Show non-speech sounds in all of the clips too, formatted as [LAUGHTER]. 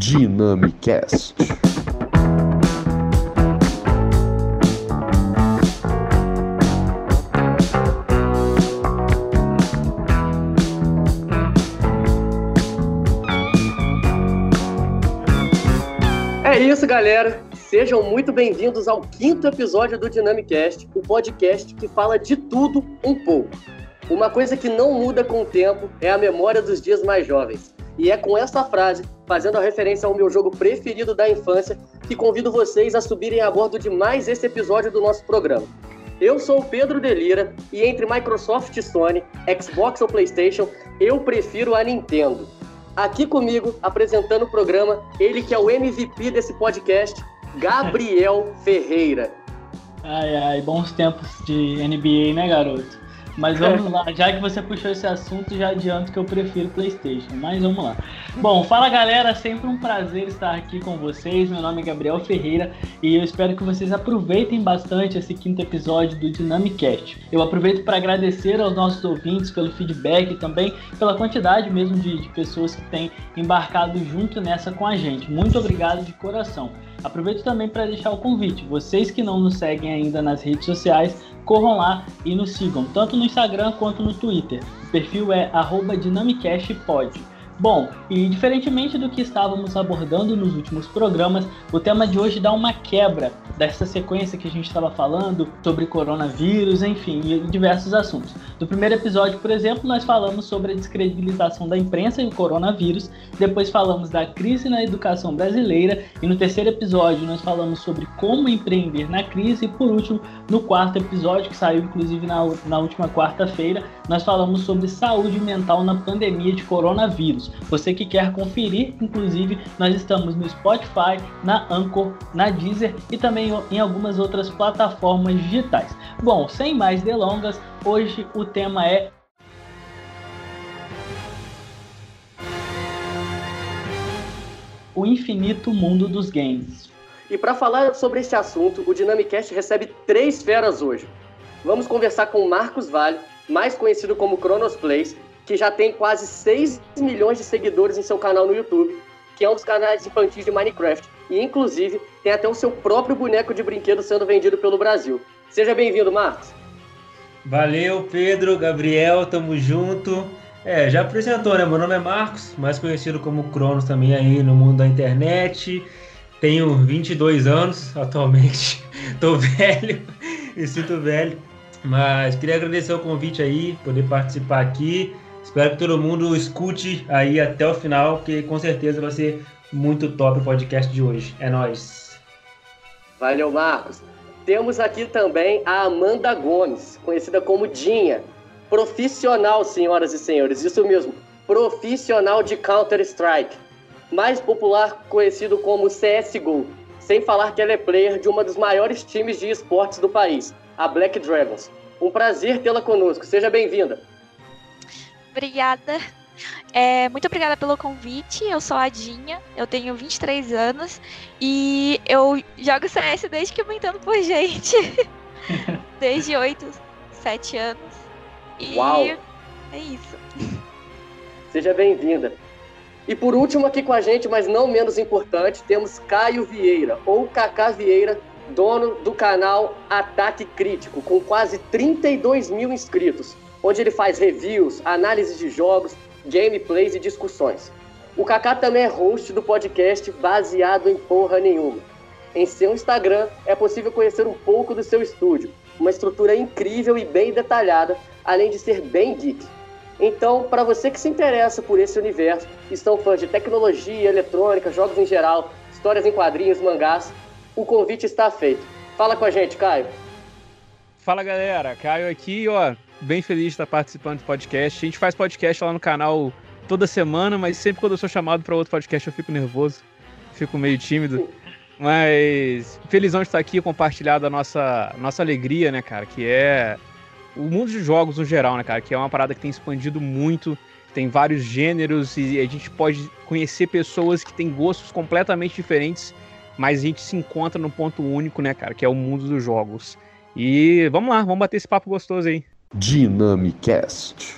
Dynamicast. É isso, galera. Sejam muito bem-vindos ao quinto episódio do Dynamicast, o podcast que fala de tudo um pouco. Uma coisa que não muda com o tempo é a memória dos dias mais jovens. E é com essa frase, fazendo a referência ao meu jogo preferido da infância, que convido vocês a subirem a bordo de mais esse episódio do nosso programa. Eu sou o Pedro Delira e entre Microsoft e Sony, Xbox ou PlayStation, eu prefiro a Nintendo. Aqui comigo, apresentando o programa, ele que é o MVP desse podcast, Gabriel Ferreira. Ai, ai, bons tempos de NBA, né, garoto? Mas vamos lá, já que você puxou esse assunto, já adianto que eu prefiro PlayStation. Mas vamos lá. Bom, fala galera, sempre um prazer estar aqui com vocês. Meu nome é Gabriel Ferreira e eu espero que vocês aproveitem bastante esse quinto episódio do Dynamicast. Eu aproveito para agradecer aos nossos ouvintes pelo feedback e também pela quantidade mesmo de, de pessoas que têm embarcado junto nessa com a gente. Muito obrigado de coração. Aproveito também para deixar o convite. Vocês que não nos seguem ainda nas redes sociais, corram lá e nos sigam, tanto no Instagram quanto no Twitter. O perfil é DynamicastPod. Bom, e diferentemente do que estávamos abordando nos últimos programas, o tema de hoje dá uma quebra dessa sequência que a gente estava falando sobre coronavírus, enfim, e diversos assuntos. No primeiro episódio, por exemplo, nós falamos sobre a descredibilização da imprensa e o coronavírus, depois falamos da crise na educação brasileira, e no terceiro episódio nós falamos sobre como empreender na crise, e por último, no quarto episódio, que saiu inclusive na, na última quarta-feira, nós falamos sobre saúde mental na pandemia de coronavírus. Você que quer conferir, inclusive, nós estamos no Spotify, na Anchor, na Deezer e também em algumas outras plataformas digitais. Bom, sem mais delongas, hoje o tema é o infinito mundo dos games. E para falar sobre esse assunto, o Dynamicast recebe três feras hoje. Vamos conversar com Marcos Vale, mais conhecido como Cronos Plays, que já tem quase 6 milhões de seguidores em seu canal no YouTube, que é um dos canais infantis de Minecraft. E, inclusive, tem até o seu próprio boneco de brinquedo sendo vendido pelo Brasil. Seja bem-vindo, Marcos. Valeu, Pedro, Gabriel, tamo junto. É, já apresentou, né? Meu nome é Marcos, mais conhecido como Cronos também aí no mundo da internet. Tenho 22 anos [LAUGHS] atualmente. Tô velho, me sinto velho. Mas queria agradecer o convite aí, poder participar aqui. Espero que todo mundo escute aí até o final, porque com certeza vai ser muito top o podcast de hoje. É nóis. Valeu, Marcos. Temos aqui também a Amanda Gomes, conhecida como Dinha. Profissional, senhoras e senhores, isso mesmo, profissional de Counter-Strike. Mais popular conhecido como CSGO. Sem falar que ela é player de uma dos maiores times de esportes do país, a Black Dragons. Um prazer tê-la conosco. Seja bem-vinda. Obrigada. É, muito obrigada pelo convite. Eu sou a Dinha, eu tenho 23 anos e eu jogo CS desde que eu me entendo por gente. [LAUGHS] desde 8, 7 anos. E Uau! é isso. Seja bem-vinda. E por último aqui com a gente, mas não menos importante, temos Caio Vieira, ou Kaká Vieira, dono do canal Ataque Crítico, com quase 32 mil inscritos onde ele faz reviews, análises de jogos, gameplays e discussões. O Kaká também é host do podcast Baseado em Porra Nenhuma. Em seu Instagram é possível conhecer um pouco do seu estúdio, uma estrutura incrível e bem detalhada, além de ser bem geek. Então, para você que se interessa por esse universo, estão fãs de tecnologia, eletrônica, jogos em geral, histórias em quadrinhos, mangás, o convite está feito. Fala com a gente, Caio. Fala galera, Caio aqui, ó, bem feliz de estar participando do podcast. A gente faz podcast lá no canal toda semana, mas sempre quando eu sou chamado para outro podcast eu fico nervoso, fico meio tímido. Mas felizão de estar aqui compartilhar da nossa, nossa alegria, né, cara, que é o mundo de jogos no geral, né, cara, que é uma parada que tem expandido muito, tem vários gêneros e a gente pode conhecer pessoas que têm gostos completamente diferentes, mas a gente se encontra no ponto único, né, cara, que é o mundo dos jogos. E vamos lá, vamos bater esse papo gostoso aí. Dynamicast.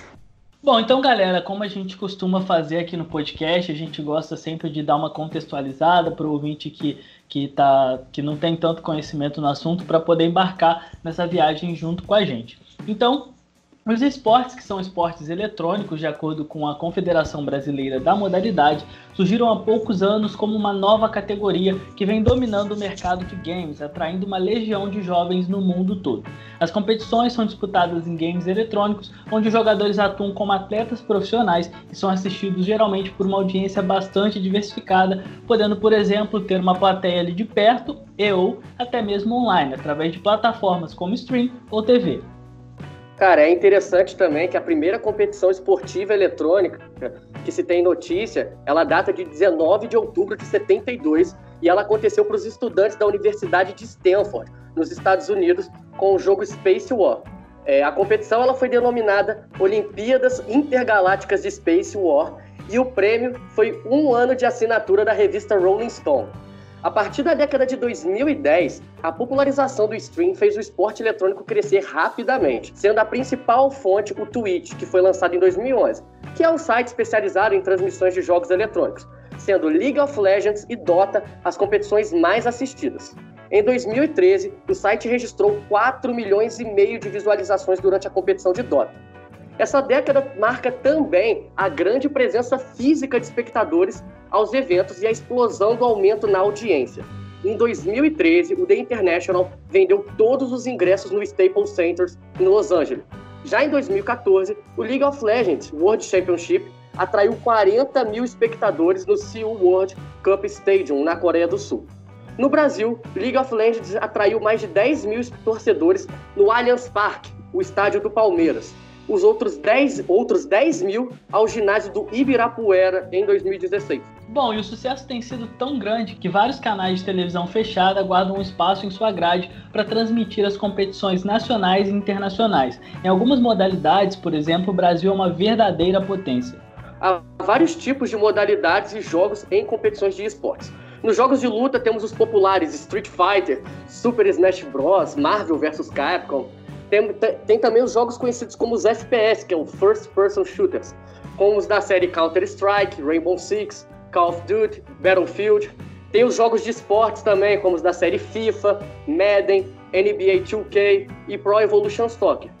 Bom, então, galera, como a gente costuma fazer aqui no podcast, a gente gosta sempre de dar uma contextualizada para o ouvinte que, que, tá, que não tem tanto conhecimento no assunto para poder embarcar nessa viagem junto com a gente. Então, os esportes, que são esportes eletrônicos, de acordo com a Confederação Brasileira da Modalidade, surgiram há poucos anos como uma nova categoria que vem dominando o mercado de games, atraindo uma legião de jovens no mundo todo. As competições são disputadas em games eletrônicos, onde os jogadores atuam como atletas profissionais e são assistidos geralmente por uma audiência bastante diversificada, podendo, por exemplo, ter uma plateia ali de perto e ou até mesmo online, através de plataformas como stream ou TV. Cara, é interessante também que a primeira competição esportiva eletrônica que se tem notícia, ela data de 19 de outubro de 72 e ela aconteceu para os estudantes da Universidade de Stanford, nos Estados Unidos, com o jogo Space War. É, a competição ela foi denominada Olimpíadas Intergalácticas de Space War e o prêmio foi um ano de assinatura da revista Rolling Stone. A partir da década de 2010, a popularização do stream fez o esporte eletrônico crescer rapidamente, sendo a principal fonte o Twitch, que foi lançado em 2011, que é um site especializado em transmissões de jogos eletrônicos, sendo League of Legends e Dota as competições mais assistidas. Em 2013, o site registrou 4 milhões e meio de visualizações durante a competição de Dota. Essa década marca também a grande presença física de espectadores aos eventos e a explosão do aumento na audiência. Em 2013, o The International vendeu todos os ingressos no Staples Center em Los Angeles. Já em 2014, o League of Legends World Championship atraiu 40 mil espectadores no Seoul World Cup Stadium, na Coreia do Sul. No Brasil, League of Legends atraiu mais de 10 mil torcedores no Allianz Parque, o estádio do Palmeiras os outros 10, outros 10 mil ao ginásio do Ibirapuera em 2016. Bom, e o sucesso tem sido tão grande que vários canais de televisão fechada guardam um espaço em sua grade para transmitir as competições nacionais e internacionais. Em algumas modalidades, por exemplo, o Brasil é uma verdadeira potência. Há vários tipos de modalidades e jogos em competições de esportes. Nos jogos de luta temos os populares Street Fighter, Super Smash Bros, Marvel vs Capcom, tem, tem, também os jogos conhecidos como os FPS, que é o First Person Shooters, como os da série Counter-Strike, Rainbow Six, Call of Duty, Battlefield. Tem os jogos de esportes também, como os da série FIFA, Madden, NBA 2K e Pro Evolution Soccer.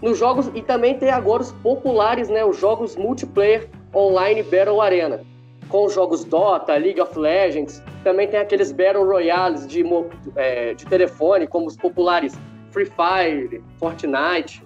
Nos jogos, e também tem agora os populares, né, os jogos multiplayer online Battle Arena, com os jogos Dota, League of Legends. Também tem aqueles Battle Royales de, é, de telefone, como os populares Free Fire, Fortnite.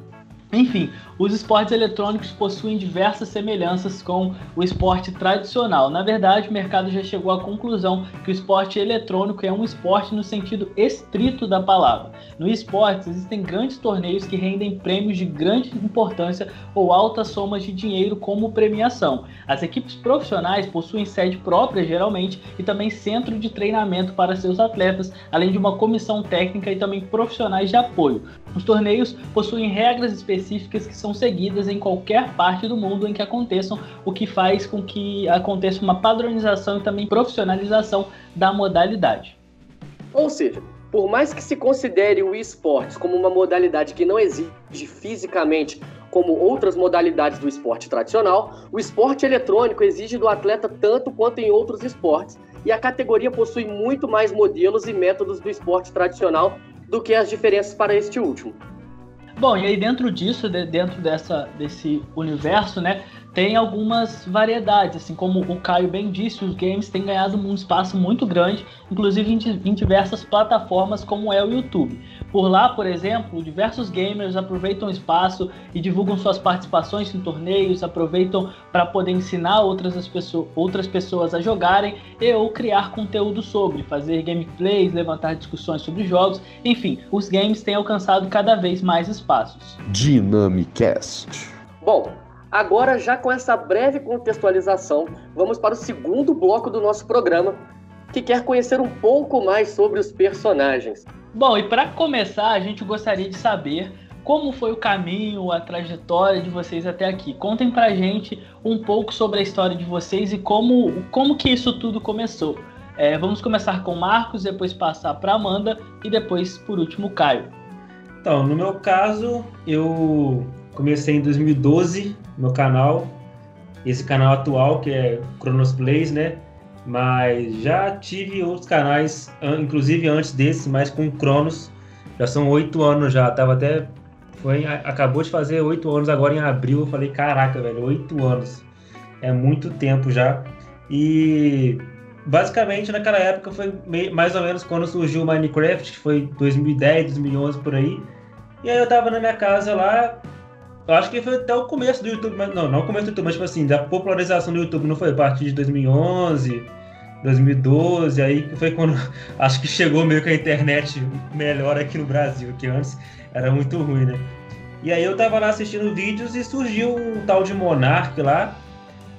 Enfim, os esportes eletrônicos possuem diversas semelhanças com o esporte tradicional. Na verdade, o mercado já chegou à conclusão que o esporte eletrônico é um esporte no sentido estrito da palavra. No esporte, existem grandes torneios que rendem prêmios de grande importância ou altas somas de dinheiro como premiação. As equipes profissionais possuem sede própria, geralmente, e também centro de treinamento para seus atletas, além de uma comissão técnica e também profissionais de apoio. Os torneios possuem regras específicas que são são seguidas em qualquer parte do mundo em que aconteçam, o que faz com que aconteça uma padronização e também profissionalização da modalidade. Ou seja, por mais que se considere o esportes como uma modalidade que não exige fisicamente como outras modalidades do esporte tradicional, o esporte eletrônico exige do atleta tanto quanto em outros esportes, e a categoria possui muito mais modelos e métodos do esporte tradicional do que as diferenças para este último. Bom, e aí dentro disso, dentro dessa, desse universo, né, tem algumas variedades, assim como o Caio bem disse, os games têm ganhado um espaço muito grande, inclusive em, diversas plataformas como é o YouTube. Por lá, por exemplo, diversos gamers aproveitam o espaço e divulgam suas participações em torneios, aproveitam para poder ensinar outras, pessoas, outras pessoas a jogarem e ou criar conteúdo sobre, fazer gameplays, levantar discussões sobre jogos, enfim, os games têm alcançado cada vez mais espaços. Dynamicast. Bom, Agora, já com essa breve contextualização, vamos para o segundo bloco do nosso programa, que quer conhecer um pouco mais sobre os personagens. Bom, e para começar, a gente gostaria de saber como foi o caminho, a trajetória de vocês até aqui. Contem pra gente um pouco sobre a história de vocês e como, como que isso tudo começou. É, vamos começar com Marcos, depois passar para Amanda e depois, por último, Caio. Então, no meu caso, eu comecei em 2012 no canal, esse canal atual que é Chronos Plays, né? Mas já tive outros canais, inclusive antes desse, mas com Cronos. Já são oito anos já, tava até. Foi, acabou de fazer oito anos agora em abril. Eu falei, caraca, velho, oito anos. É muito tempo já. E basicamente naquela época foi mais ou menos quando surgiu o Minecraft, que foi 2010, 2011 por aí. E aí eu tava na minha casa lá, eu acho que foi até o começo do YouTube, mas não, não o começo do YouTube, mas tipo assim, da popularização do YouTube, não foi a partir de 2011, 2012, aí foi quando [LAUGHS] acho que chegou meio que a internet melhor aqui no Brasil, que antes era muito ruim, né? E aí eu tava lá assistindo vídeos e surgiu um tal de Monark lá,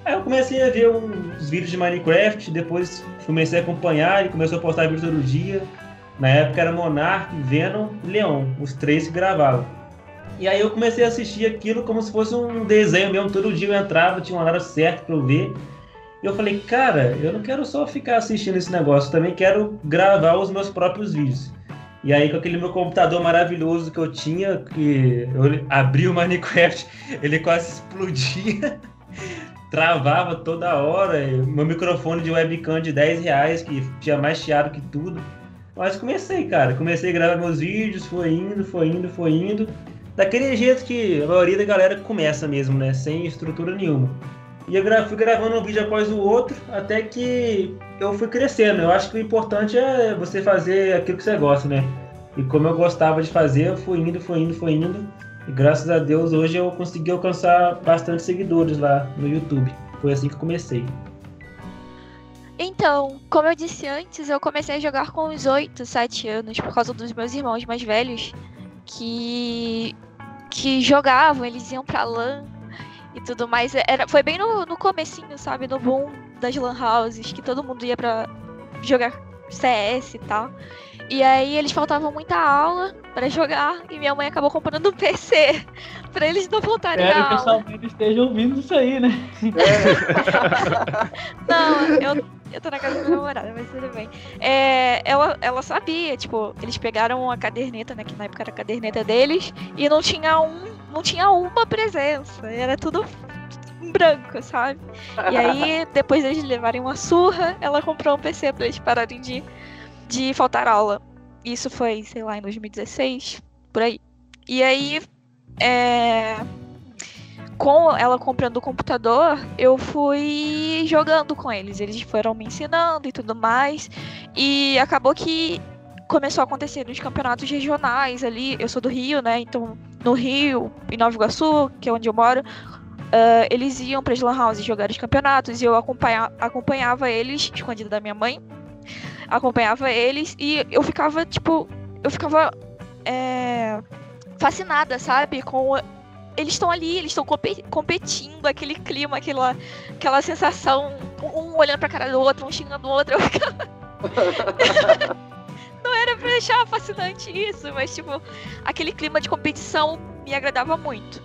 Aí eu comecei a ver uns vídeos de Minecraft, depois comecei a acompanhar, ele começou a postar vídeos todo dia. Na época era Monark, Venom e Leon, os três que gravavam. E aí eu comecei a assistir aquilo como se fosse um desenho mesmo, todo dia eu entrava, tinha uma hora certa para eu ver. E eu falei, cara, eu não quero só ficar assistindo esse negócio, também quero gravar os meus próprios vídeos. E aí com aquele meu computador maravilhoso que eu tinha, que eu abri o Minecraft, [LAUGHS] ele quase explodia [LAUGHS] travava toda hora. Meu microfone de webcam de 10 reais, que tinha mais chiado que tudo. Mas comecei, cara. Comecei a gravar meus vídeos, foi indo, foi indo, foi indo. Daquele jeito que a maioria da galera começa mesmo, né? Sem estrutura nenhuma. E eu fui gravando um vídeo após o outro, até que eu fui crescendo. Eu acho que o importante é você fazer aquilo que você gosta, né? E como eu gostava de fazer, eu fui indo, fui indo, fui indo. E graças a Deus hoje eu consegui alcançar bastante seguidores lá no YouTube. Foi assim que comecei. Então, como eu disse antes, eu comecei a jogar com uns 8, 7 anos por causa dos meus irmãos mais velhos que que jogavam, eles iam pra LAN e tudo mais. Era, foi bem no, no comecinho, sabe? No boom das LAN houses, que todo mundo ia pra jogar CS e tal. E aí eles faltavam muita aula para jogar e minha mãe acabou comprando um PC [LAUGHS] para eles não voltarem Espero a que aula. sua mãe esteja ouvindo isso aí, né? [LAUGHS] Não, eu, eu tô na casa da minha namorada, mas tudo bem. É, ela, ela sabia, tipo, eles pegaram a caderneta, né? Que na época era a caderneta deles, e não tinha um. Não tinha uma presença. Era tudo branco, sabe? E aí, [LAUGHS] depois deles levarem uma surra, ela comprou um PC pra eles pararem de, de faltar aula. Isso foi, sei lá, em 2016, por aí. E aí, é, com ela comprando o computador, eu fui jogando com eles. Eles foram me ensinando e tudo mais. E acabou que começou a acontecer nos campeonatos regionais ali. Eu sou do Rio, né? Então, no Rio, em Nova Iguaçu, que é onde eu moro, uh, eles iam para as Lan House jogar os campeonatos e eu acompanha, acompanhava eles, escondido da minha mãe. Acompanhava eles e eu ficava, tipo, eu ficava é, fascinada, sabe? Com eles estão ali, eles estão competindo, aquele clima, aquela, aquela sensação, um olhando pra cara do outro, um xingando o outro. Eu ficava... [LAUGHS] Não era pra deixar fascinante isso, mas tipo, aquele clima de competição me agradava muito.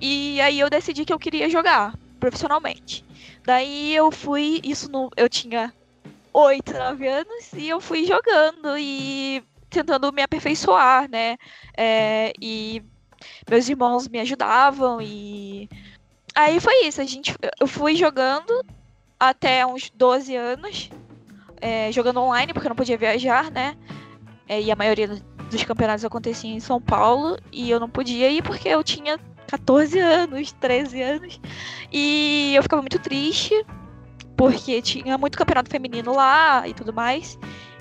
E aí eu decidi que eu queria jogar profissionalmente. Daí eu fui, isso no, eu tinha 8, 9 anos, e eu fui jogando e tentando me aperfeiçoar, né? É, e meus irmãos me ajudavam e aí foi isso. A gente, eu fui jogando até uns 12 anos, é, jogando online porque eu não podia viajar, né? É, e a maioria dos campeonatos acontecia em São Paulo e eu não podia ir porque eu tinha 14 anos, 13 anos e eu ficava muito triste porque tinha muito campeonato feminino lá e tudo mais.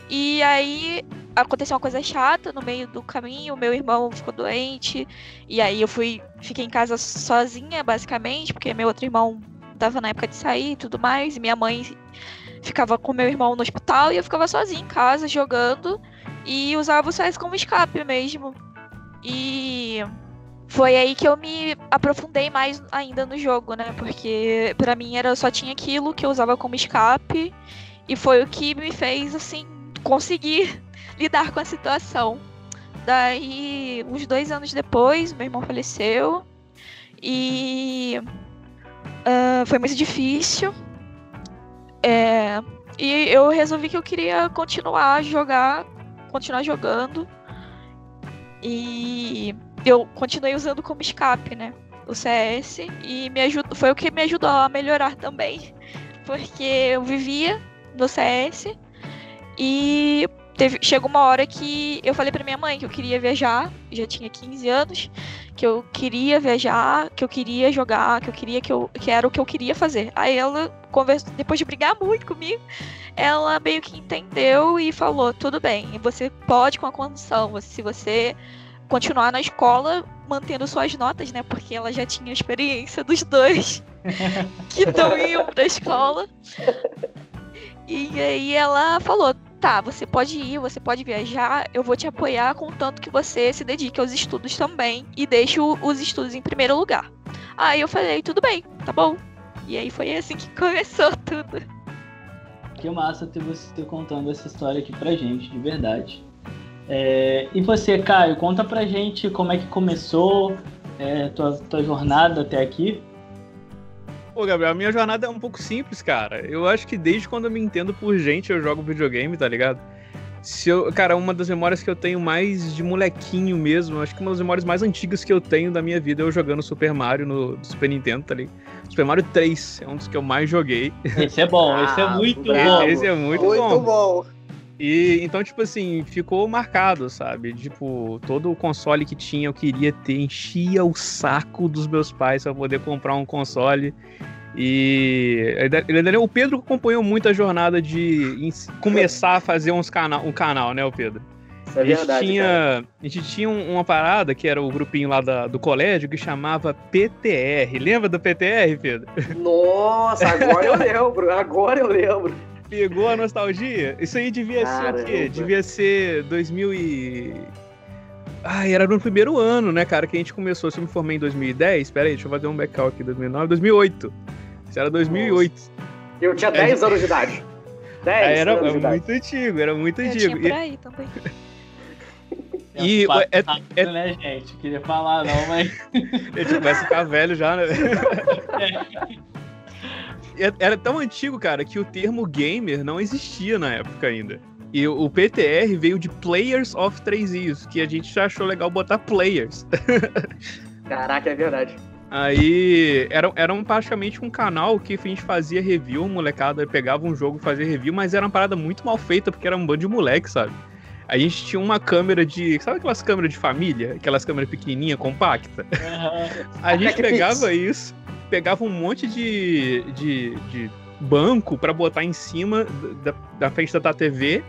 E aí aconteceu uma coisa chata no meio do caminho, meu irmão ficou doente, e aí eu fui, fiquei em casa sozinha, basicamente, porque meu outro irmão tava na época de sair e tudo mais, e minha mãe ficava com meu irmão no hospital e eu ficava sozinha em casa jogando e usava o CS como escape mesmo. E foi aí que eu me aprofundei mais ainda no jogo, né? Porque para mim era só tinha aquilo que eu usava como escape e foi o que me fez assim conseguir lidar com a situação. Daí, uns dois anos depois, meu irmão faleceu e uh, foi muito difícil. É, e eu resolvi que eu queria continuar a jogar, continuar jogando. E eu continuei usando como escape, né? o CS e me ajudou, foi o que me ajudou a melhorar também. Porque eu vivia no CS e teve, chegou uma hora que eu falei para minha mãe que eu queria viajar, já tinha 15 anos, que eu queria viajar, que eu queria jogar, que eu queria que eu que era o que eu queria fazer. Aí ela conversou, depois de brigar muito comigo, ela meio que entendeu e falou: "Tudo bem, você pode com a condição, se você continuar na escola mantendo suas notas, né? Porque ela já tinha experiência dos dois [LAUGHS] que não iam pra escola. E aí ela falou: tá, você pode ir, você pode viajar, eu vou te apoiar contanto que você se dedique aos estudos também e deixe os estudos em primeiro lugar. Aí eu falei: tudo bem, tá bom. E aí foi assim que [LAUGHS] começou tudo. Que massa ter você contando essa história aqui pra gente, de verdade. É, e você, Caio, conta pra gente como é que começou é, tua, tua jornada até aqui. Pô, Gabriel, a minha jornada é um pouco simples, cara. Eu acho que desde quando eu me entendo por gente, eu jogo videogame, tá ligado? Se eu, cara, uma das memórias que eu tenho mais de molequinho mesmo, acho que uma das memórias mais antigas que eu tenho da minha vida é eu jogando Super Mario no Super Nintendo, tá ligado? Super Mario 3 é um dos que eu mais joguei. Esse é bom, esse é muito bom. Esse é muito, Muito bom. bom. E então, tipo assim, ficou marcado, sabe? Tipo, todo o console que tinha eu queria ter, enchia o saco dos meus pais pra poder comprar um console. E o Pedro acompanhou muito a jornada de começar a fazer uns cana um canal, né, o Pedro? Isso é a, gente verdade. tinha, a gente tinha um- uma parada que era o grupinho lá da- do colégio que chamava PTR. Lembra do PTR, Pedro? Nossa, agora eu [LAUGHS] lembro. Agora eu lembro. Pegou a nostalgia? Isso aí devia ser o quê? Caramba. Devia ser 2000 e... Ai, era no primeiro ano, né, cara, que a gente começou. Se eu me formei em 2010, pera aí, deixa eu fazer um backup aqui, 2009, 2008. Isso era 2008. Eu tinha 10 anos de idade. [LAUGHS] 10 Aí era anos de idade. muito antigo, era muito Eu antigo. tinha por aí também. [LAUGHS] E- É, é- rápido, é- né, gente? Queria falar não, mas E [LAUGHS] a gente começa a ficar velho já, né? É- Era tão antigo, cara, que o termo gamer não existia na época ainda. E o PTR veio de Players of 3 I's, que a gente já achou legal botar Players. [LAUGHS] Caraca, é verdade. Aí era, era um, praticamente um canal que a gente fazia review, molecada pegava um jogo e fazia review, mas era uma parada muito mal feita, porque era um bando de moleque, sabe? A gente tinha uma câmera de. Sabe aquelas câmeras de família? Aquelas câmeras pequenininha, compacta? A gente pegava isso, pegava um monte de, de, de banco pra botar em cima da, da frente da TV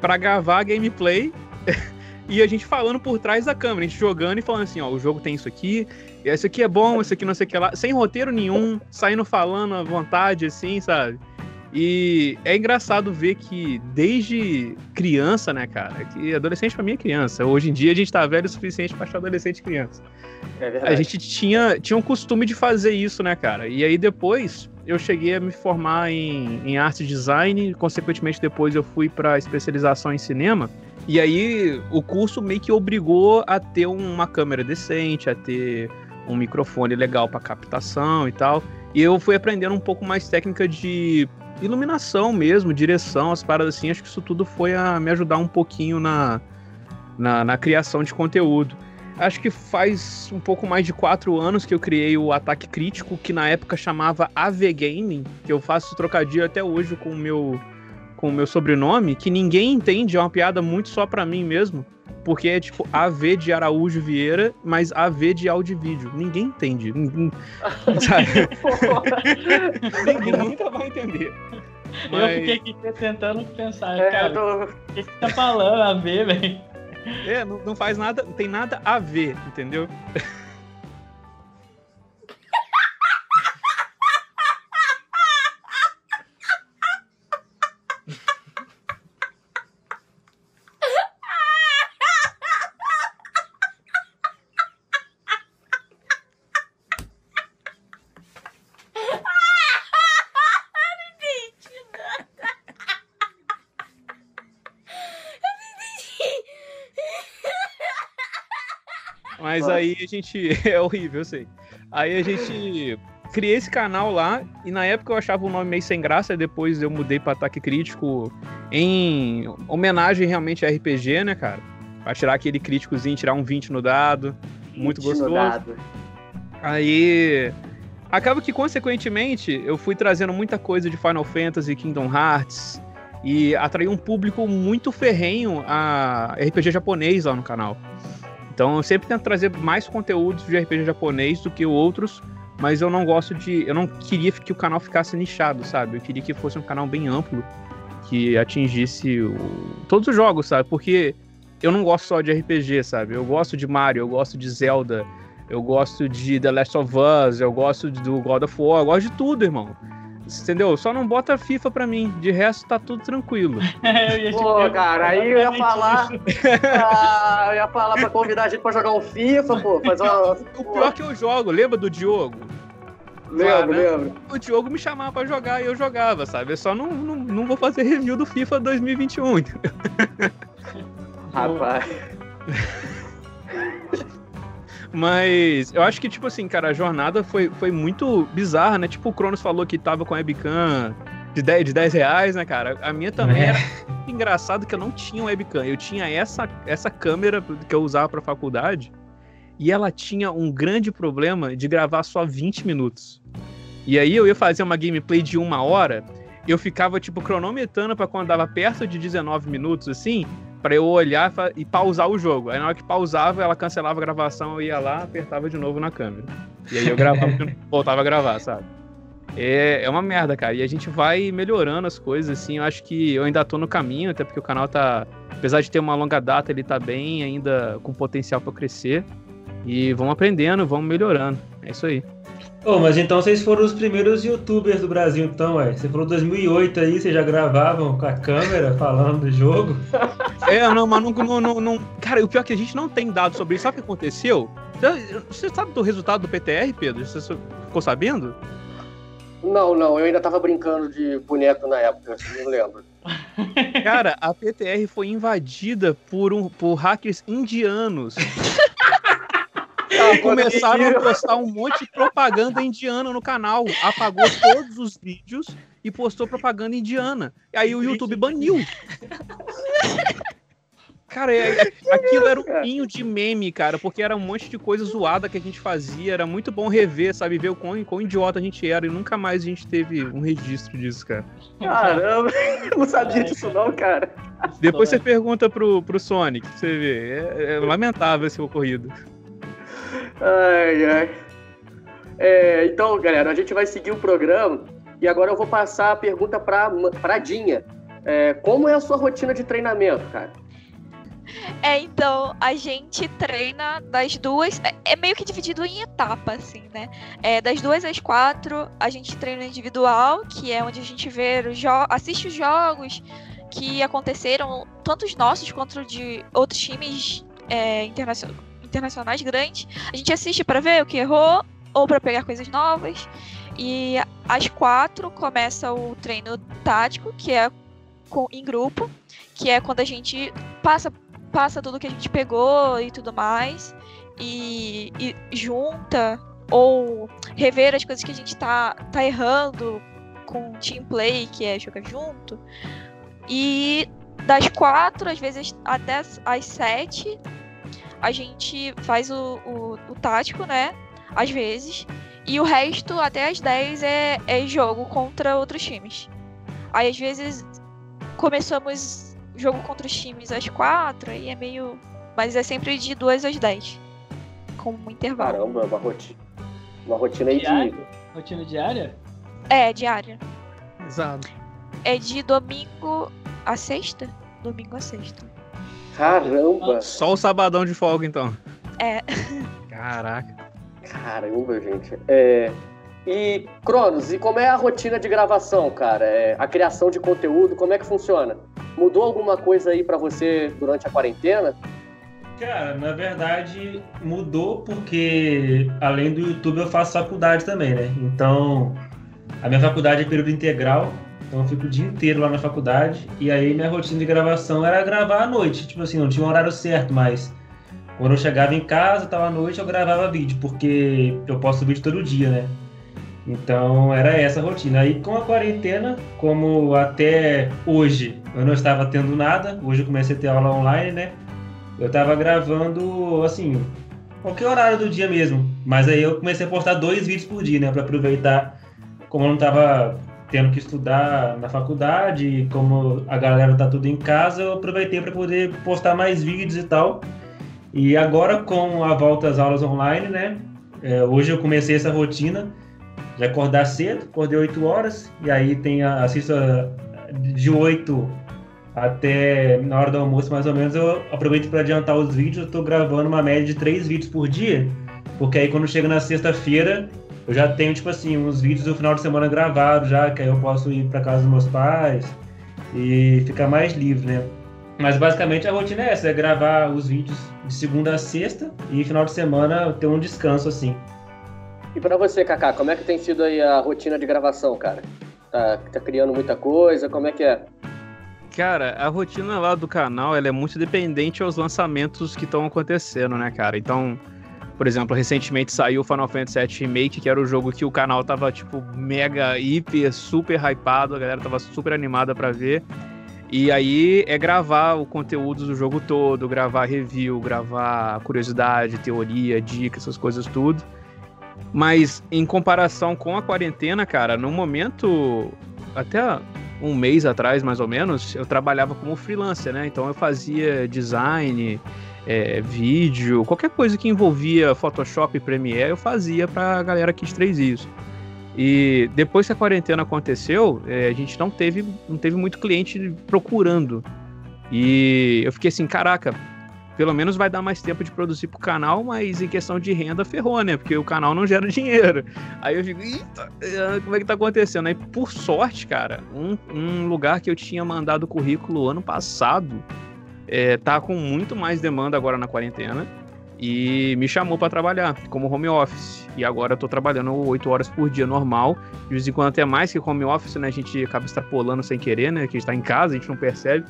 pra gravar a gameplay [LAUGHS] e a gente falando por trás da câmera, a gente jogando e falando assim, ó, o jogo tem isso aqui, esse aqui é bom, esse aqui não sei o que lá, sem roteiro nenhum, saindo falando à vontade, assim, sabe? E é engraçado ver que desde criança, né, cara, que adolescente pra mim é criança. Hoje em dia a gente tá velho o suficiente pra achar adolescente e criança. É verdade. A gente tinha, tinha um costume de fazer isso, né, cara? E aí depois eu cheguei a me formar em, em arte e design, consequentemente depois eu fui para especialização em cinema. E aí o curso meio que obrigou a ter uma câmera decente, a ter um microfone legal para captação e tal. E eu fui aprendendo um pouco mais técnica de iluminação mesmo, direção, as paradas assim. Acho que isso tudo foi a me ajudar um pouquinho na, na, na criação de conteúdo. Acho que faz um pouco mais de quatro anos que eu criei o Ataque Crítico, que na época chamava AV Gaming, que eu faço trocadilho até hoje com o meu, com o meu sobrenome, que ninguém entende, é uma piada muito só pra mim mesmo, porque é tipo AV de Araújo Vieira, mas AV de áudio e vídeo. Ninguém entende. Ninguém, [LAUGHS] sabe? ninguém nunca vai entender. Eu Mas- fiquei aqui tentando pensar, É, cara, eu tô- o que você tá falando a ver, velho? É, não, não faz nada, não tem nada a ver, entendeu? Mas Nossa. aí a gente. [LAUGHS] É horrível, eu sei. Aí a gente criei esse canal lá e na época eu achava o nome meio sem graça, e depois eu mudei para Ataque Crítico em homenagem realmente a RPG, né, cara? Pra tirar aquele críticozinho, tirar um 20 no dado. Muito Hit no gostoso. dado. Aí. Acaba que, consequentemente, eu fui trazendo muita coisa de Final Fantasy, Kingdom Hearts, e atraí um público muito ferrenho a RPG japonês lá no canal. Então eu sempre tento trazer mais conteúdos de RPG japonês do que outros, mas eu não gosto de. Eu não queria que o canal ficasse nichado, sabe? Eu queria que fosse um canal bem amplo, que atingisse o... todos os jogos, sabe? Porque eu não gosto só de RPG, sabe? Eu gosto de Mario, eu gosto de Zelda, eu gosto de The Last of Us, eu gosto do God of War, eu gosto de tudo, irmão. Entendeu? Só não bota FIFA pra mim. De resto, tá tudo tranquilo. [LAUGHS] É, Pô, cara, aí eu ia falar. [LAUGHS] ah, eu ia falar pra convidar a gente pra jogar um FIFA, pô. Fazer uma... O pior é que eu jogo, lembra do Diogo? Lembro, lembro. O Diogo me chamava pra jogar e eu jogava, sabe? Eu só não, não, não vou fazer review do FIFA 2021. Rapaz. [LAUGHS] Mas eu acho que, tipo assim, cara, a jornada foi, foi muito bizarra, né? Tipo, o Cronos falou que tava com a webcam de 10, de 10 reais, né, cara? A minha também é. era engraçado que eu não tinha webcam. Eu tinha essa, essa câmera que eu usava pra faculdade e ela tinha um grande problema de gravar só 20 minutos. E aí eu ia fazer uma gameplay de uma hora, eu ficava, tipo, cronometrando para quando dava perto de 19 minutos, assim, para eu olhar e pausar o jogo. Aí na hora que pausava, ela cancelava a gravação, eu ia lá, apertava de novo na câmera. E aí eu gravava, voltava a gravar, sabe? É, é uma merda, cara. E a gente vai melhorando as coisas, assim. Eu acho que eu ainda tô no caminho, até porque o canal tá. Apesar de ter uma longa data, ele tá bem ainda com potencial para crescer. E vamos aprendendo, vamos melhorando. É isso aí. Oh, mas então vocês foram os primeiros youtubers do Brasil, então, ué. Você falou 2008 aí, vocês já gravavam com a câmera falando do jogo? [LAUGHS] É, não, mas não, não, não, Cara, o pior é que a gente não tem dados sobre isso. Sabe o que aconteceu? Você sabe do resultado do PTR, Pedro? Você ficou sabendo? Não, não, eu ainda tava brincando de boneco na época, não lembro. [LAUGHS] [LAUGHS] Cara, a PTR foi invadida por, um, por hackers indianos. Começaram a postar um monte de propaganda indiana no canal. Apagou todos os vídeos e postou propaganda indiana. E aí o YouTube baniu. Cara, é, é, aquilo era um pinho de meme, cara, porque era um monte de coisa zoada que a gente fazia. Era muito bom rever, sabe? Ver o quão, quão idiota a gente era. E nunca mais a gente teve um registro disso, cara. Caramba, eu não sabia disso, não, cara. Depois você pergunta pro, pro Sonic, você vê. É, é lamentável esse ocorrido. Ai, ai. É, então, galera, a gente vai seguir o programa e agora eu vou passar a pergunta para pra Dinha. É, como é a sua rotina de treinamento, cara? É, então, a gente treina das duas. É, é meio que dividido em etapas, assim, né? É, das duas às quatro, a gente treina individual, que é onde a gente vê os assiste os jogos que aconteceram, tanto os nossos quanto de outros times é, internacionais internacionais grandes, a gente assiste para ver o que errou ou para pegar coisas novas. E às quatro começa o treino tático, que é com, em grupo, que é quando a gente passa, passa tudo que a gente pegou e tudo mais, e, e junta ou rever as coisas que a gente tá, tá errando com team play, que é jogar junto. E das quatro, às vezes até as sete, a gente faz o, o, o tático, né? Às vezes. E o resto, até as 10, é, é jogo contra outros times. Aí, às vezes, começamos jogo contra os times às 4, aí é meio. Mas é sempre de 2 às 10. Com um intervalo. Caramba, uma rotina. Uma rotina aí de. Rotina diária? É, diária. Exato. É de domingo a sexta? Domingo a sexta. Caramba! Só o sabadão de folga, então. É. Caraca. Caramba, gente. É... E, Cronos, e como é a rotina de gravação, cara? É, a criação de conteúdo, como é que funciona? Mudou alguma coisa aí para você durante a quarentena? Cara, na verdade mudou porque além do YouTube eu faço faculdade também, né? Então, a minha faculdade é período integral, então eu fico o dia inteiro lá na faculdade e aí minha rotina de gravação era gravar à noite. Tipo assim, não tinha um horário certo, mas quando eu chegava em casa, tava à noite, eu gravava vídeo, porque eu posto vídeo todo dia, né? Então era essa a rotina. Aí com a quarentena, como até hoje eu não estava tendo nada, hoje eu comecei a ter aula online, né? Eu estava gravando, assim, qualquer horário do dia mesmo. Mas aí eu comecei a postar dois vídeos por dia, né? Pra aproveitar, como eu não tava tendo que estudar na faculdade, como a galera tá tudo em casa, eu aproveitei para poder postar mais vídeos e tal. E agora com a volta às aulas online, né? É, hoje eu comecei essa rotina de acordar cedo, acordei 8 horas, e aí tem a, assisto a, de 8 até na hora do almoço, mais ou menos, eu aproveito para adiantar os vídeos. Eu tô gravando uma média de 3 vídeos por dia, porque aí quando chega na sexta-feira, eu já tenho, tipo assim, uns vídeos do final de semana gravados já, que aí eu posso ir para casa dos meus pais e ficar mais livre, né? Mas basicamente a rotina é essa, é gravar os vídeos de segunda a sexta e final de semana ter um descanso assim. E para você, Kaká, como é que tem sido aí a rotina de gravação, cara? Tá, tá criando muita coisa? Como é que é? Cara, a rotina lá do canal ela é muito dependente aos lançamentos que estão acontecendo, né, cara? Então, por exemplo, recentemente saiu o Final Fantasy VII Remake, que era o jogo que o canal tava, tipo, mega, hiper, super hypado, a galera tava super animada para ver. E aí é gravar o conteúdo do jogo todo, gravar review, gravar curiosidade, teoria, dicas, essas coisas tudo. Mas em comparação com a quarentena, cara, no momento, até um mês atrás, mais ou menos, eu trabalhava como freelancer, né? Então eu fazia design, é, vídeo, qualquer coisa que envolvia Photoshop e Premiere, eu fazia pra galera aqui de Três Rios. E depois que a quarentena aconteceu, é, a gente não teve, não teve muito cliente procurando. E eu fiquei assim, caraca, pelo menos vai dar mais tempo de produzir pro canal, mas em questão de renda ferrou, né? Porque o canal não gera [LAUGHS] dinheiro. Aí eu fico, eita, é, como é que tá acontecendo? Aí, por sorte, cara, um, um lugar que eu tinha mandado currículo ano passado é, tá com muito mais demanda agora na quarentena e me chamou para trabalhar como home office. E agora eu tô trabalhando 8 horas por dia normal, de vez em quando até mais que home office, né? A gente acaba extrapolando sem querer, né? Que a gente tá em casa, a gente não percebe.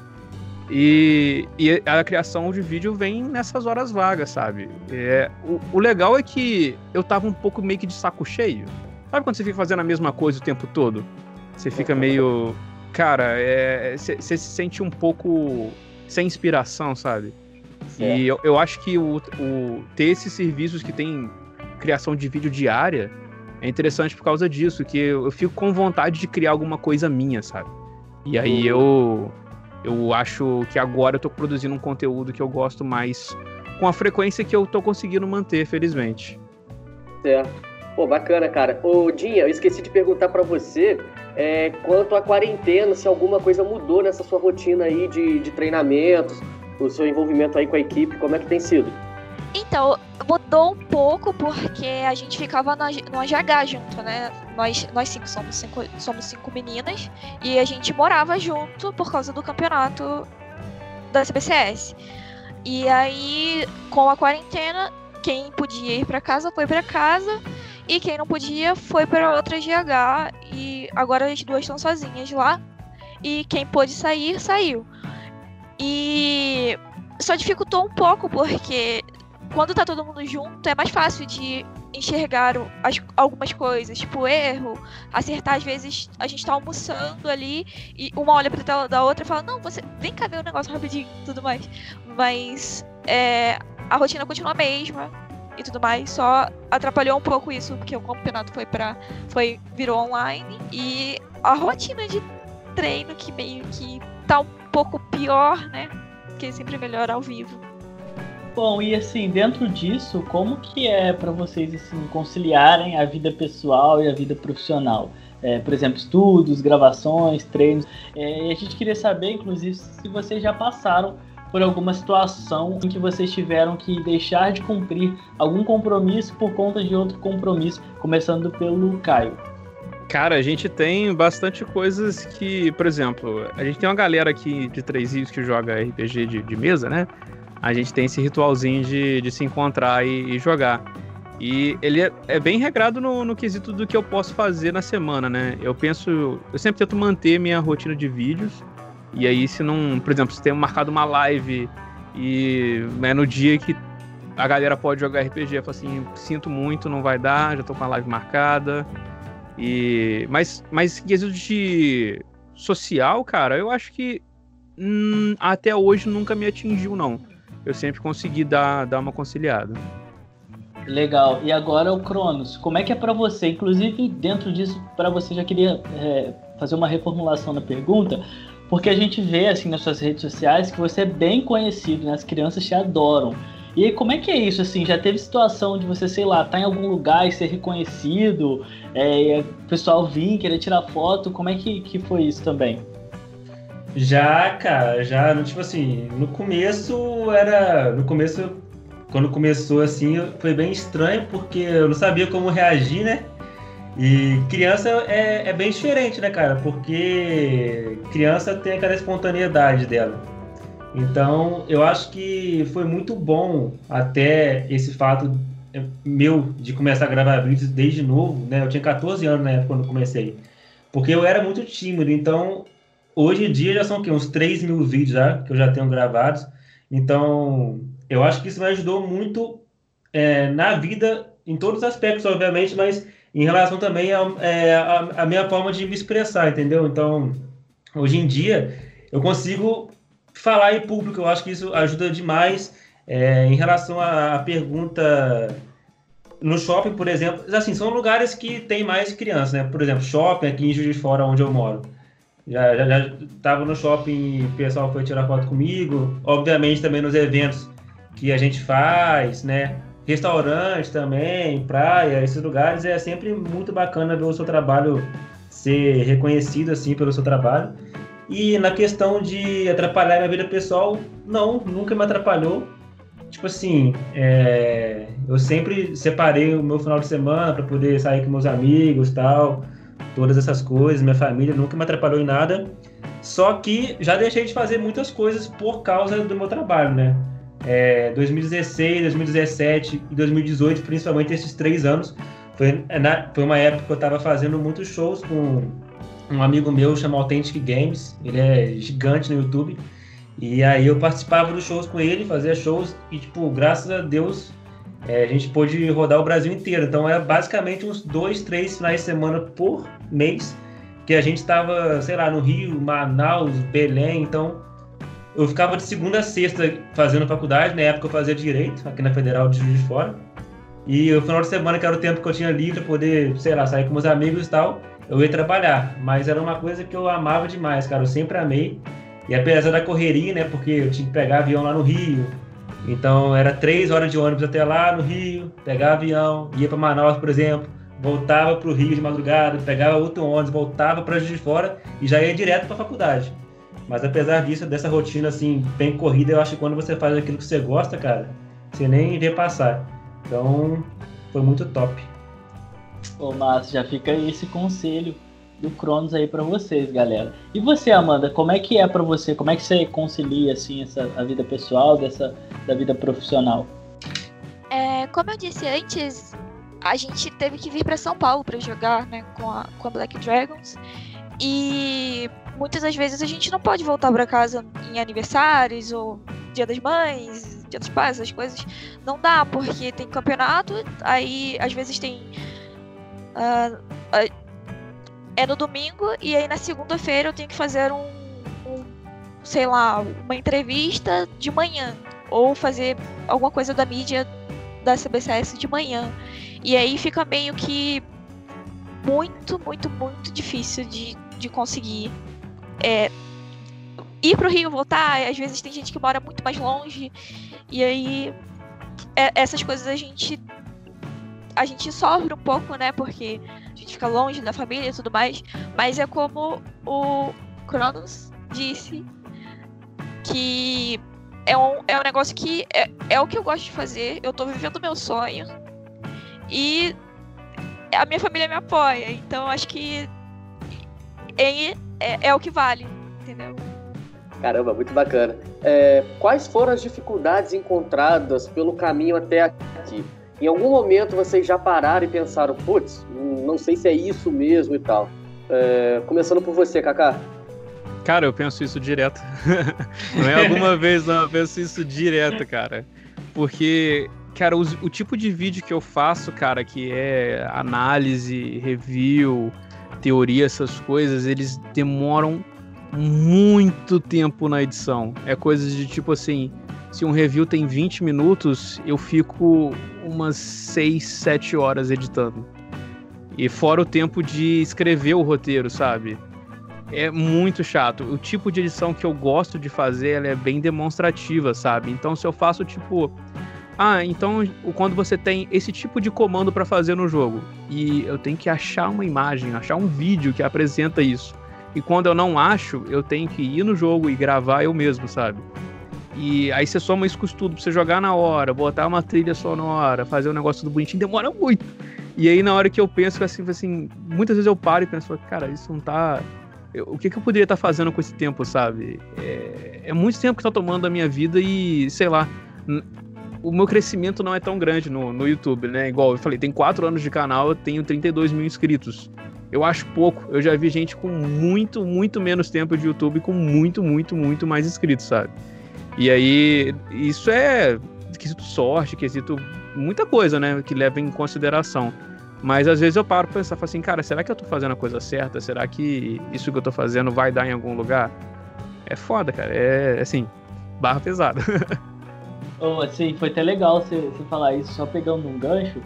E, e a criação de vídeo vem nessas horas vagas, sabe? É, o, o, legal é que eu tava um pouco meio que de saco cheio. Sabe quando você fica fazendo a mesma coisa o tempo todo? Você fica meio. Cara, você é, se sente um pouco sem inspiração, sabe? É. E eu, eu acho que o, o, ter esses serviços que tem criação de vídeo diária é interessante por causa disso, que eu, eu fico com vontade de criar alguma coisa minha, sabe? E aí eu eu acho que agora eu tô produzindo um conteúdo que eu gosto mais com a frequência que eu tô conseguindo manter, felizmente. É. Pô, bacana, cara. Ô, Dinha, eu esqueci de perguntar para você é, quanto à quarentena, se alguma coisa mudou nessa sua rotina aí de, de treinamentos, o seu envolvimento aí com a equipe, como é que tem sido? Então, mudou um pouco porque a gente ficava no, no AGH junto, né? Nós, nós cinco somos, cinco somos cinco meninas e a gente morava junto por causa do campeonato da CBCS. E aí, com a quarentena, quem podia ir para casa foi para casa e quem não podia foi para outra GH e agora as duas estão sozinhas lá. E quem pôde sair, saiu. E só dificultou um pouco porque quando tá todo mundo junto é mais fácil de enxergar as, algumas coisas, tipo erro, acertar às vezes a gente tá almoçando ali e uma olha pra tela da outra e fala, não, você vem cá ver o negócio rapidinho tudo mais. Mas é, a rotina continua a mesma e tudo mais, só atrapalhou um pouco isso, porque o campeonato foi para foi virou online e a rotina de treino que meio que tá um pouco pior, né? Porque sempre melhor ao vivo. Bom, e assim, dentro disso, como que é para vocês assim, conciliarem a vida pessoal e a vida profissional? É, por exemplo, estudos, gravações, treinos. É, e a gente queria saber, inclusive, se vocês já passaram por alguma situação em que vocês tiveram que deixar de cumprir algum compromisso por conta de outro compromisso, começando pelo Caio. Cara, a gente tem bastante coisas que, por exemplo, a gente tem uma galera aqui de Três Rios que joga RPG de, de mesa, né? A gente tem esse ritualzinho de, de se encontrar e, e jogar. E ele é, é bem regrado no, no, quesito do que eu posso fazer na semana, né? Eu penso, eu sempre tento manter minha rotina de vídeos. E aí, se não, por exemplo, se tem marcado uma live e é no dia que a galera pode jogar RPG, eu falo assim, sinto muito, não vai dar, já tô com a live marcada. E, mas, mas quesito de social, cara, eu acho que hum, até hoje nunca me atingiu, não. Eu sempre consegui dar, dar uma conciliada. Legal. E agora o Cronos, como é que é para você? Inclusive, dentro disso, para você, já queria é, fazer uma reformulação da pergunta, porque a gente vê assim nas suas redes sociais que você é bem conhecido, né? as crianças te adoram. E aí, como é que é isso? Assim, já teve situação de você, sei lá, estar tá em algum lugar e ser reconhecido, é, o pessoal vir querer tirar foto? Como é que, que foi isso também? Já, cara, já, tipo assim, no começo era. No começo, quando começou assim, foi bem estranho, porque eu não sabia como reagir, né? E criança é, é bem diferente, né, cara? Porque criança tem aquela espontaneidade dela. Então, eu acho que foi muito bom até esse fato meu de começar a gravar vídeos desde novo, né? Eu tinha 14 anos na época quando comecei. Porque eu era muito tímido, então hoje em dia já são o quê? uns 3 mil vídeos já que eu já tenho gravados. Então, eu acho que isso me ajudou muito é, na vida, em todos os aspectos, obviamente, mas em relação também à é, a, a, minha forma de me expressar, entendeu? Então, hoje em dia, eu consigo falar em público, eu acho que isso ajuda demais. É, em relação à, à estava no shopping, por exemplo, assim, são lugares que tem mais crianças, né? Por exemplo, shopping aqui em Juiz de Fora, onde eu moro. Já, já, já tava no shopping, o pessoal foi tirar foto comigo. Obviamente também nos eventos que a gente faz, né? Restaurante também, praia, esses lugares é sempre muito bacana ver o seu trabalho ser reconhecido assim pelo seu trabalho. E na questão de atrapalhar minha vida pessoal, não, nunca me atrapalhou. Tipo assim, é, eu sempre separei o meu final de semana para poder sair com meus amigos tal, todas essas coisas, minha família nunca me atrapalhou em nada. Só que já deixei de fazer muitas coisas por causa do meu trabalho, né? É, 2016, 2017 e 2018, principalmente esses três anos, foi, na, foi uma época que eu estava fazendo muitos shows com um amigo meu chamado Authentic Games, ele é gigante no YouTube. E aí eu participava dos shows com ele, fazia shows e, tipo, graças a Deus, é, a gente pôde rodar o Brasil inteiro. Então é basicamente uns dois, três finais de semana por mês que a gente estava, sei lá, no Rio, Manaus, Belém. Então eu ficava de segunda a sexta fazendo faculdade. Na época eu fazia direito aqui na Federal de Juiz de Fora. E o final de semana, que era o tempo que eu tinha livre para poder, sei lá, sair com meus amigos e tal, eu ia trabalhar. Mas era uma coisa que eu amava demais, cara. Eu sempre amei. E apesar da correria, né? Porque eu tinha que pegar avião lá no Rio. Então era três horas de ônibus até lá no Rio, pegar avião, ia para Manaus, por exemplo, voltava para o Rio de madrugada, pegava outro ônibus, voltava para Juiz de Fora e já ia direto para a faculdade. Mas apesar disso, dessa rotina assim, bem corrida, eu acho que quando você faz aquilo que você gosta, cara, você nem vê passar. Então, foi muito top. Ô, Márcio, já fica aí esse conselho do Cronos aí para vocês, galera. E você, Amanda, como é que é para você? Como é que você concilia assim essa a vida pessoal dessa da vida profissional? É, como eu disse antes, a gente teve que vir para São Paulo para jogar, né, com a, com a Black Dragons. E muitas das vezes a gente não pode voltar para casa em aniversários ou Dia das Mães, Dia dos Pais, essas coisas. Não dá, porque tem campeonato, aí às vezes tem. Uh, uh, é no domingo, e aí na segunda-feira eu tenho que fazer um, um, sei lá, uma entrevista de manhã. Ou fazer alguma coisa da mídia da CBCS de manhã. E aí fica meio que muito, muito, muito difícil de, de conseguir é, ir pro Rio voltar. Às vezes tem gente que mora muito mais longe. E aí é, essas coisas a gente a gente sofre um pouco, né? Porque a gente fica longe da família e tudo mais. Mas é como o Cronos disse que é um, é um negócio que é, é o que eu gosto de fazer. Eu tô vivendo meu sonho. E a minha família me apoia. Então acho que é, é, é o que vale, entendeu? Caramba, muito bacana. É, quais foram as dificuldades encontradas pelo caminho até aqui? Em algum momento vocês já pararam e pensaram, putz, não sei se é isso mesmo e tal. É, começando por você, Kaká. Cara, eu penso isso direto. [LAUGHS] não é alguma [LAUGHS] vez, não, eu penso isso direto, cara. Porque, cara, o, o tipo de vídeo que eu faço, cara, que é análise, review, teoria, essas coisas, eles demoram muito tempo na edição. É coisas de tipo assim, se um review tem 20 minutos, eu fico umas 6, 7 horas editando. E fora o tempo de escrever o roteiro, sabe? É muito chato. O tipo de edição que eu gosto de fazer, ela é bem demonstrativa, sabe? Então se eu faço tipo ah, então quando você tem esse tipo de comando para fazer no jogo e eu tenho que achar uma imagem, achar um vídeo que apresenta isso. E quando eu não acho, eu tenho que ir no jogo e gravar eu mesmo, sabe? E aí você soma isso com tudo pra você jogar na hora, botar uma trilha sonora, fazer um negócio do bonitinho, demora muito. E aí na hora que eu penso assim, assim, muitas vezes eu paro e penso, cara, isso não tá. O que, que eu poderia estar tá fazendo com esse tempo, sabe? É, é muito tempo que tá tomando da minha vida e, sei lá, o meu crescimento não é tão grande no, no YouTube, né? Igual eu falei, tem quatro anos de canal, eu tenho 32 mil inscritos. Eu acho pouco. Eu já vi gente com muito, muito menos tempo de YouTube com muito, muito, muito mais inscritos, sabe? E aí, isso é quesito sorte, quesito muita coisa, né? Que leva em consideração. Mas às vezes eu paro pra pensar, assim, cara, será que eu tô fazendo a coisa certa? Será que isso que eu tô fazendo vai dar em algum lugar? É foda, cara. É, assim, barra pesada. [LAUGHS] Assim, foi até legal você, você falar isso, só pegando um gancho,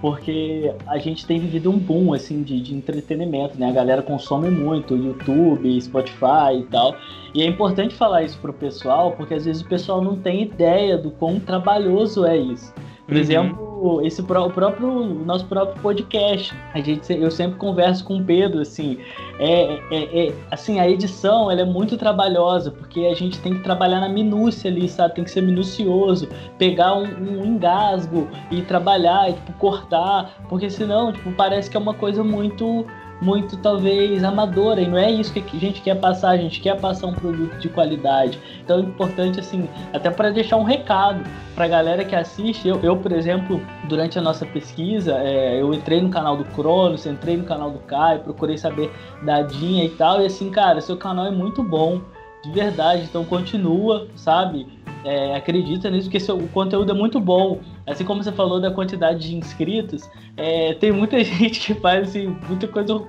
porque a gente tem vivido um boom assim de, de, entretenimento, né? A galera consome muito YouTube, Spotify e tal. E é importante falar isso pro pessoal, porque às vezes o pessoal não tem ideia do quão trabalhoso é isso. Por uhum. exemplo, esse o próprio nosso próprio podcast. A gente, eu sempre converso com o Pedro assim, é, é, é, assim a edição ela é muito trabalhosa porque a gente tem que trabalhar na minúcia ali, sabe? Tem que ser minucioso, pegar um, um engasgo e trabalhar, e, tipo cortar, porque senão tipo parece que é uma coisa muito muito talvez amadora e não é isso que a gente quer passar, a gente quer passar um produto de qualidade. Então é importante assim, até para deixar um recado para a galera que assiste. Eu, eu, por exemplo, durante a nossa pesquisa, é, eu entrei no canal do Cronos, entrei no canal do Caio, procurei saber da Dinha e tal, e assim, cara, seu canal é muito bom, de verdade, então continua, sabe? É, acredita nisso, porque seu, o conteúdo é muito bom. Assim como você falou da quantidade de inscritos, é, tem muita [LAUGHS] gente que faz assim, muita coisa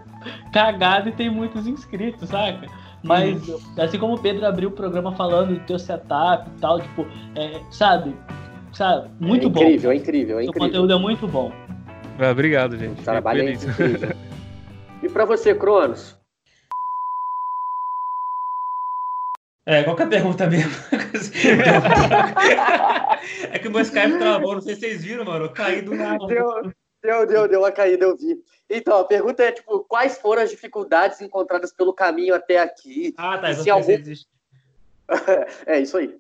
cagada e tem muitos inscritos, saca? Mas uhum. assim como o Pedro abriu o programa falando do teu setup e tal, tipo, é, sabe? Sabe? Muito é bom. Incrível, é incrível, é incrível. O conteúdo é muito bom. Ah, obrigado, gente. O trabalho é incrível. e para você, Cronos? É, qual que é a pergunta mesmo? [LAUGHS] é que o meu Skype travou, não sei se vocês viram, mano. Eu caí do nada. Deu, deu, deu, deu uma caída, eu vi. Então, a pergunta é, tipo, quais foram as dificuldades encontradas pelo caminho até aqui? Ah, tá. Se algum... [LAUGHS] é, isso aí.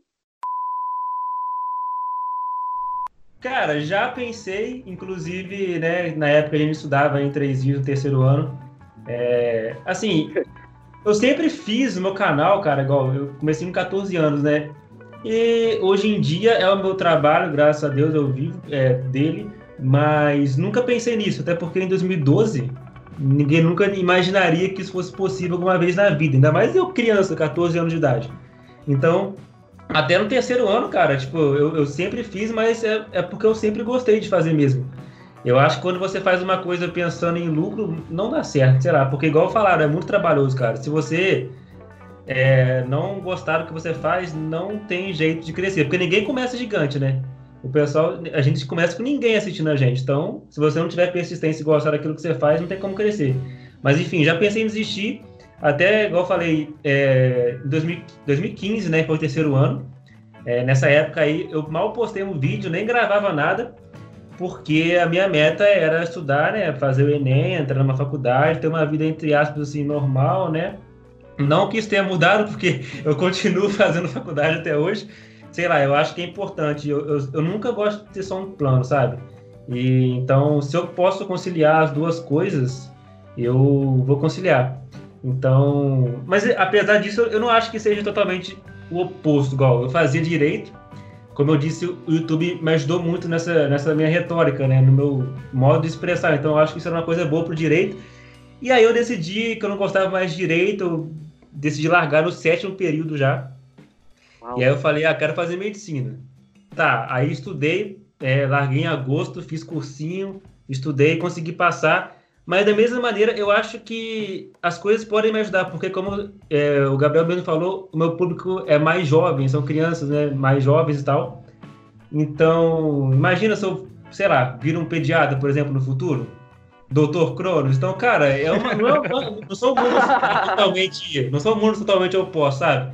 Cara, já pensei, inclusive, né, na época a gente estudava em três dias no terceiro ano. É, assim, eu sempre fiz o meu canal, cara, igual eu comecei com 14 anos, né? E hoje em dia é o meu trabalho, graças a Deus eu vivo é, dele, mas nunca pensei nisso, até porque em 2012 ninguém nunca imaginaria que isso fosse possível alguma vez na vida, ainda mais eu criança, 14 anos de idade. Então, até no terceiro ano, cara, tipo, eu, eu sempre fiz, mas é, é porque eu sempre gostei de fazer mesmo. Eu acho que quando você faz uma coisa pensando em lucro, não dá certo, sei lá, porque igual falaram, é muito trabalhoso, cara. Se você é, não gostar do que você faz, não tem jeito de crescer, porque ninguém começa gigante, né? O pessoal, a gente começa com ninguém assistindo a gente. Então, se você não tiver persistência e gostar daquilo que você faz, não tem como crescer. Mas enfim, já pensei em desistir. Até, igual eu falei, é, em 2015, né? Foi o terceiro ano. É, nessa época aí, eu mal postei um vídeo, nem gravava nada porque a minha meta era estudar, né, fazer o Enem, entrar numa faculdade, ter uma vida entre aspas assim normal, né? Não que isso tenha mudado, porque [LAUGHS] eu continuo [LAUGHS] fazendo faculdade até hoje. Sei lá, eu acho que é importante. Eu, eu, eu nunca gosto de ter só um plano, sabe? E então, se eu posso conciliar as duas coisas, eu vou conciliar. Então, mas apesar disso, eu não acho que seja totalmente o oposto, igual eu fazia direito, como eu disse, o YouTube me ajudou muito nessa, nessa minha retórica, né? No meu modo de expressar. Então, eu acho que isso era uma coisa boa pro direito. E aí eu decidi que eu não gostava mais de direito, eu decidi largar no sétimo período já. Uau. E aí eu falei, ah, quero fazer medicina. Tá, aí estudei, é, larguei em agosto, fiz cursinho, estudei, consegui passar. Mas da mesma maneira, eu acho que as coisas podem me ajudar, porque como é, o Gabriel mesmo falou, o meu público é mais jovem, são crianças, né? Mais jovens e tal. Então, imagina se eu, sei lá, vira um pediatra, por exemplo, no futuro. Doutor Cronos. Então, cara, é uma, não, é, não são mundos totalmente. Não são totalmente sabe?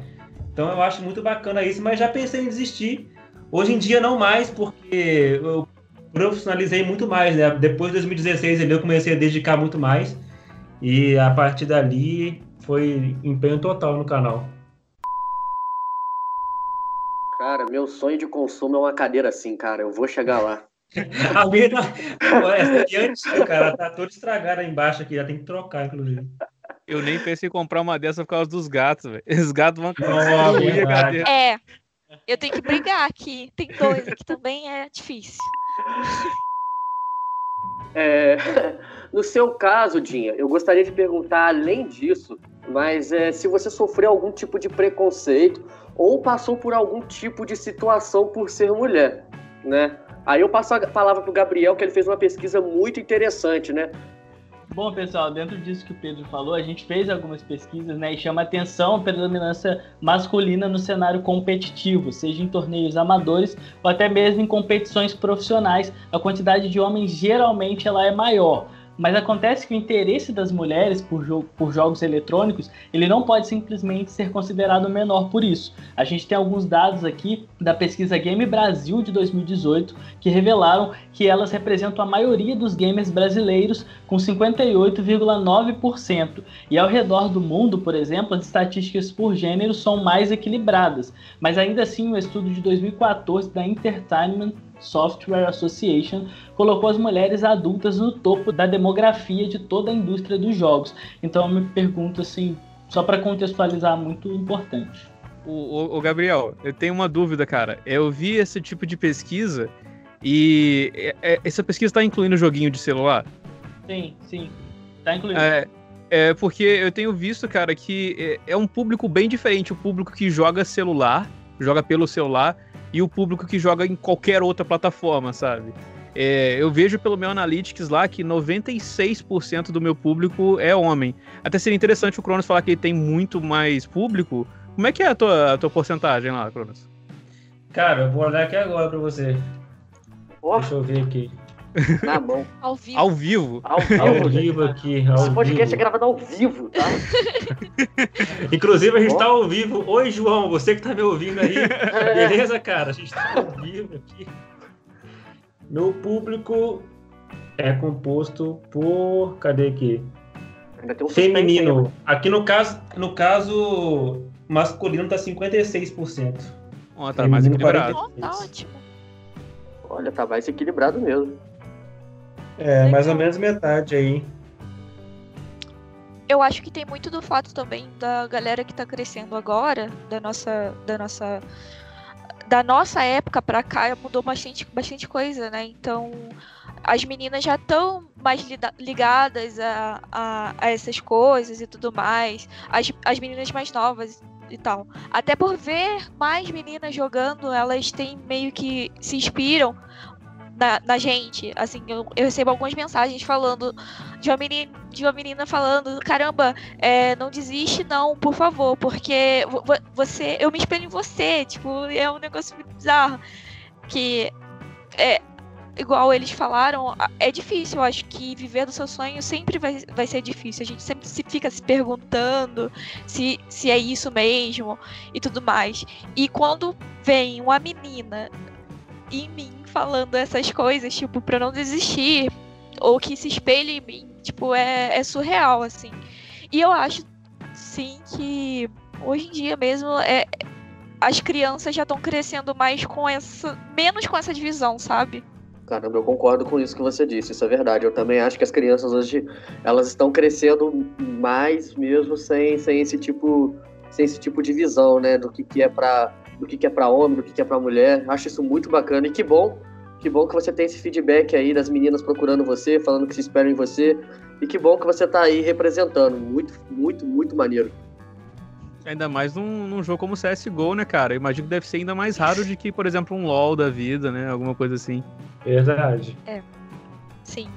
Então eu acho muito bacana isso, mas já pensei em desistir. Hoje em dia não mais, porque eu profissionalizei muito mais, né? Depois de 2016 eu comecei a dedicar muito mais. E a partir dali foi empenho total no canal. Cara, meu sonho de consumo é uma cadeira assim, cara. Eu vou chegar lá. [LAUGHS] a minha essa aqui é antiga, cara. Tá toda estragada embaixo aqui. Já tem que trocar, inclusive. Eu nem pensei em comprar uma dessa por causa dos gatos, velho. Os gatos vão a cadeira. É. Eu tenho que brigar aqui. Tem dois aqui também, é difícil. [LAUGHS] É, [LAUGHS] no seu caso, Dinha, eu gostaria de perguntar, além disso, mas é, se você sofreu algum tipo de preconceito ou passou por algum tipo de situação por ser mulher, né? Aí eu passo a palavra para o Gabriel, que ele fez uma pesquisa muito interessante, né? Bom, pessoal, dentro disso que o Pedro falou, a gente fez algumas pesquisas, né, e chama atenção a predominância masculina no cenário competitivo, seja em torneios amadores ou até mesmo em competições profissionais. A quantidade de homens geralmente ela é maior. Mas acontece que o interesse das mulheres por, jo por, jogos eletrônicos ele não pode simplesmente ser considerado menor por isso. A gente tem alguns dados aqui da pesquisa Game Brasil de 2018 que revelaram que elas representam a maioria dos gamers brasileiros com 58,9%. E ao redor do mundo, por exemplo, as estatísticas por gênero são mais equilibradas. Mas ainda assim, um estudo de 2014 da Entertainment Software Association colocou as mulheres adultas no topo da demografia de toda a indústria dos jogos. Então eu me pergunto assim, só para contextualizar, muito importante. O, o, o, Gabriel, eu tenho uma dúvida, cara. Eu vi esse tipo de pesquisa e é, é, essa pesquisa está incluindo joguinho de celular? Sim, sim. Tá incluindo. É, é porque eu tenho visto, cara, que é, é um público bem diferente. O público que joga celular, joga pelo celular, e o público que joga em qualquer outra plataforma, sabe? É, eu vejo pelo meu Analytics lá que 96% do meu público é homem. Até seria interessante o Cronos falar que ele tem muito mais público. Como é que é a tua, a tua porcentagem lá, Cronos? Cara, eu vou olhar aqui agora pra você. Oh. Deixa eu ver aqui. Tá bom. [LAUGHS] Ao vivo. Ao vivo. Ao vivo, ao vivo aqui. Ao Esse podcast vivo. é gravado ao vivo, tá? [LAUGHS] Inclusive, a gente tá ao vivo. Oi, João, você que tá me ouvindo aí. É. [LAUGHS] Beleza, cara? A gente tá ao vivo aqui. Meu público é composto por. Cadê aqui? Um Feminino. Aqui no caso, no caso masculino tá 56%. Ó, oh, tá mais equilibrado. Oh, tá ótimo. Olha, tá mais equilibrado mesmo. É, mais ou menos metade aí. Eu acho que tem muito do fato também da galera que tá crescendo agora, da nossa, da nossa, da nossa época pra cá, mudou bastante, bastante coisa, né? Então, as meninas já estão mais ligadas a, a, a, essas coisas e tudo mais. As, as meninas mais novas e tal. Até por ver mais meninas jogando, elas têm meio que se inspiram na, na gente. Assim, eu, eu, recebo algumas mensagens falando de uma menina, de uma menina falando, caramba, é, não desiste não, por favor, porque você, eu me espelho em você, tipo, é um negócio bizarro que é igual eles falaram, é difícil, eu acho que viver do seu sonho sempre vai, vai ser difícil. A gente sempre se fica se perguntando se, se é isso mesmo e tudo mais. E quando vem uma menina em mim falando essas coisas, tipo, pra não desistir, ou que se espelhe em mim, tipo, é, é surreal, assim. E eu acho, sim, que hoje em dia mesmo é, as crianças já estão crescendo mais com essa. menos com essa divisão, sabe? Caramba, eu concordo com isso que você disse, isso é verdade. Eu também acho que as crianças hoje elas estão crescendo mais mesmo sem, sem esse tipo sem esse tipo de visão, né, do que, que é para do que, que é para homem, do que, que é para mulher. Acho isso muito bacana e que bom, que bom que você tem esse feedback aí das meninas procurando você, falando que se esperam em você. E que bom que você tá aí representando. Muito, muito, muito maneiro. Ainda mais num, num jogo como CSGO, né, cara? Eu imagino que deve ser ainda mais raro de que, por exemplo, um LoL da vida, né? Alguma coisa assim. Verdade. É. Sim.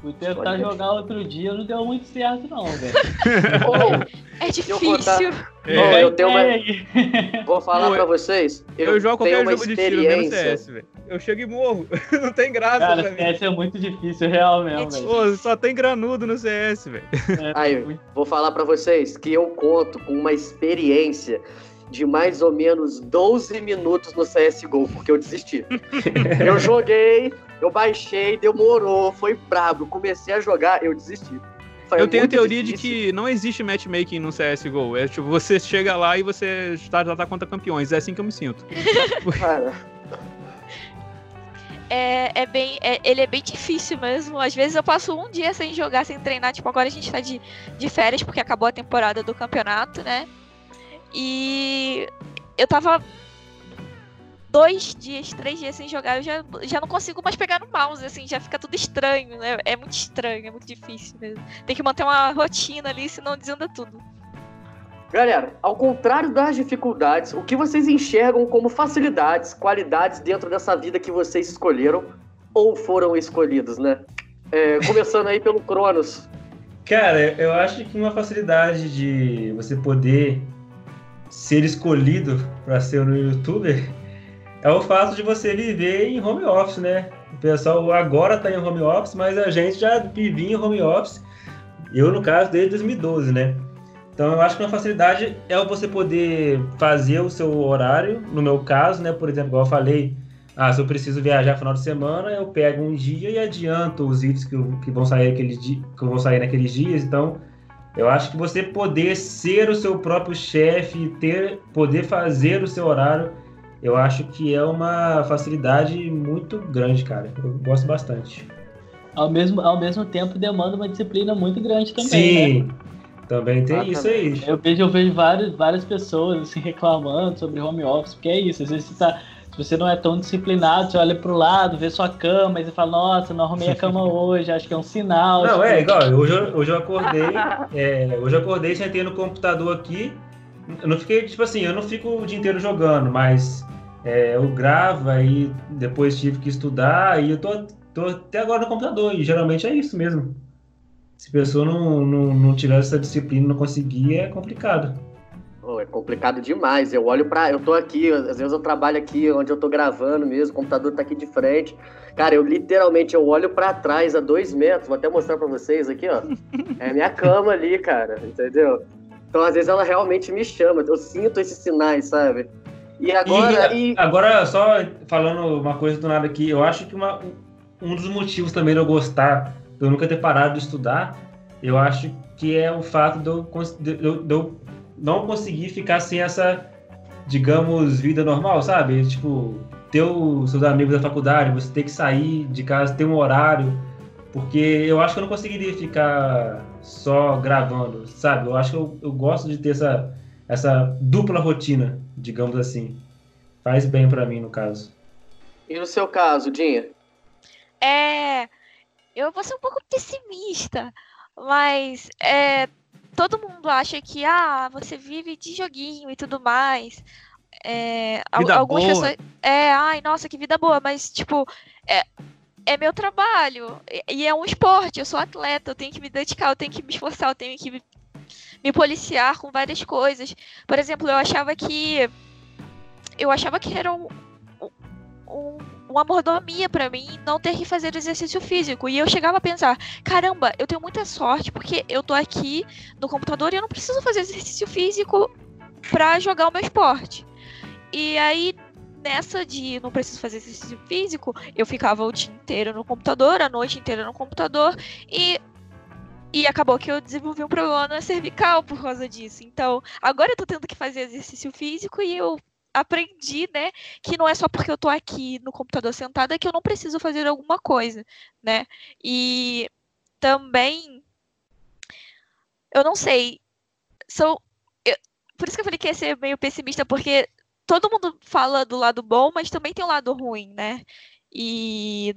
Fui tentar Olha. jogar outro dia, não deu muito certo, não, velho. [LAUGHS] Ô, É Eu difícil. Ô, eu tenho uma- vou falar Pô, pra vocês. Eu, Eu, jogo tenho qualquer uma jogo de tiro, menos experiência. CS, velho. Eu chego e morro. [LAUGHS] Não tem graça Cara, pra mim. CS é muito difícil, real mesmo, É velho. Pô, só tem granudo no CS, velho. É Aí, muito- vou falar pra vocês que eu conto com uma experiência de mais ou menos 12 minutos no CSGO, porque eu desisti. [LAUGHS] eu joguei, eu baixei, demorou, foi brabo. Comecei a jogar, eu desisti. Foi Eu tenho a teoria difícil. de que não existe matchmaking no CSGO. É tipo, você chega lá e você está, já tá contra campeões. É assim que eu me sinto. [LAUGHS] Cara, É, é bem, é- ele é bem difícil mesmo. Às vezes eu passo um dia sem jogar, sem treinar. Tipo, agora a gente tá de, de férias porque acabou a temporada do campeonato, né? E eu tava dois dias, três dias sem jogar. Eu já, já não consigo mais pegar no mouse, assim, já fica tudo estranho, né? É muito estranho, é muito difícil mesmo. Tem que manter uma rotina ali, senão desanda tudo. galera, ao contrário das dificuldades, o que vocês enxergam como facilidades, qualidades dentro dessa vida que vocês escolheram ou foram escolhidos, né? É, começando aí pelo Cronos. Cara, eu acho que uma facilidade de você poder ser escolhido para ser um youtuber é o fato de você viver em home office, né? O pessoal agora tá em home office, mas a gente já vivia em home office. Eu, no caso, desde 2012, né? Então eu acho que uma facilidade é você poder fazer o seu horário. No meu caso, né? Por exemplo, igual eu falei, ah, se eu preciso viajar no final de semana, eu pego um dia e adianto os vídeos que, que vão sair aquele dia, que vão sair naqueles dias. Então, eu acho que você poder ser o seu próprio chefe, ter, poder fazer o seu horário, eu acho que é uma facilidade muito grande, cara. Eu gosto bastante. Ao mesmo, ao mesmo tempo demanda uma disciplina muito grande também, né? Sim, também tem Ah, isso aí. Eu vejo, eu vejo várias, várias pessoas assim, reclamando sobre home office, porque é isso, às vezes você tá. Se você não é tão disciplinado, você olha pro lado, vê sua cama, e você fala, nossa, não arrumei a cama [LAUGHS] hoje, acho que é um sinal. Não, tipo, é igual, hoje, eu- hoje eu acordei, é, hoje eu acordei, sentei no computador aqui, eu não fiquei, tipo assim, eu não fico o dia inteiro jogando, mas é, eu gravo, aí depois tive que estudar, e eu tô, tô até agora no computador, e geralmente é isso mesmo. Se a pessoa não, não, não tiver essa disciplina, não conseguir, é complicado. Pô, é complicado demais. Eu olho pra. Eu tô aqui, às vezes eu trabalho aqui onde eu tô gravando mesmo, o computador tá aqui de frente. Cara, eu literalmente eu olho pra trás a dois metros, vou até mostrar pra vocês aqui, ó. É minha cama ali, cara, entendeu? Então, às vezes ela realmente me chama, eu sinto esses sinais, sabe? E agora. E, Agora, só falando uma coisa do nada aqui, eu acho que uma- um dos motivos também de eu gostar, de eu nunca ter parado de estudar, eu acho que é o fato de eu, de eu- de eu não conseguir ficar sem essa, digamos, vida normal, sabe? Tipo, ter os seus amigos da faculdade, você ter que sair de casa, ter um horário, porque eu acho que eu não conseguiria ficar só gravando, sabe? Eu acho que eu, eu gosto de ter essa, essa dupla rotina, digamos assim. Faz bem pra mim, no caso. e no seu caso, Dinha? É. Eu vou ser um pouco pessimista, mas é, todo mundo acha que ah, você vive de joguinho e tudo mais. É, Vida algumas boa. pessoas. É, ai, nossa, que vida boa, mas tipo, é, é meu trabalho e, é um esporte, eu sou atleta, eu tenho que me dedicar, eu tenho que me esforçar, eu tenho que me, me policiar com várias coisas. Por exemplo, eu achava que. Eu achava que era um, um, uma mordomia pra mim não ter que fazer exercício físico. E eu chegava a pensar, caramba, eu tenho muita sorte porque eu tô aqui no computador e eu não preciso fazer exercício físico pra jogar o meu esporte. E aí, nessa de não preciso fazer exercício físico, eu ficava o dia inteiro no computador, a noite inteira no computador e e acabou que eu desenvolvi um problema cervical por causa disso. Então, agora eu tô tendo que fazer exercício físico e eu aprendi, né, que não é só porque eu tô aqui no computador sentada que eu não preciso fazer alguma coisa, né? E também eu não sei, são eu- por isso que eu falei que ia ser meio pessimista porque todo mundo fala do lado bom, mas também tem o lado ruim, né? E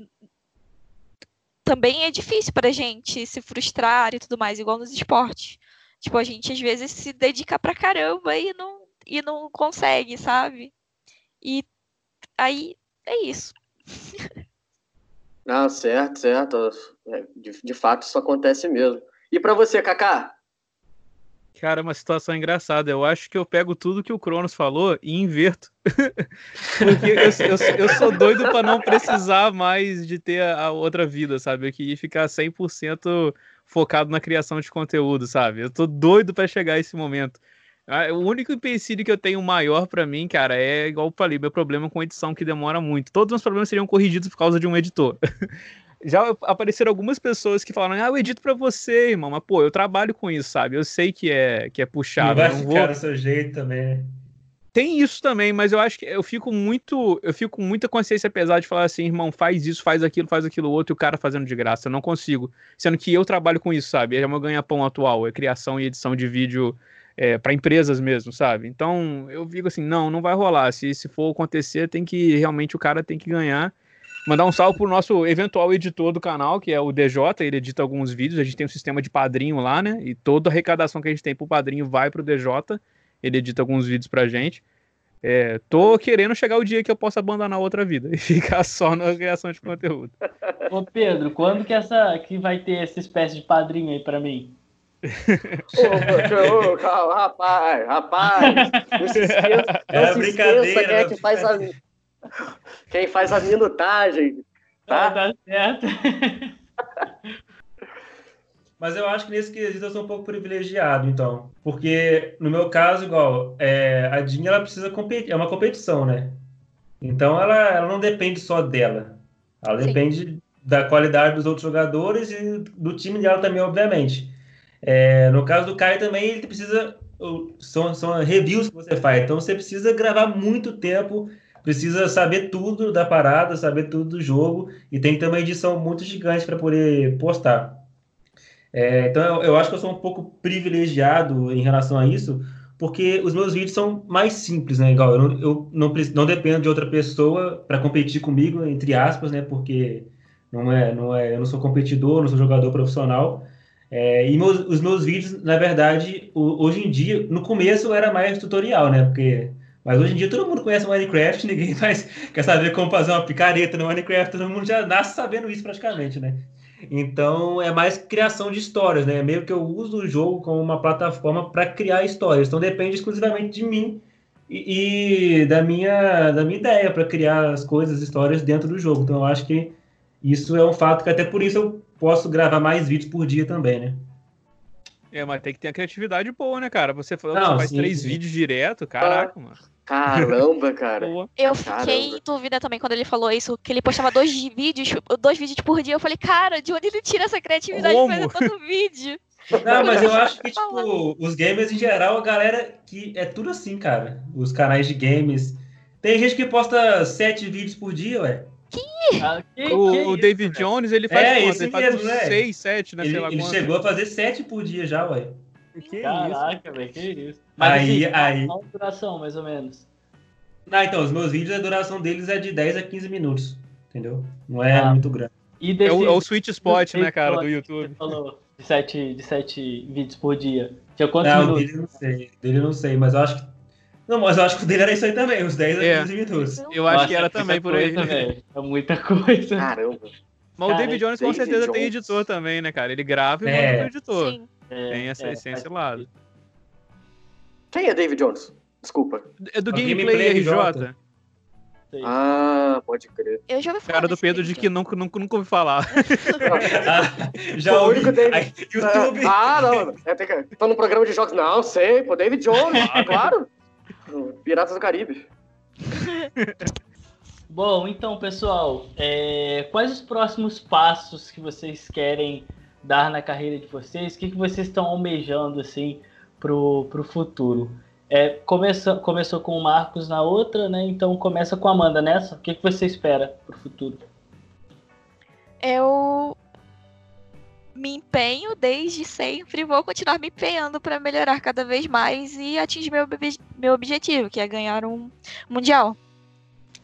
também é difícil pra gente se frustrar e tudo mais, igual nos esportes. Tipo, a gente às vezes se dedica pra caramba e não, e não consegue, sabe? E aí é isso. Ah, certo, certo. É, de, de fato, isso acontece mesmo. E para você, Kaká? Cara, é uma situação engraçada. Eu acho que eu pego tudo que o Cronos falou e inverto. [LAUGHS] Porque eu, eu, eu, sou doido para não precisar mais de ter a, a, outra vida, sabe? Eu queria ficar 100% focado na criação de conteúdo, sabe? Eu tô doido para chegar a esse momento. O único empecilho que eu tenho maior para mim, cara, é igual eu falei, meu problema com edição que demora muito. Todos os problemas seriam corrigidos por causa de um editor. [LAUGHS] Já apareceram algumas pessoas que falaram, ah, eu edito para você, irmão, mas pô, eu trabalho com isso, sabe? Eu sei que é que é puxado. Não vai não ficar vou... do seu jeito também. Tem isso também, mas eu acho que eu fico muito, eu fico com muita consciência pesada de falar assim, irmão, faz isso, faz aquilo, faz aquilo outro, e o cara fazendo de graça. Eu não consigo. Sendo que eu trabalho com isso, sabe? É o meu ganha-pão atual, é criação e edição de vídeo é, para empresas mesmo, sabe? Então eu digo assim, não, não vai rolar. Se, se for acontecer, tem que realmente o cara tem que ganhar. Mandar um salve pro nosso eventual editor do canal, que é o DJ, ele edita alguns vídeos, a gente tem um sistema de padrinho lá, né? E toda a arrecadação que a gente tem pro padrinho vai pro DJ, ele edita alguns vídeos pra gente. É, tô querendo chegar o dia que eu possa abandonar outra vida [LAUGHS] e ficar só na criação de conteúdo. Ô Pedro, quando que essa que vai ter essa espécie de padrinho aí para mim? ô, ô, rapaz, rapaz, não se esqueça, não é se esqueça quem é que faz a, quem faz a minutagem, tá? Tá certo. [LAUGHS] Mas eu acho que nesse quesito eu sou um pouco privilegiado, então. Porque, no meu caso, igual, é, a Dinha, ela precisa competir, é uma competição, né? Então, ela, ela não depende só dela. Ela Sim. depende da qualidade dos outros jogadores e do time dela também, obviamente. É, no caso do Caio também, ele precisa. São, são reviews que você faz. Então você precisa gravar muito tempo, precisa saber tudo da parada, saber tudo do jogo, e tem que ter uma edição muito gigante para poder postar. É, então eu, eu, acho que eu sou um pouco privilegiado em relação a isso, porque os meus vídeos são mais simples, né? Igual, eu não, eu não, não dependo de outra pessoa para competir comigo, entre aspas, né? Porque não é, não é, eu não sou competidor, não sou jogador profissional. É, e meus, os meus vídeos, na verdade, hoje em dia, no começo era mais tutorial, né? Porque, mas hoje em dia todo mundo conhece Minecraft, ninguém mais [LAUGHS] quer saber como fazer uma picareta no Minecraft, todo mundo já nasce sabendo isso praticamente, né? Então é mais criação de histórias, né? Meio que eu uso o jogo como uma plataforma para criar histórias. Então depende exclusivamente de mim e, e da minha da minha ideia para criar as coisas, histórias dentro do jogo. Então eu acho que isso é um fato que até por isso eu posso gravar mais vídeos por dia também, né? É, mas tem que ter a criatividade boa, né, cara? Você falou que você faz sim, três sim. vídeos direto, caraca, mano. Caramba, cara. Eu fiquei Caramba. em dúvida também quando ele falou isso, que ele postava dois vídeos, dois vídeos por dia. Eu falei, cara, de onde ele tira essa criatividade Como? de fazer todo vídeo? Não, mas eu acho que, tipo, os gamers em geral, a galera que é tudo assim, cara. Os canais de games. Tem gente que posta sete vídeos por dia, ué. Ah, que, o, que o David Jones, ele faz, é, esse ele faz mesmo, né? 6, 7, né? Ele, ele chegou a fazer 7 por dia já, ué. Que Caraca, velho, que isso. Mas aí, assim, aí... qual duração, mais ou menos? Ah, então, os meus vídeos, a duração deles é de 10 a 15 minutos, entendeu? Não é ah. muito grande. E desse, é, o, é o sweet spot, né, cara, do YouTube. Você falou de 7, de 7 vídeos por dia. Tinha quantos não, minutos? Dele não sei, dele não sei, mas eu acho que não, mas eu acho que o dele era isso aí também, uns 10 a 15 é. minutos. Eu acho que era também por aí. Coisa, é muita coisa. Caramba. Mas cara, o David Jones com certeza Jones. tem editor também, né, cara? Ele grava e é. manda pro editor. Sim. Tem essa é, essência é, lado. Quem é David Jones? Desculpa. É do Gameplay, Gameplay RJ. Ah, pode crer. Eu já ouvi falar. Cara do Pedro de que nunca, nunca, nunca ouvi falar. ah, [LAUGHS] já ouvi. O único David... YouTube. Ah, não. É, tô no programa de jogos. Não, sei, pô, David Jones, [LAUGHS] claro. Piratas do Caribe. [LAUGHS] Bom, então, pessoal, é... quais os próximos passos que vocês querem dar na carreira de vocês? O que, que vocês estão almejando, assim, pro, pro futuro? É, começa, começou com o Marcos na outra, né? Então começa com a Amanda nessa. O que, que você espera pro futuro? Eu me empenho desde sempre, vou continuar me empenhando para melhorar cada vez mais e atingir meu, meu objetivo, que é ganhar um mundial.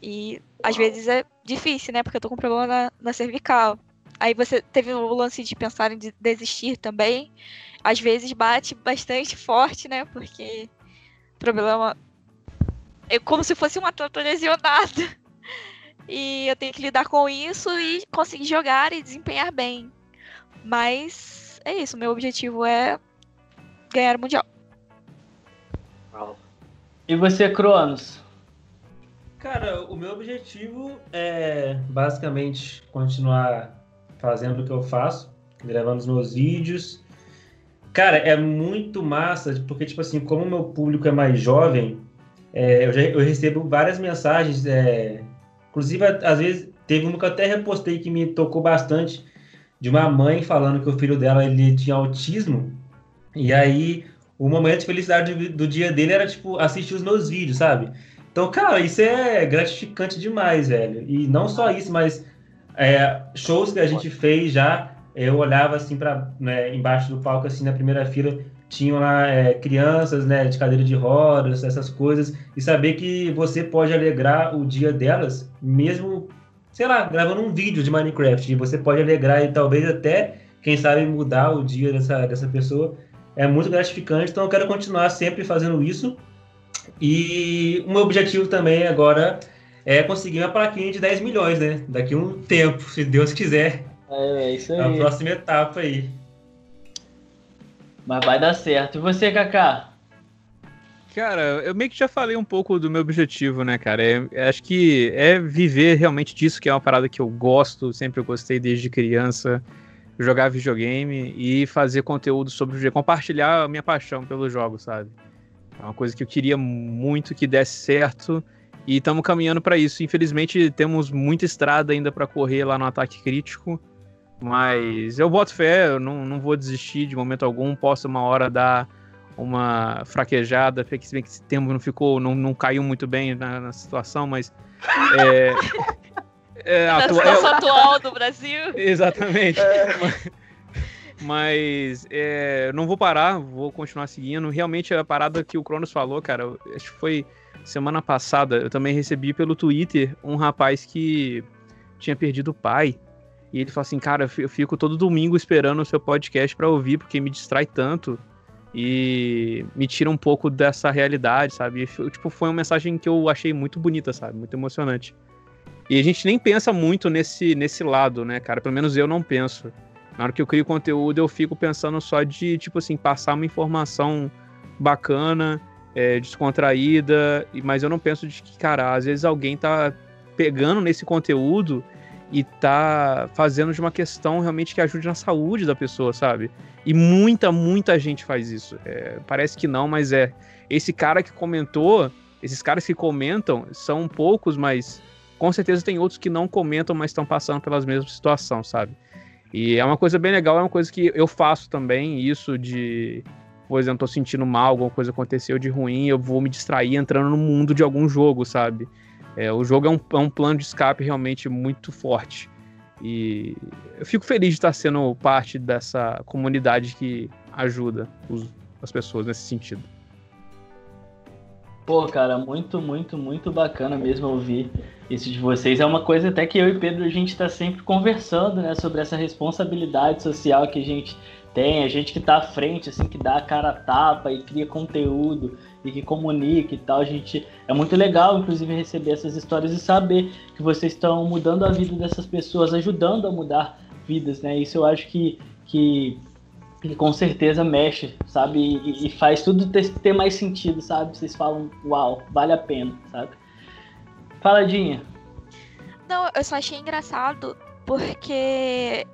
E às vezes é difícil, né? Porque eu tô com problema na, na cervical. Aí você teve o lance de pensar em desistir também. Às vezes bate bastante forte, né? Porque problema é como se fosse um atleta lesionado. [LAUGHS] e eu tenho que lidar com isso e conseguir jogar e desempenhar bem. Mas é isso, meu objetivo é ganhar o Mundial. E você, Cronos? Cara, o meu objetivo é basicamente continuar fazendo o que eu faço, gravando os meus vídeos. Cara, é muito massa, porque, tipo assim, como o meu público é mais jovem, é, eu, já, eu recebo várias mensagens, é, inclusive, às vezes, teve uma que eu até repostei que me tocou bastante, de uma mãe falando que o filho dela ele tinha autismo, e aí o momento de felicidade do dia dele era, tipo, assistir os meus vídeos, sabe? Então, cara, isso é gratificante demais, velho. E não só isso, mas é, shows que a gente fez já, eu olhava assim para né, embaixo do palco, assim, na primeira fila, tinham lá é, crianças, né, de cadeira de rodas, essas coisas, e saber que você pode alegrar o dia delas, mesmo, sei lá, gravando um vídeo de Minecraft, e você pode alegrar e talvez até, quem sabe, mudar o dia dessa, dessa pessoa, é muito gratificante, então eu quero continuar sempre fazendo isso, e o meu objetivo também agora é conseguir uma plaquinha de 10 milhões, né? Daqui a um tempo, se Deus quiser. É, é isso aí. A próxima etapa aí. Mas vai dar certo. E você, Kaká? Cara, eu meio que já falei um pouco do meu objetivo, né, cara? É, é, acho que é viver realmente disso, que é uma parada que eu gosto, sempre gostei desde criança, jogar videogame e fazer conteúdo sobre o videogame, compartilhar a minha paixão pelo jogo, sabe? É uma coisa que eu queria muito que desse certo e estamos caminhando para isso. Infelizmente, temos muita estrada ainda para correr lá no ataque crítico. Mas eu boto fé, eu não, não vou desistir de momento algum. Posso uma hora dar uma fraquejada, porque se bem que esse tempo não ficou, não, não caiu muito bem na, na situação, mas. É, [LAUGHS] é, na atua... situação atual do Brasil. [LAUGHS] Exatamente. É. Mas, [LAUGHS] mas é, não vou parar, vou continuar seguindo. Realmente a parada que o Cronos falou, cara, acho que foi semana passada eu também recebi pelo Twitter um rapaz que tinha perdido o pai. E ele falou assim: Cara, eu fico todo domingo esperando o seu podcast para ouvir, porque me distrai tanto e me tira um pouco dessa realidade, sabe? E, tipo, foi uma mensagem que eu achei muito bonita, sabe? Muito emocionante. E a gente nem pensa muito nesse, nesse lado, né, cara? Pelo menos eu não penso. Na hora que eu crio conteúdo, eu fico pensando só de, tipo assim, passar uma informação bacana é, descontraída, mas eu não penso de que, cara, às vezes alguém tá pegando nesse conteúdo e tá fazendo de uma questão realmente que ajude na saúde da pessoa, sabe? E muita, muita gente faz isso. É, parece que não, mas é. Esse cara que comentou, esses caras que comentam são poucos, mas com certeza tem outros que não comentam, mas estão passando pelas mesmas situações, sabe? E é uma coisa bem legal, é uma coisa que eu faço também, isso de por exemplo, tô sentindo mal, alguma coisa aconteceu de ruim, eu vou me distrair entrando no mundo de algum jogo, sabe? É, o jogo é um, é um plano de escape realmente muito forte. E eu fico feliz de estar sendo parte dessa comunidade que ajuda os, as pessoas nesse sentido. Pô, cara, muito, muito, muito bacana mesmo ouvir isso de vocês. É uma coisa até que eu e Pedro a gente está sempre conversando, né, sobre essa responsabilidade social que a gente tem, a gente que está à frente, assim, que dá a cara a tapa e cria conteúdo e que comunica e tal. A gente é muito legal, inclusive, receber essas histórias e saber que vocês estão mudando a vida dessas pessoas, ajudando a mudar vidas, né? Isso eu acho que, que, que com certeza mexe, sabe? E, e faz tudo ter, ter, mais sentido, sabe? Vocês falam, uau, vale a pena, sabe? Faladinha. Não, eu só achei engraçado porque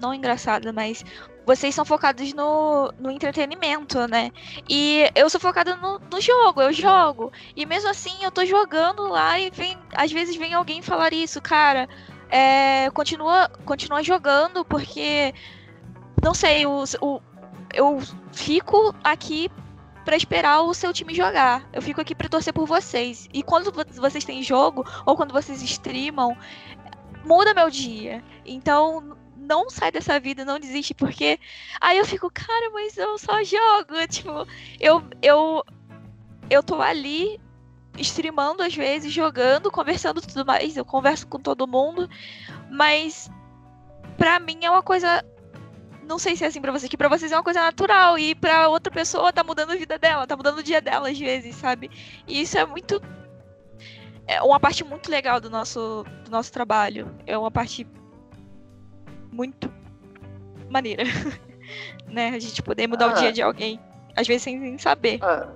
não engraçado, mas vocês são focados no, no entretenimento, né? E eu sou focada no, no jogo, eu jogo. E mesmo assim eu tô jogando lá e vem. Às vezes vem alguém falar isso, cara. É, continua, continua jogando, porque. Não sei, o, o, eu fico aqui para esperar o seu time jogar. Eu fico aqui para torcer por vocês. E quando vocês têm jogo, ou quando vocês streamam, muda meu dia. Então, não sai dessa vida, não desiste, porque aí eu fico, cara, mas eu só jogo. Tipo, eu, eu, eu tô ali streamando às vezes, jogando, conversando tudo mais. Eu converso com todo mundo, mas pra mim é uma coisa. Não sei se é assim pra vocês, que pra vocês é uma coisa natural. E pra outra pessoa tá mudando a vida dela, tá mudando o dia dela às vezes, sabe? E isso é muito. é uma parte muito legal do nosso, do nosso trabalho. É uma parte muito maneira. [LAUGHS] né? A gente poder mudar Ah. o dia de alguém. Às vezes sem nem saber. Ah,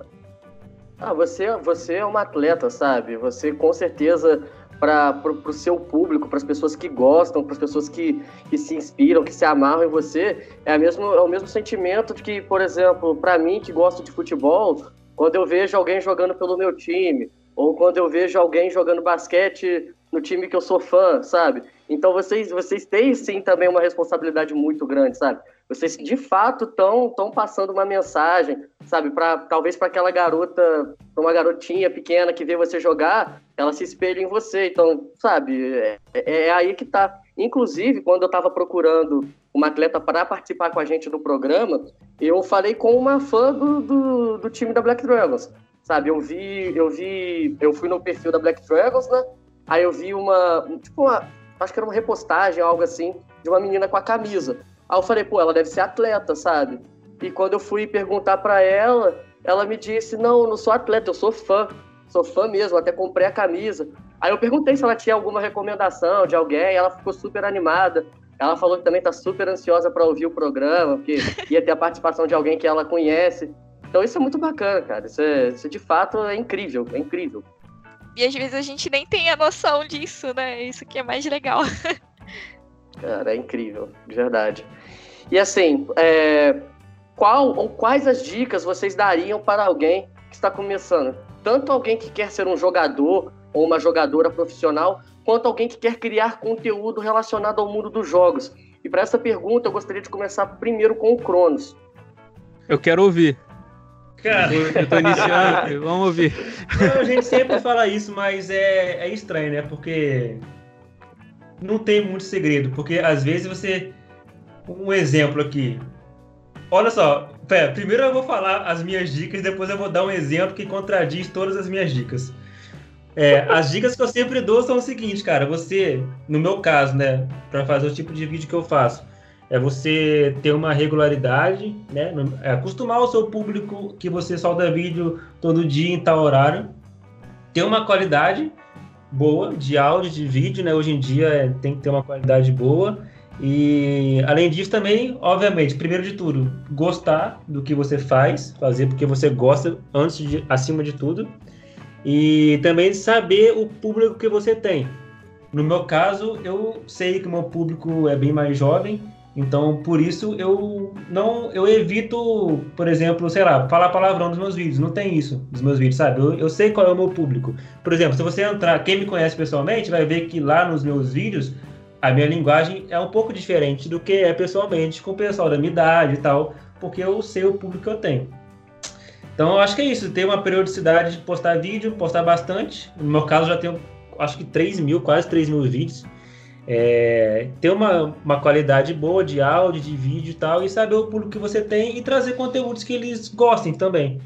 ah, você, você é uma atleta, sabe? Você com certeza para o seu público, para as pessoas que gostam, para as pessoas que, que se inspiram, que se amarram em você, é, a mesmo, é o mesmo sentimento de que, por exemplo, para mim que gosto de futebol, quando eu vejo alguém jogando pelo meu time, ou quando eu vejo alguém jogando basquete no time que eu sou fã, sabe? Então vocês, vocês têm sim também uma responsabilidade muito grande, sabe? Vocês de fato estão tão passando uma mensagem, sabe? Para talvez para aquela garota, pra uma garotinha pequena que vê você jogar, ela se espelha em você. Então, sabe? É, é aí que tá. Inclusive, quando eu estava procurando uma atleta para participar com a gente do programa, eu falei com uma fã do, do, do time da Black Dragons, sabe? Eu vi, eu vi, eu fui no perfil da Black Dragons, né? Aí eu vi uma, tipo uma, acho que era uma repostagem, algo assim, de uma menina com a camisa. Aí eu falei, pô, ela deve ser atleta, sabe? E quando eu fui perguntar para ela, ela me disse, não, eu não sou atleta, eu sou fã. Sou fã mesmo, até comprei a camisa. Aí eu perguntei se ela tinha alguma recomendação de alguém, ela ficou super animada. Ela falou que também tá super ansiosa para ouvir o programa, porque ia ter a participação de alguém que ela conhece. Então isso é muito bacana, cara. Isso, é, isso de fato é incrível, é incrível. E às vezes a gente nem tem a noção disso, né? Isso que é mais legal. [LAUGHS] Cara, é incrível, de verdade. E assim, é, qual ou quais as dicas vocês dariam para alguém que está começando? Tanto alguém que quer ser um jogador ou uma jogadora profissional, quanto alguém que quer criar conteúdo relacionado ao mundo dos jogos. E para essa pergunta, eu gostaria de começar primeiro com o Cronos. Eu quero ouvir. Cara, Eu tô iniciando, vamos ouvir. Não, a gente sempre fala isso, mas é, é estranho, né? Porque não tem muito segredo. Porque às vezes você. Um exemplo aqui. Olha só, pera, primeiro eu vou falar as minhas dicas, depois eu vou dar um exemplo que contradiz todas as minhas dicas. É, as dicas que eu sempre dou são o seguinte, cara. Você, no meu caso, né, para fazer o tipo de vídeo que eu faço, é você ter uma regularidade, né? É acostumar o seu público que você solta vídeo todo dia em tal horário, ter uma qualidade boa de áudio, de vídeo, né? Hoje em dia é, tem que ter uma qualidade boa. E além disso também, obviamente, primeiro de tudo, gostar do que você faz, fazer porque você gosta antes de acima de tudo. E também saber o público que você tem. No meu caso, eu sei que o meu público é bem mais jovem, então por isso eu não eu evito, por exemplo, sei lá, falar palavrão nos meus vídeos. Não tem isso nos meus vídeos, sabe? Eu, eu sei qual é o meu público. Por exemplo, se você entrar, quem me conhece pessoalmente vai ver que lá nos meus vídeos a minha linguagem é um pouco diferente do que é pessoalmente com o pessoal da minha idade e tal, porque eu sei o público que eu tenho. Então eu acho que é isso, ter uma periodicidade de postar vídeo, postar bastante. No meu caso já tenho acho que 3 mil, quase 3 mil vídeos. É, ter uma, uma qualidade boa de áudio, de vídeo e tal, e saber o público que você tem e trazer conteúdos que eles gostem também.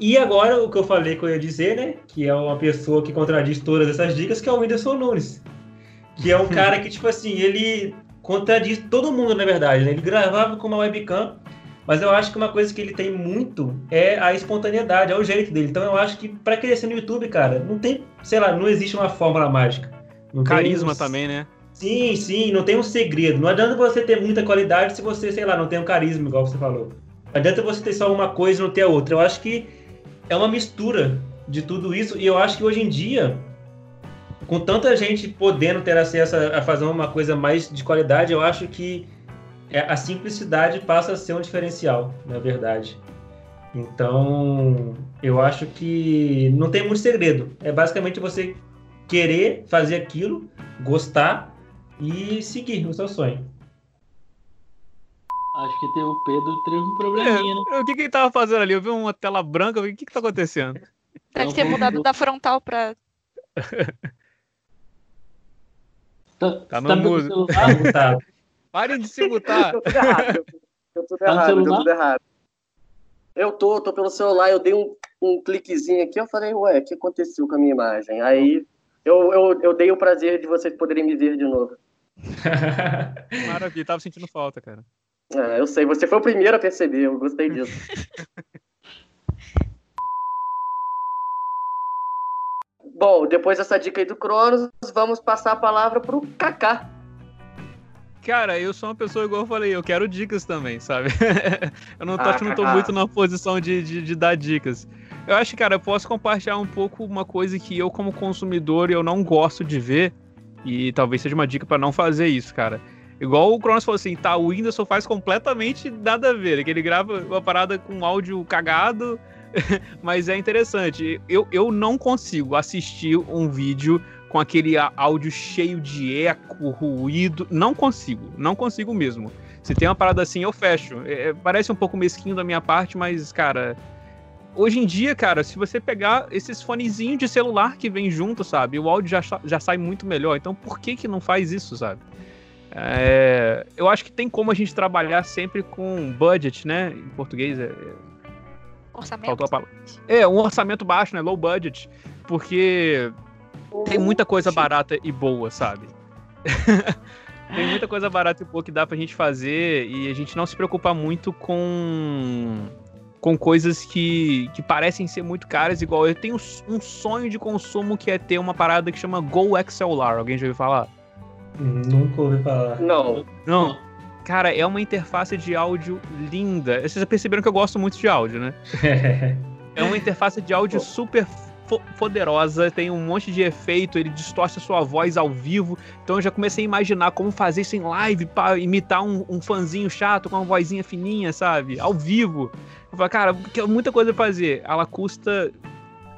E agora o que eu falei que eu ia dizer, né? Que é uma pessoa que contradiz todas essas dicas, que é o Whindersson Nunes. Que é um [LAUGHS] cara que, tipo assim, ele contradiz todo mundo, na verdade, né? Ele gravava com uma webcam, mas eu acho que uma coisa que ele tem muito é a espontaneidade, é o jeito dele. Então eu acho que para crescer no YouTube, cara, não tem, sei lá, não existe uma fórmula mágica. Não tem Carisma um- também, né? Sim, sim, não tem um segredo. Não adianta você ter muita qualidade se você, sei lá, não tem um carisma, igual você falou. Não adianta você ter só uma coisa e não ter a outra. Eu acho que é uma mistura de tudo isso. E eu acho que hoje em dia, com tanta gente podendo ter acesso a fazer uma coisa mais de qualidade, eu acho que é- a simplicidade passa a ser um diferencial, na verdade. Então, eu acho que não tem muito segredo. É basicamente você querer fazer aquilo, gostar e seguir o seu sonho. Acho que o Pedro teve um probleminha, né? É, o que, que ele tava fazendo ali? Eu vi uma tela branca, eu o que, que tá acontecendo? Deve ter mudado da frontal pra. Tá, Tá no tá mudo. Tá. Parem de se mutar. Deu tudo errado. Deu tudo Tá errado, tudo errado. Eu tô, tô pelo celular, eu dei um, um cliquezinho aqui, eu falei, ué, o que aconteceu com a minha imagem? Aí eu, eu, eu dei o prazer de vocês poderem me ver de novo. Maravilha, tava sentindo falta, cara. É, eu sei, você foi o primeiro a perceber, eu gostei disso. [LAUGHS] Bom, depois dessa dica aí do Cronos, vamos passar a palavra pro Kaká. Cara, eu sou uma pessoa, igual eu falei, eu quero dicas também, sabe? [LAUGHS] eu não tô, Ah, acho que não tô muito na posição de, de, de dar dicas. Eu acho que, cara, eu posso compartilhar um pouco uma coisa que eu, como consumidor, eu não gosto de ver. E talvez seja uma dica pra não fazer isso, cara. Igual o Cronos falou assim, tá, o Whindersson faz completamente nada a ver. Que ele grava uma parada com áudio cagado, [LAUGHS] mas é interessante. Eu, eu não consigo assistir um vídeo com aquele áudio cheio de eco, ruído. Não consigo, não consigo mesmo. Se tem uma parada assim, eu fecho. É, parece um pouco mesquinho da minha parte, mas, cara. Hoje em dia, cara, se você pegar esses fonezinhos de celular que vem junto, sabe? O áudio já, já sai muito melhor. Então, por que que não faz isso, sabe? É, eu acho que tem como a gente trabalhar sempre com budget, né? Em português é, Orçamento. Faltou a palavra. É, um orçamento baixo, né? Low budget. Porque tem muita coisa barata e boa, sabe? [LAUGHS] tem muita coisa barata e boa que dá pra gente fazer e a gente não se preocupa muito com com coisas que, que parecem ser muito caras, igual eu tenho um sonho de consumo que é ter uma parada que chama Go XLR. Alguém já ouviu falar? Nunca ouvi falar. Não. Não. Cara, é uma interface de áudio linda. Vocês já perceberam que eu gosto muito de áudio, né? [LAUGHS] É uma interface de áudio super poderosa, tem um monte de efeito, ele distorce a sua voz ao vivo. Então eu já comecei a imaginar como fazer isso em live pra imitar um, um fãzinho chato com uma vozinha fininha, sabe? Ao vivo. Eu falei, cara, que- muita coisa pra fazer. Ela custa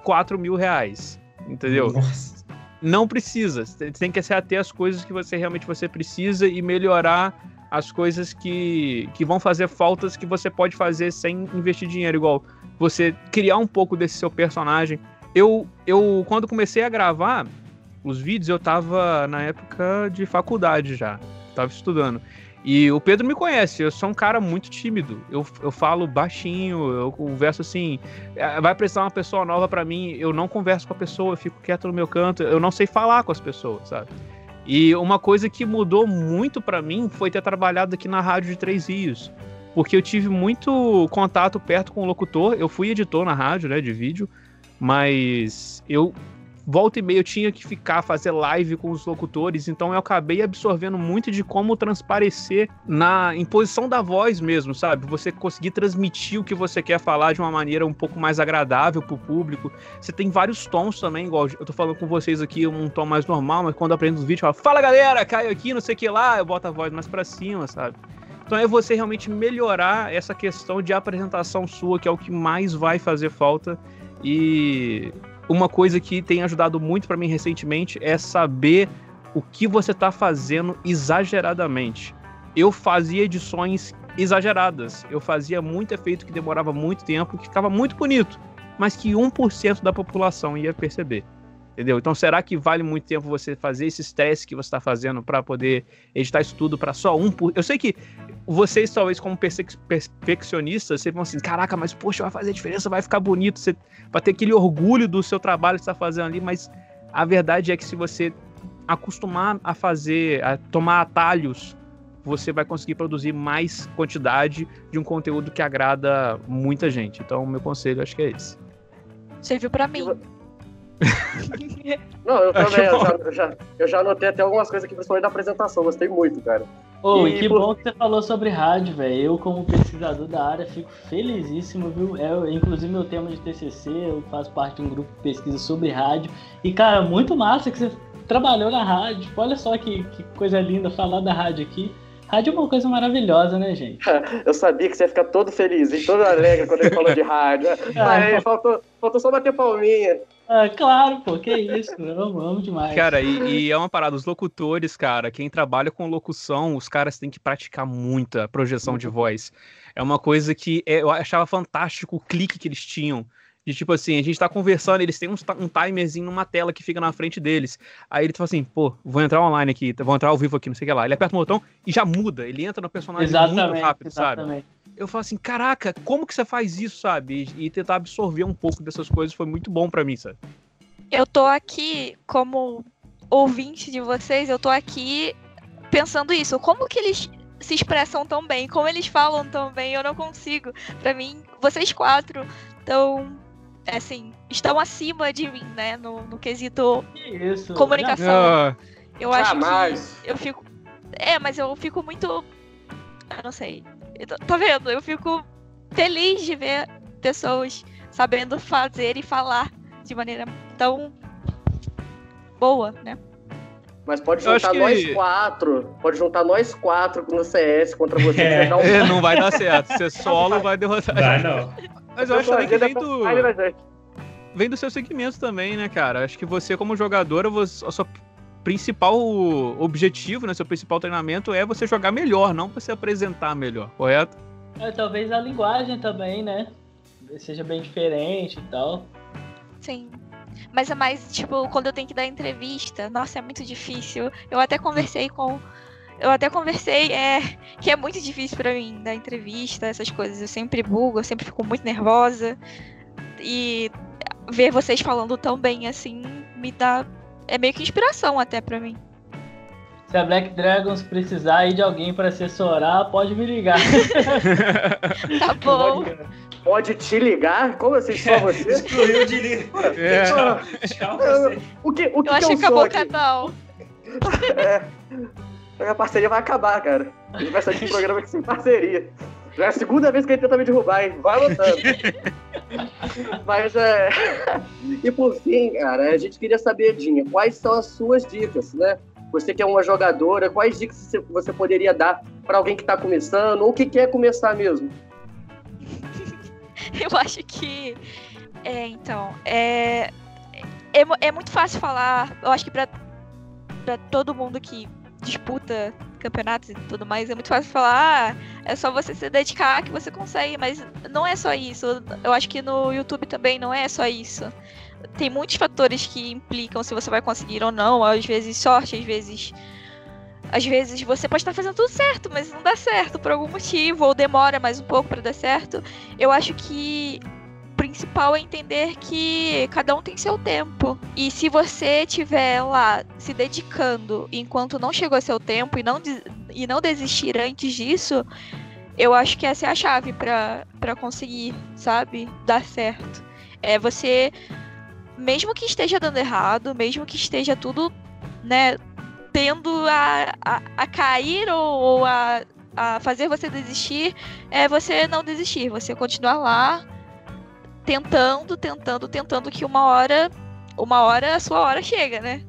4 mil reais. Entendeu? Nossa. não precisa. Você tem que se ater às coisas que você realmente você precisa e melhorar as coisas que, que vão fazer faltas que você pode fazer sem investir dinheiro. Igual você criar um pouco desse seu personagem. Eu, eu quando comecei a gravar os vídeos, eu tava na época de faculdade já. Tava estudando. E o Pedro me conhece, eu sou um cara muito tímido. Eu, eu falo baixinho, eu converso assim. é, Vai precisar uma pessoa nova pra mim, eu não converso com a pessoa, eu fico quieto no meu canto, eu não sei falar com as pessoas, sabe? E uma coisa que mudou muito pra mim foi ter trabalhado aqui na Rádio de Três Rios. Porque eu tive muito contato perto com o locutor, eu fui editor na rádio, né, de vídeo, mas eu volta e meia eu tinha que ficar fazer live com os locutores, então eu acabei absorvendo muito de como transparecer na imposição da voz mesmo, sabe? Você conseguir transmitir o que você quer falar de uma maneira um pouco mais agradável pro público. Você tem vários tons também, igual eu tô falando com vocês aqui, um tom mais normal, mas quando eu aprendo os vídeos, eu falo, fala galera, Caio aqui, não sei o que lá, eu boto a voz mais pra cima, sabe? Então é você realmente melhorar essa questão de apresentação sua, que é o que mais vai fazer falta. E uma coisa que tem ajudado muito pra mim recentemente é saber o que você tá fazendo exageradamente. Eu fazia edições exageradas. Eu fazia muito efeito que demorava muito tempo, que ficava muito bonito, mas que 1% da população ia perceber. Entendeu? Então, será que vale muito tempo você fazer esse estresse que você está fazendo para poder editar isso tudo para só um por... Eu sei que vocês, talvez, como perfeccionistas, vocês vão assim: caraca, mas poxa, vai fazer diferença, vai ficar bonito, você vai ter aquele orgulho do seu trabalho que você está fazendo ali, mas a verdade é que se você acostumar a fazer, a tomar atalhos, você vai conseguir produzir mais quantidade de um conteúdo que agrada muita gente. Então, o meu conselho acho que é esse. Serviu pra mim. [LAUGHS] Não, eu também, eu já, eu, já, eu já anotei até algumas coisas aqui, principalmente da apresentação, gostei muito, cara. Ô, E que por- bom que você falou sobre rádio, velho. Eu, como pesquisador da área, fico felizíssimo, viu? É, inclusive, meu tema de TCC, eu faço parte de um grupo de pesquisa sobre rádio. E, cara, muito massa que você trabalhou na rádio. Olha só que, que coisa linda falar da rádio aqui. Rádio é uma coisa maravilhosa, né, gente? [LAUGHS] Eu sabia que você ia ficar todo feliz e todo alegre quando ele falou de rádio. [LAUGHS] Mas faltou, faltou só bater palminha. Ah, claro, pô, que isso. Eu amo, amo demais. Cara, e, e é uma parada, os locutores, cara, quem trabalha com locução, os caras têm que praticar muita projeção de voz. É uma coisa que é- eu achava fantástico o clique que eles tinham. De tipo assim, a gente tá conversando, eles têm ta- um timerzinho numa tela que fica na frente deles. Aí ele fala assim, pô, vou entrar online aqui, vou entrar ao vivo aqui, não sei o que lá. Ele aperta o botão e já muda, ele entra no personagem muito exatamente, rápido, sabe? Eu falo assim, caraca, como que você faz isso, sabe? E, e tentar absorver um pouco dessas coisas foi muito bom pra mim, sabe? Eu tô aqui como ouvinte de vocês, eu tô aqui pensando isso. Como que eles se expressam tão bem? Como eles falam tão bem? Eu não consigo. Pra mim, vocês quatro estão assim, estão acima de mim, né? No, no quesito Que comunicação. Ah, Eu acho Jamais. que eu fico. É, mas eu fico muito. Eu não sei. Eu tô- Tá vendo? Eu fico feliz de ver pessoas sabendo fazer e falar de maneira tão boa, né? Mas pode Eu acho juntar que- nós quatro. Pode juntar nós quatro no CS contra você. É. Você um é, [LAUGHS] não vai dar certo. Ser solo vai derrotar. Vai não. Mas eu acho também que vem do, vem do seu segmento também, né, cara? Acho que você, como jogadora, você, a sua principal objetivo, né, seu principal treinamento é você jogar melhor, não você apresentar melhor, correto? É, talvez a linguagem também, né? Seja bem diferente e tal. Sim. Mas é mais, tipo, quando eu tenho que dar entrevista, nossa, é muito difícil. Eu até conversei com. Eu até conversei, é. Que é muito difícil pra mim dar entrevista, essas coisas. Eu sempre bugo, eu sempre fico muito nervosa. E ver vocês falando tão bem assim me dá. É meio que inspiração até pra mim. Se a Black Dragons precisar aí de alguém pra assessorar, pode me ligar. [LAUGHS] Tá bom. Pode te ligar? Como assim? Só [LAUGHS] você? Excluiu de livro. [LAUGHS] É. Tchau, você. o que, o que, Eu acho que acabou sou o aqui? canal. A parceria vai acabar, cara. A gente vai sair de programa aqui sem parceria. Já é a segunda vez que ele tenta me derrubar, hein? Vai anotando. [LAUGHS] Mas é. [LAUGHS] E por fim, cara, a gente queria saber, Dinha, quais são as suas dicas, né? Você que é uma jogadora, quais dicas você- poderia dar para alguém que tá começando ou que quer começar mesmo? [LAUGHS] Eu acho que. É, então. É, é, é muito fácil falar. Eu acho que pra todo mundo que disputa campeonatos e tudo mais, é muito fácil falar. Ah, é só você se dedicar que você consegue. Mas não é só isso. Eu acho que no YouTube também não é só isso. Tem muitos fatores que implicam se você vai conseguir ou não. Às vezes sorte, às vezes. Às vezes você pode estar fazendo tudo certo, mas não dá certo por algum motivo, ou demora mais um pouco pra dar certo. Eu acho que principal é entender que cada um tem seu tempo. E se você estiver lá se dedicando enquanto não chegou seu tempo e não, e não desistir antes disso, eu acho que essa é a chave pra conseguir, sabe? Dar certo. É você, mesmo que esteja dando errado, mesmo que esteja tudo, né, tendo a, a, a cair ou, ou a, a fazer você desistir, é você não desistir, você continuar lá tentando, tentando, tentando que uma hora, uma hora a sua hora chega, né?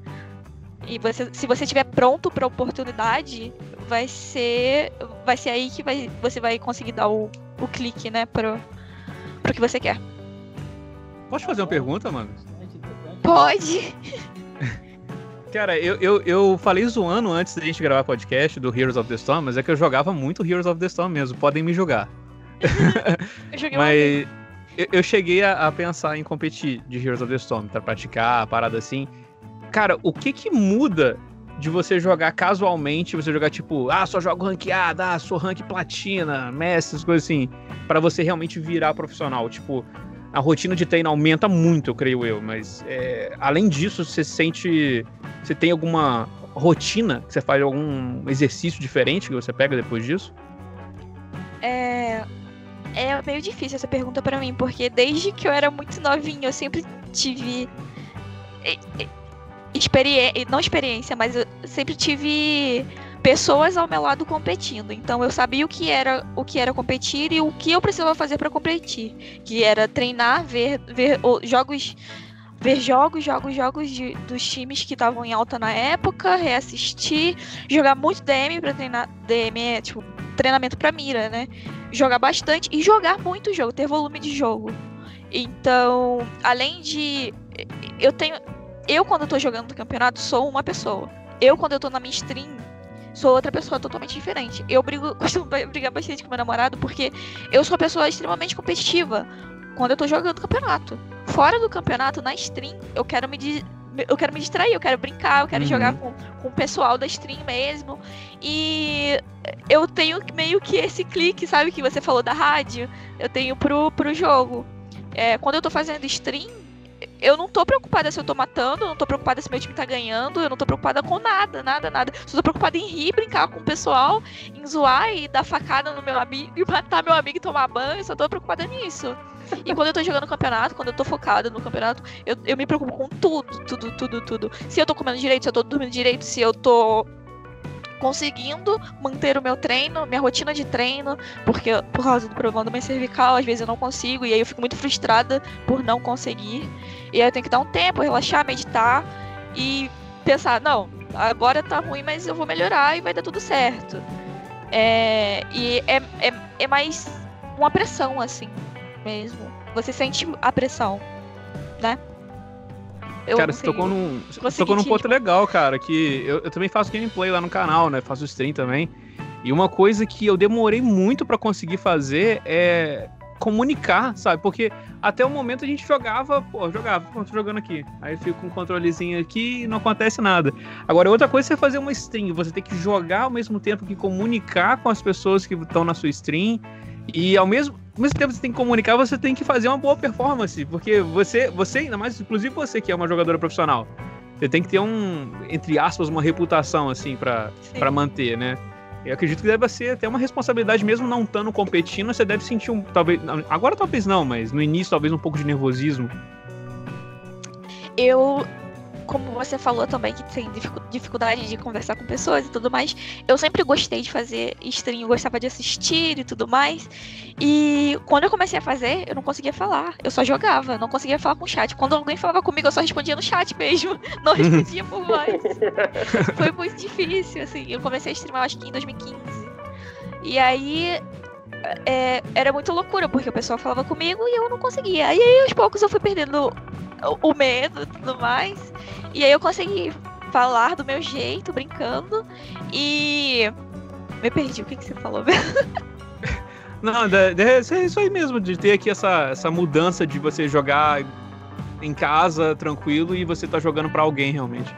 E você, se você estiver pronto para a oportunidade, vai ser, vai ser aí que vai, você vai conseguir dar o, o clique, né, pro, pro que você quer. Posso fazer uma pergunta, mano? Pode. [LAUGHS] Cara, eu, eu, eu falei zoando antes da gente gravar podcast do Heroes of the Storm, mas é que eu jogava muito Heroes of the Storm mesmo, podem me julgar. [LAUGHS] Eu joguei Mas eu, cheguei a, a pensar em competir de Heroes of the Storm, pra praticar, parada assim. Cara, o que que muda de você jogar casualmente, você jogar tipo, ah, só jogo ranqueada, ah, sou rank platina, mestre, essas coisas assim, pra você realmente virar profissional? Tipo, a rotina de treino aumenta muito, eu creio eu, mas é, além disso, você sente. Você tem alguma rotina que você faz algum exercício diferente que você pega depois disso? É, é meio difícil essa pergunta pra mim, porque desde que eu era muito novinho, eu sempre tive experiência, não experiência, mas eu sempre tive pessoas ao meu lado competindo. Então eu sabia o que era o que era competir e o que eu precisava fazer pra competir, que era treinar, ver, ver jogos ver jogos, jogos, jogos de- dos times que estavam em alta na época, reassistir, jogar muito DM pra treinar. DM é tipo treinamento pra mira, né? Jogar bastante e jogar muito jogo, ter volume de jogo. Então, além de. Eu tenho. Eu, quando eu tô jogando no campeonato, sou uma pessoa. Eu, quando eu tô na minha stream, sou outra pessoa totalmente diferente. Eu brigo, [LAUGHS] costumo brigar bastante com meu namorado porque eu sou uma pessoa extremamente competitiva quando eu tô jogando campeonato. Fora do campeonato, na stream, eu quero me. Eu quero me distrair, eu quero brincar, eu quero Uhum. jogar com, com o pessoal da stream mesmo. E eu tenho meio que esse clique, sabe, que você falou da rádio, eu tenho pro, pro jogo. É, quando eu tô fazendo stream, eu não tô preocupada se eu tô matando, eu não tô preocupada se meu time tá ganhando, eu não tô preocupada com nada, nada, nada. Só tô preocupada em rir, brincar com o pessoal, em zoar e dar facada no meu amigo [LAUGHS] e matar meu amigo e tomar banho, só tô preocupada nisso. E quando eu tô jogando campeonato, quando eu tô focada no campeonato, eu, eu me preocupo com tudo, tudo, tudo, tudo. Se eu tô comendo direito, se eu tô dormindo direito, se eu tô conseguindo manter o meu treino, minha rotina de treino, porque por causa do problema do meu cervical, às vezes eu não consigo, e aí eu fico muito frustrada por não conseguir. E aí eu tenho que dar um tempo, relaxar, meditar e pensar, não, agora tá ruim, mas eu vou melhorar e vai dar tudo certo. É, e é, é, é mais uma pressão, assim, mesmo. Você sente a pressão, né? Eu cara, você tocou num, você tocou num ponto legal, cara, que eu, eu, também faço gameplay lá no canal, né? Faço stream também. E uma coisa que eu demorei muito para conseguir fazer é comunicar, sabe? Porque até o momento a gente jogava, pô, jogava, tô jogando aqui. Aí fico com um controlezinho aqui e não acontece nada. Agora, outra coisa é fazer uma stream, você tem que jogar ao mesmo tempo que comunicar com as pessoas que estão na sua stream. E ao mesmo, ao mesmo tempo que você tem que comunicar, você tem que fazer uma boa performance. Porque você, você, ainda mais, inclusive você que é uma jogadora profissional, você tem que ter um, entre aspas, uma reputação, assim, para manter, né? Eu acredito que deve ser até uma responsabilidade, mesmo não estando competindo, você deve sentir um. Talvez. Agora talvez não, mas no início talvez um pouco de nervosismo. Eu como você falou também que tem dificuldade de conversar com pessoas e tudo mais, eu sempre gostei de fazer stream, gostava de assistir e tudo mais. E quando eu comecei a fazer, eu não conseguia falar, eu só jogava, não conseguia falar com o chat. Quando alguém falava comigo, eu só respondia no chat mesmo, [LAUGHS] não respondia por voz. [LAUGHS] Foi muito difícil, assim. Eu comecei a streamar acho que em 2015. E aí é, era muito loucura, porque o pessoal falava comigo e eu não conseguia. E aí, aos poucos, eu fui perdendo o, o medo e tudo mais. E aí eu consegui falar do meu jeito, brincando. E. Me perdi, o que, que você falou? [LAUGHS] Não, é isso aí mesmo, de ter aqui essa, essa mudança de você jogar em casa, tranquilo, e você tá jogando para alguém realmente.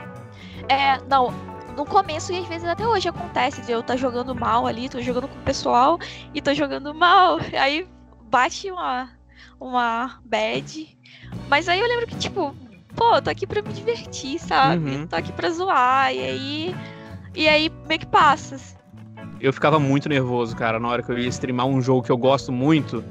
É, não, no começo e às vezes até hoje acontece de eu estar tá jogando mal ali, tô jogando com o pessoal e tô jogando mal. [LAUGHS] Aí bate uma, uma bad. Mas aí eu lembro que, tipo, pô, tô aqui pra me divertir, sabe? Uhum. Tô aqui pra zoar. E aí. E aí meio que passa. Eu ficava muito nervoso, cara, na hora que eu ia streamar um jogo que eu gosto muito.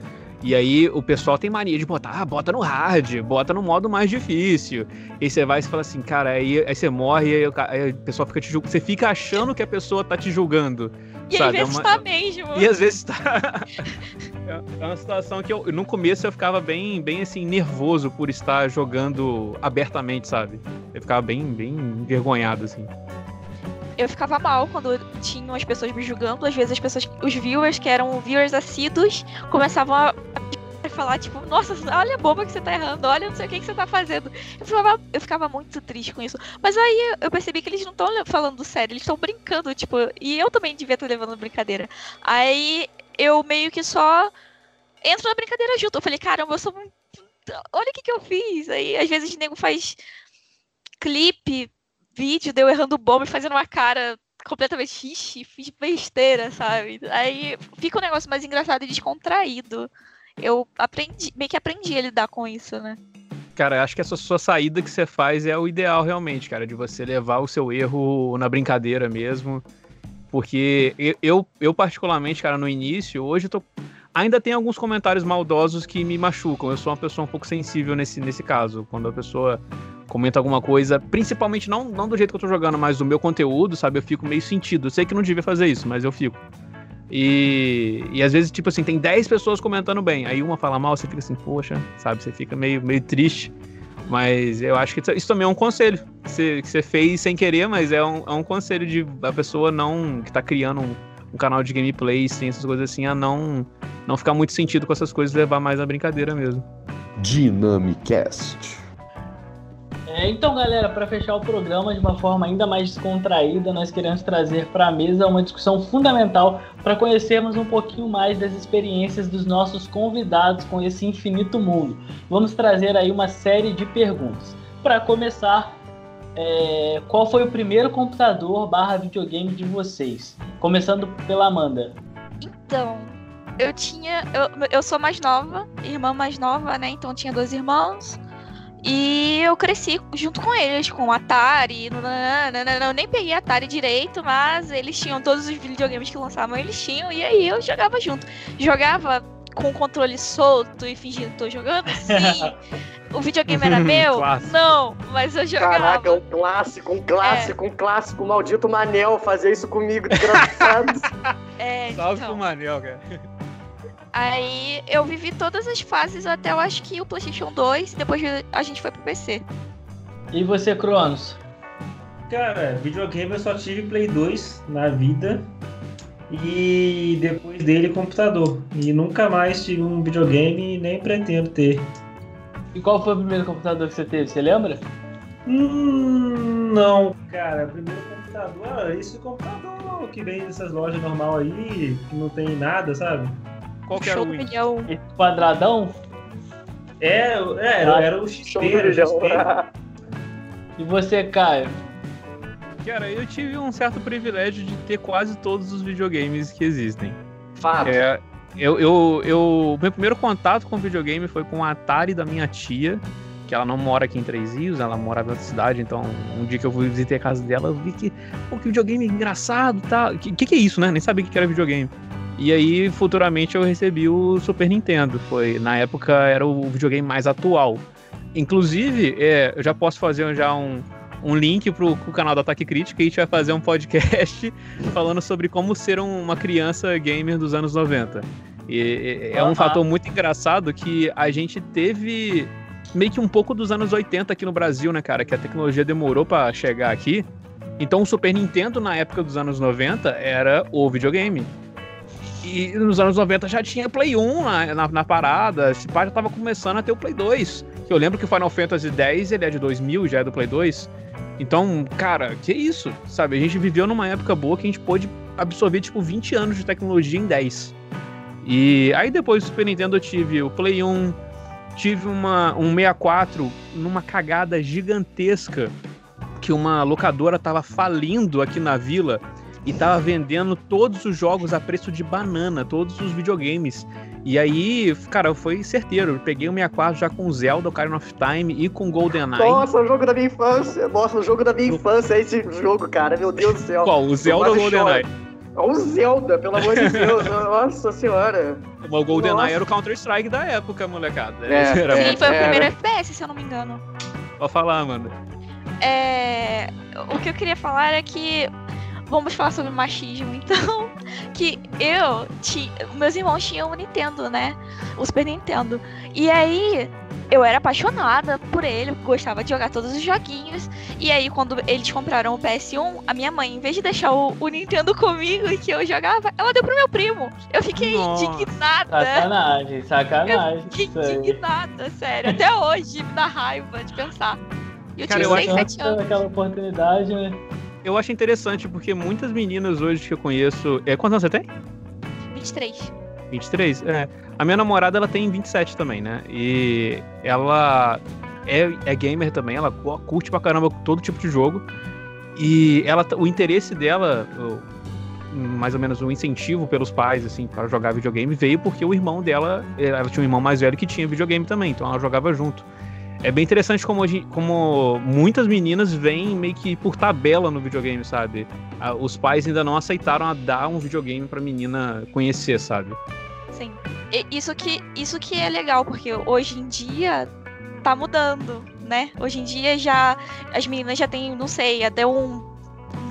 E aí o pessoal tem mania de botar, ah, bota no hard, bota no modo mais difícil. E você vai e fala assim, cara, aí, aí você morre, e aí, aí o pessoal fica te julgando. Você fica achando que a pessoa tá te julgando. E sabe? às vezes é uma... tá mesmo. E às vezes tá. [LAUGHS] é uma situação que eu, no começo eu ficava bem, bem assim, nervoso por estar jogando abertamente, sabe? Eu ficava bem, bem envergonhado, assim eu ficava mal quando tinham as pessoas me julgando. Às vezes as pessoas, os viewers que eram viewers assíduos, começavam a falar, tipo, nossa, olha a bomba que você tá errando, olha não sei o que, que você tá fazendo. Eu ficava, eu ficava muito triste com isso. Mas aí eu percebi que eles não estão falando sério, eles estão brincando, tipo, e eu também devia estar levando brincadeira. Aí eu meio que só entro na brincadeira junto. Eu falei, caramba, eu sou muito. Olha o que, que eu fiz. Aí às vezes o nego faz clipe vídeo deu errando bomba e fazendo uma cara completamente xixi, fiz besteira, sabe? Aí fica um negócio mais engraçado e descontraído. Eu aprendi, meio que aprendi a lidar com isso, né? Cara, acho que essa sua saída que você faz é o ideal realmente, cara, de você levar o seu erro na brincadeira mesmo. Porque eu, eu particularmente, cara, no início, hoje eu tô. Ainda tem alguns comentários maldosos que me machucam. Eu sou uma pessoa um pouco sensível nesse, nesse caso. Quando a pessoa comenta alguma coisa, principalmente não, não do jeito que eu tô jogando, mas do meu conteúdo, sabe? Eu fico meio sentido. Eu sei que não devia fazer isso, mas eu fico. E, e às vezes, tipo assim, tem 10 pessoas comentando bem. Aí uma fala mal, você fica assim, poxa, sabe? Você fica meio, meio triste. Mas eu acho que isso também é um conselho que você, fez sem querer, mas é um, é um conselho de a pessoa não. que tá criando um, um canal de gameplay, tem essas coisas assim, a não, não ficar muito sentido com essas coisas levar mais a brincadeira mesmo. Dynamicast. É, então, galera, para fechar o programa de uma forma ainda mais descontraída, nós queremos trazer para a mesa uma discussão fundamental para conhecermos um pouquinho mais das experiências dos nossos convidados com esse infinito mundo. Vamos trazer aí uma série de perguntas. Para começar, é, qual foi o primeiro computador barra videogame de vocês? Começando pela Amanda. Então, eu tinha. Eu, eu sou mais nova, irmã mais nova, né? Então tinha dois irmãos. E eu cresci junto com eles, com o Atari. Nananana. Eu nem peguei Atari direito, mas eles tinham todos os videogames que lançavam, eles tinham, e aí eu jogava junto. Jogava com o controle solto e fingindo que tô jogando? Sim. [LAUGHS] o videogame era meu? [LAUGHS] Clássico. Não, mas eu jogava. Caraca, um clássico, um clássico, um clássico. O maldito Manel fazia isso comigo, desgraçado. [LAUGHS] É, Salve então. pro Manel, cara. Aí eu vivi todas as fases até eu acho que o PlayStation 2, depois a gente foi pro PC. E você, Cronos? Cara, videogame eu só tive Play 2 na vida. E depois dele computador. E nunca mais tive um videogame e nem pretendo ter. E qual foi o primeiro computador que você teve? Você lembra? Hum, não, cara. Primeiro computador, ah, esse computador que vem dessas lojas normal aí, que não tem nada, sabe? Qual que era o. Esse quadradão? É, é era, era o XP, Show do era o. XP. E você, Caio? Cara, eu tive um certo privilégio de ter quase todos os videogames que existem. Fato. É, eu, eu, eu, meu primeiro contato com videogame foi com o Atari da minha tia, que ela não mora aqui em Três Rios, ela mora outra cidade, então um dia que eu fui visitei a casa dela, eu vi que, pô, que videogame engraçado e tal. Que, que que é isso, né? Nem sabia o que que era videogame. E aí, futuramente, eu recebi o Super Nintendo. Foi, na época, era o videogame mais atual. Inclusive, é, eu já posso fazer já um, um link pro, pro canal do Ataque Crítica e a gente vai fazer um podcast [LAUGHS] falando sobre como ser um- uma criança gamer dos anos 90. E, é um fator muito engraçado que a gente teve meio que um pouco dos anos 80 aqui no Brasil, né, cara? Que a tecnologia demorou pra chegar aqui. Então o Super Nintendo, na época dos anos 90, era o videogame. E nos anos 90 já tinha Play 1 na, na, na parada, esse pá já tava começando a ter o Play 2. Que eu lembro que o Final Fantasy X, ele é de 2000, já é do Play 2. Então, cara, que isso, sabe? A gente viveu numa época boa que a gente pôde absorver, tipo, 20 anos de tecnologia em 10. E aí depois do Super Nintendo eu tive o Play 1, tive uma, um 64 numa cagada gigantesca que uma locadora tava falindo aqui na vila e tava vendendo todos os jogos a preço de banana, todos os videogames. E aí, cara, foi certeiro. Eu peguei o 64 já com Zelda, Ocarina of Time e com GoldenEye. Nossa, o jogo da minha infância. Nossa, o jogo da minha infância é esse jogo, cara. Meu Deus do céu. Qual? O Zelda ou GoldenEye? Olha o Zelda, pelo amor de Deus. [LAUGHS] Nossa senhora. O GoldenEye era o Counter-Strike da época, molecada. É, era Sim, foi o é. primeiro FPS, se eu não me engano. Pode falar, Amanda. É, o que eu queria falar é que vamos falar sobre machismo, então, [LAUGHS] que eu ti, meus irmãos tinham o Nintendo, né? O Super Nintendo. E aí eu era apaixonada por ele, gostava de jogar todos os joguinhos. E aí quando eles compraram o PS1, a minha mãe, em vez de deixar o, o Nintendo comigo e que eu jogava, ela deu pro meu primo. Eu fiquei Nossa. indignada. Sacanagem, [LAUGHS] sacanagem. Fiquei isso aí. indignada, sério. Até hoje me dá raiva de pensar. E eu Cara, tinha eu 6, acho- 7 anos. aquela oportunidade, né? Eu acho interessante porque muitas meninas hoje que eu conheço. É, quantos anos você tem? 23. 23? É. A minha namorada, ela tem 27 também, né? E ela é, é gamer também, ela cu- curte pra caramba todo tipo de jogo. E ela, o interesse dela, mais ou menos o incentivo pelos pais, assim, para jogar videogame, veio porque o irmão dela, ela tinha um irmão mais velho que tinha videogame também, então ela jogava junto. É bem interessante como, hoje- como muitas meninas vêm meio que por tabela no videogame, sabe? Os pais ainda não aceitaram a dar um videogame pra menina conhecer, sabe? Sim. Isso que, isso que é legal, porque hoje em dia tá mudando, né? Hoje em dia já as meninas já têm, não sei, até um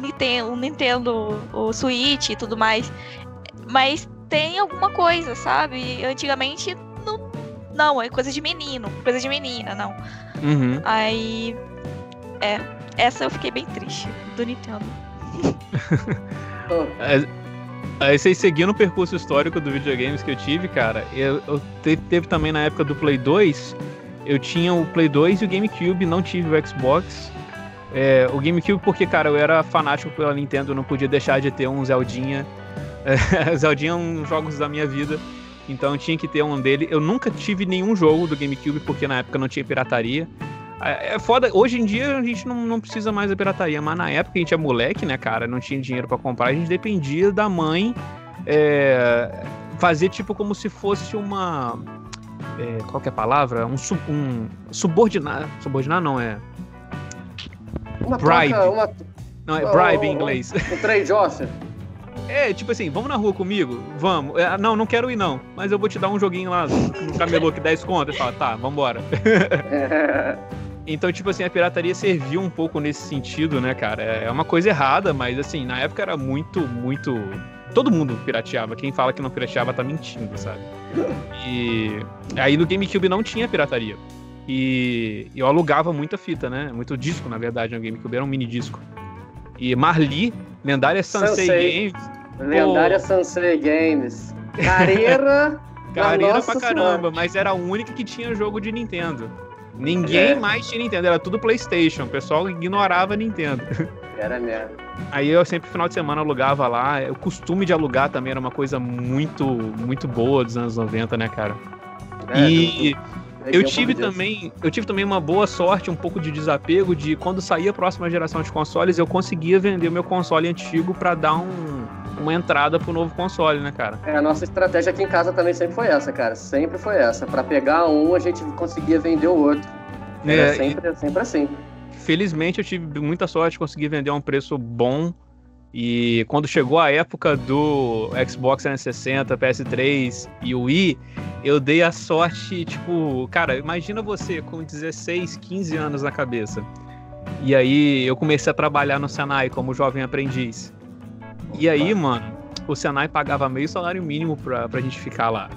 Nintendo, um Nintendo, o Switch e tudo mais. Mas tem alguma coisa, sabe? Antigamente não, é coisa de menino, coisa de menina, não. Uhum. Aí é, essa eu fiquei bem triste do Nintendo. [LAUGHS] Aí vocês seguindo o percurso histórico do videogames que eu tive, cara, eu, eu te- teve também na época do Play 2, eu tinha o Play 2 e o GameCube, não tive o Xbox. É, o GameCube porque, cara, eu era fanático pela Nintendo, não podia deixar de ter um Zeldinha. É, [LAUGHS] Zeldinha é um dos jogos da minha vida, então eu tinha que ter um dele. Eu nunca tive nenhum jogo do GameCube porque na época não tinha pirataria. É é foda, hoje em dia a gente não, não precisa mais da pirataria, mas na época a gente é moleque, né, cara? Não tinha dinheiro pra comprar, a gente dependia da mãe é, fazer tipo como se fosse uma. é, qual que é a palavra? Um, sub, um subordinar. Subordinar não, é. Uma Bribe. troca, uma, Não, é bribe em oh, inglês. um trade-off. [LAUGHS] É, tipo assim, vamos na rua comigo? Vamos. É, não, não quero ir não. Mas eu vou te dar um joguinho lá no camelô que 10 conto. E fala, tá, vambora. [LAUGHS] Então, tipo assim, a pirataria serviu um pouco nesse sentido, né, cara? É uma coisa errada, mas assim, na época era muito, muito. Todo mundo pirateava. Quem fala que não pirateava tá mentindo, sabe? E aí no GameCube não tinha pirataria. E eu alugava muita fita, né? Muito disco, na verdade, no GameCube era um mini disco. E Marli, lendária Sansei, Sansei. Games, Lendária Sansei Games. [LAUGHS] Careira. Careira Nossa pra caramba, mas era a única que tinha jogo de Nintendo. Ninguém É. mais tinha Nintendo, era tudo PlayStation. O pessoal ignorava Nintendo. Era mesmo. Aí eu sempre, final de semana, alugava lá. O costume de alugar também era uma coisa muito, muito boa dos anos 90, né, cara? É, e eu um tive também, eu tive também uma boa sorte, um pouco de desapego de quando saía a próxima geração de consoles, eu conseguia vender o meu console antigo pra dar um, uma entrada pro novo console, né, cara? É, a nossa estratégia aqui em casa também sempre foi essa, cara. Sempre foi essa. Pra pegar um, a gente conseguia vender o outro. Era É, sempre, sempre assim. felizmente eu tive muita sorte de conseguir vender a um preço bom. E quando chegou a época do Xbox 360, PS3 e o Wii, eu dei a sorte, tipo, cara, imagina você com 16, 15 anos na cabeça. E aí eu comecei a trabalhar no Senai como jovem aprendiz. E aí, mano, o Senai pagava meio salário mínimo pra, pra gente ficar lá.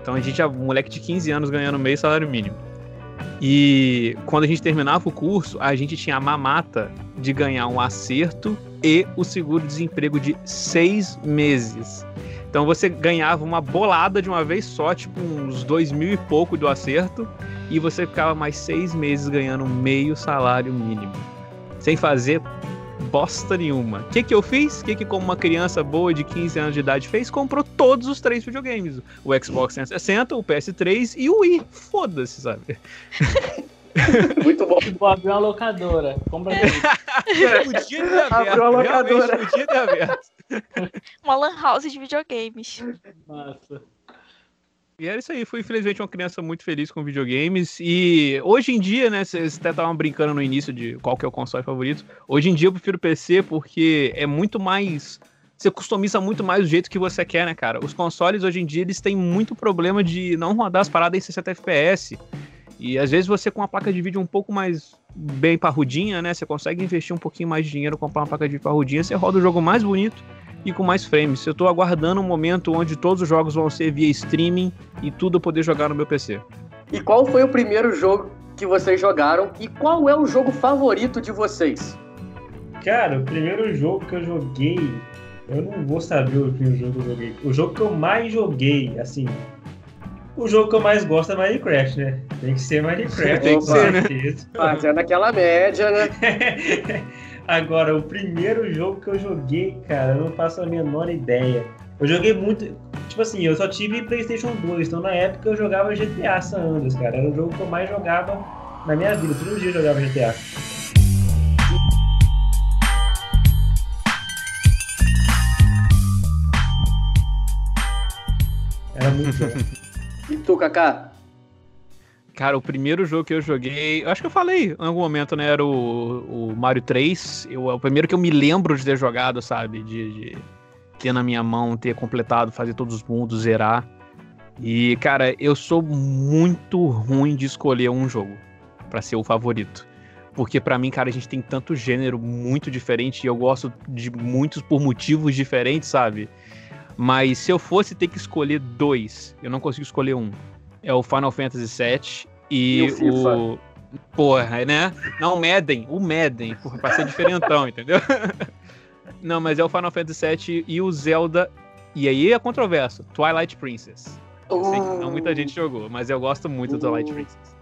Então a gente é um moleque de 15 anos ganhando meio salário mínimo. E quando a gente terminava o curso, a gente tinha a mamata de ganhar um acerto e o seguro-desemprego de seis meses. Então você ganhava uma bolada de uma vez só, tipo uns dois mil e pouco do acerto, e você ficava mais seis meses ganhando meio salário mínimo. Sem fazer bosta nenhuma. O que, que eu fiz? O que, que, como uma criança boa de 15 anos de idade fez? Comprou todos os três videogames: o Xbox 360, o PS3 e o Wii. Foda-se, sabe? [LAUGHS] [LAUGHS] Muito bom. Tipo, abrir uma locadora. Compra. Podia [LAUGHS] ter aberto. Abriu a locadora. realmente Podia ter aberto. [LAUGHS] Uma lan house de videogames. Massa. E era isso aí, fui infelizmente uma criança muito feliz com videogames. E hoje em dia, né, vocês até estavam brincando no início de qual que é o console favorito. Hoje em dia eu prefiro PC porque é muito mais. Você customiza muito mais do jeito que você quer, né, cara? Os consoles hoje em dia eles têm muito problema de não rodar as paradas em 60 FPS. E às vezes você com uma placa de vídeo um pouco mais bem parrudinha, né? Você consegue investir um pouquinho mais de dinheiro, comprar uma placa de vídeo parrudinha, você roda o jogo mais bonito e com mais frames. Eu tô aguardando um momento onde todos os jogos vão ser via streaming e tudo eu poder jogar no meu PC. E qual foi o primeiro jogo que vocês jogaram? E qual é o jogo favorito de vocês? Cara, o primeiro jogo que eu joguei, eu não vou saber o primeiro jogo que eu joguei. O jogo que eu mais joguei, assim, o jogo que eu mais gosto é Minecraft, né? Tem que ser Minecraft. Tem que com ser, né? [LAUGHS] Fazendo aquela média, né? [LAUGHS] Agora, o primeiro jogo que eu joguei, cara, eu não faço a menor ideia. Eu joguei muito. Tipo assim, eu só tive PlayStation 2, então na época eu jogava GTA San Andreas, cara. Era o jogo que eu mais jogava na minha vida. Todo dia eu jogava GTA. Era muito. [LAUGHS] E tu, Kaká? Cara, o primeiro jogo que eu joguei, eu acho que eu falei em algum momento, né? Era o, o Mario 3. Eu, é o primeiro que eu me lembro de ter jogado, sabe? De, de ter na minha mão, ter completado, fazer todos os mundos, zerar. E, cara, eu sou muito ruim de escolher um jogo pra ser o favorito. Porque pra mim, cara, a gente tem tanto gênero muito diferente e eu gosto de muitos por motivos diferentes, sabe? Mas se eu fosse ter que escolher dois, eu não consigo escolher um. É o Final Fantasy VII e, E o o. Porra, né? Não, o Madden. O Madden, porra, pra ser diferentão, entendeu? [LAUGHS] Não, mas é o Final Fantasy VII e o Zelda. E aí é controverso. Twilight Princess. Eu sei que não muita gente jogou, mas eu gosto muito do Twilight Uh. Princess.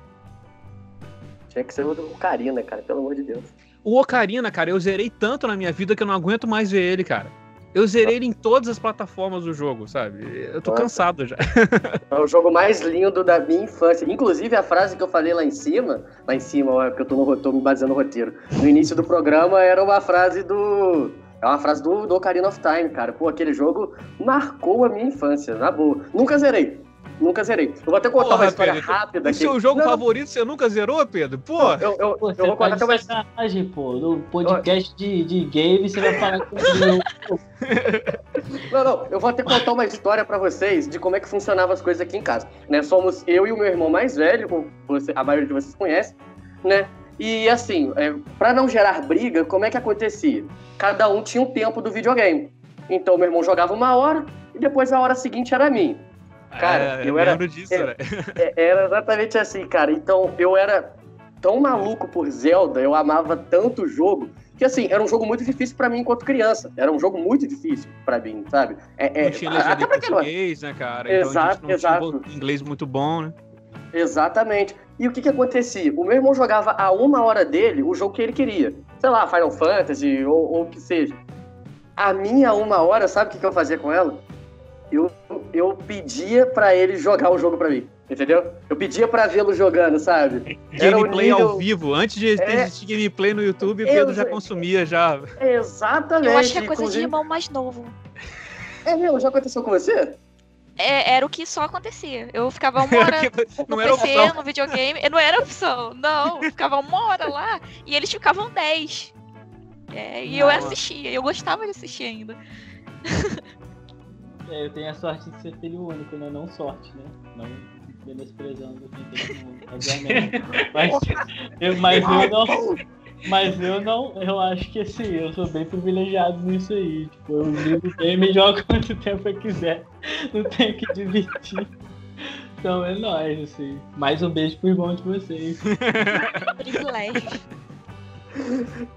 Tinha que ser o do Karina, cara, pelo amor de Deus. O Ocarina, cara, eu zerei tanto na minha vida que eu não aguento mais ver ele, cara. Eu zerei ele em todas as plataformas do jogo, sabe? Eu tô Nossa. cansado já. [LAUGHS] É o jogo mais lindo da minha infância. Inclusive, a frase que eu falei lá em cima, lá em cima, ó, é porque eu tô, no, tô me baseando no roteiro. No início do programa era uma frase do. É uma frase do, do Ocarina of Time, cara. Pô, aquele jogo marcou a minha infância, na boa. Nunca zerei. Nunca zerei. Eu vou até contar Porra, uma história Pedro, rápida O aqui. seu jogo Não, favorito você nunca zerou, Pedro? Pô, Eu, eu, Pô, eu você vou contar tá até uma sacanagem, pô. No podcast de, de game, você vai falar com o [LAUGHS] Não, não, eu vou até contar uma história pra vocês de como é que funcionavam as coisas aqui em casa. Né? Somos eu e o meu irmão mais velho, como você- a maioria de vocês conhece, né? E assim, é, para não gerar briga, como é que acontecia? Cada um tinha um tempo do videogame. Então meu irmão jogava uma hora e depois a hora seguinte era minha. Cara, é, eu era- lembro disso, é. né? É, Era exatamente assim, cara. Então eu era tão maluco por Zelda, eu amava tanto o jogo, que assim, era um jogo muito difícil pra mim enquanto criança. Era um jogo muito difícil pra mim, sabe? É, é, Não tinha legenda até em não português, né, cara? Então Exato, gente não exato. um inglês muito bom, né? Exatamente. E o que que acontecia? O meu irmão jogava a uma hora dele o jogo que ele queria. Sei lá, Final Fantasy ou, ou o que seja. A minha uma hora, sabe o que, que eu fazia com ela? Eu, eu pedia pra ele jogar o jogo pra mim. Entendeu? Eu pedia pra vê-lo jogando, sabe? Gameplay nível- ao vivo. Antes de ter É. existir gameplay no YouTube, o Pedro já Exa- consumia já. Exatamente. Eu acho que é coisa de inclusive- irmão mais novo. É mesmo? Já aconteceu com você? É, era o que só acontecia. Eu ficava uma [LAUGHS] hora não no era PC, opção. no videogame. Não era opção, não. Eu ficava uma hora lá e eles ficavam 10. É, e eu Nossa. assistia, eu gostava de assistir ainda. [LAUGHS] É, eu tenho a sorte de ser filho único, né? Não sorte, né? Não menosprezando quem tem filho único, [LAUGHS] obviamente. Mas eu, mas eu não. Mas eu não. Eu acho que assim, eu sou bem privilegiado nisso aí. Tipo, eu ligo o game e jogo [LAUGHS] quanto tempo eu quiser. Não tenho que dividir. Então é nóis, assim. Mais um beijo pro irmão de vocês. Privilégio.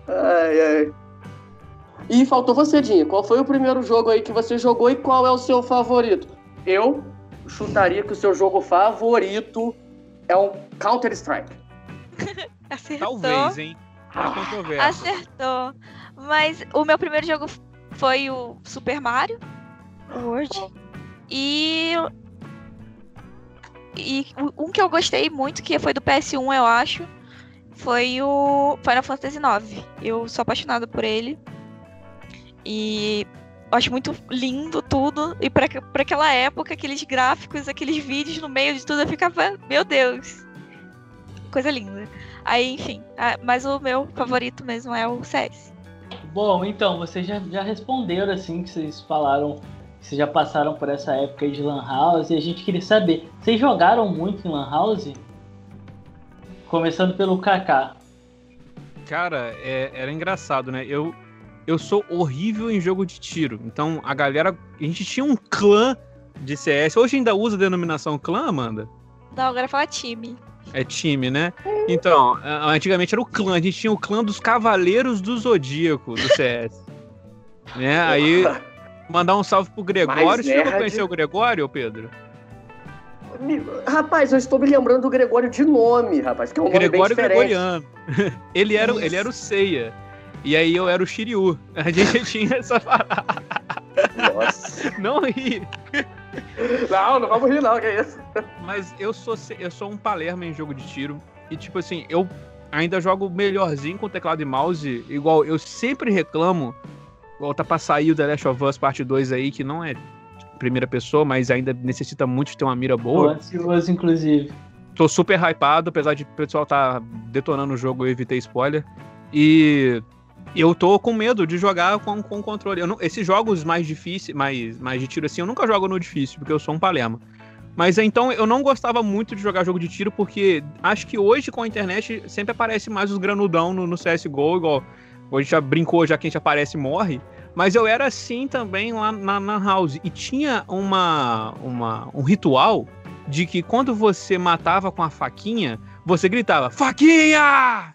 Ai, ai. E faltou você, Dinha. Qual foi o primeiro jogo aí que você jogou e qual é o seu favorito? Eu chutaria que o seu jogo favorito é um Counter-Strike. [LAUGHS] Acertou. Talvez, hein? Ah. Acertou. Mas o meu primeiro jogo foi o Super Mario World. E. E um que eu gostei muito, que foi do PS1, eu acho, foi o Final Fantasy IX. Eu sou apaixonada por ele. E eu acho muito lindo tudo. E pra, pra aquela época, aqueles gráficos, aqueles vídeos no meio de tudo, eu ficava, meu Deus. Coisa linda. Aí, enfim. Mas o meu favorito mesmo é o CS. Bom, então, vocês já, já responderam assim que vocês falaram que vocês já passaram por essa época aí de Lan House e a gente queria saber, vocês jogaram muito em Lan House? Começando pelo Kaká. Cara, é- era engraçado, né? Eu, eu sou horrível em jogo de tiro. Então, a galera. A gente tinha um clã de CS. Hoje ainda usa a denominação clã, Amanda? Não, agora fala time. É time, né? Então, a- antigamente era o clã. A gente tinha o clã dos Cavaleiros do Zodíaco do CS. [LAUGHS] né? Aí, mandar um salve pro Gregório. Mais Você nerd. conhecer o Gregório, Pedro? Rapaz, eu estou me lembrando do Gregório de nome, rapaz, que é um nome Gregório bem diferente. Gregoriano. ele, era, Isso. ele era o Seiya. E aí eu era o Shiryu. A gente [LAUGHS] tinha essa parada. Nossa. Não ri. Não, não vamos rir não, que é isso. Mas eu sou, eu sou um Palermo em jogo de tiro. E tipo assim, eu ainda jogo melhorzinho com teclado e mouse. Igual eu sempre reclamo. Igual tá pra sair o The Last of Us Parte 2 aí, que não é primeira pessoa, mas ainda necessita muito de ter uma mira boa. ansioso, inclusive. Tô super hypado, apesar de o pessoal tá detonando o jogo, eu evitei spoiler. E eu tô com medo de jogar com, com controle. Não- esses jogos mais difíceis, mais, mais de tiro assim, eu nunca jogo no difícil, porque eu sou um palema. Mas então eu não gostava muito de jogar jogo de tiro, porque acho que hoje com a internet sempre aparece mais os granudão no, no CSGO, igual hoje já brincou, já quem já aparece morre. Mas eu era assim também lá na, na house. E tinha uma, uma, um ritual de que quando você matava com a faquinha, você gritava: Faquinha!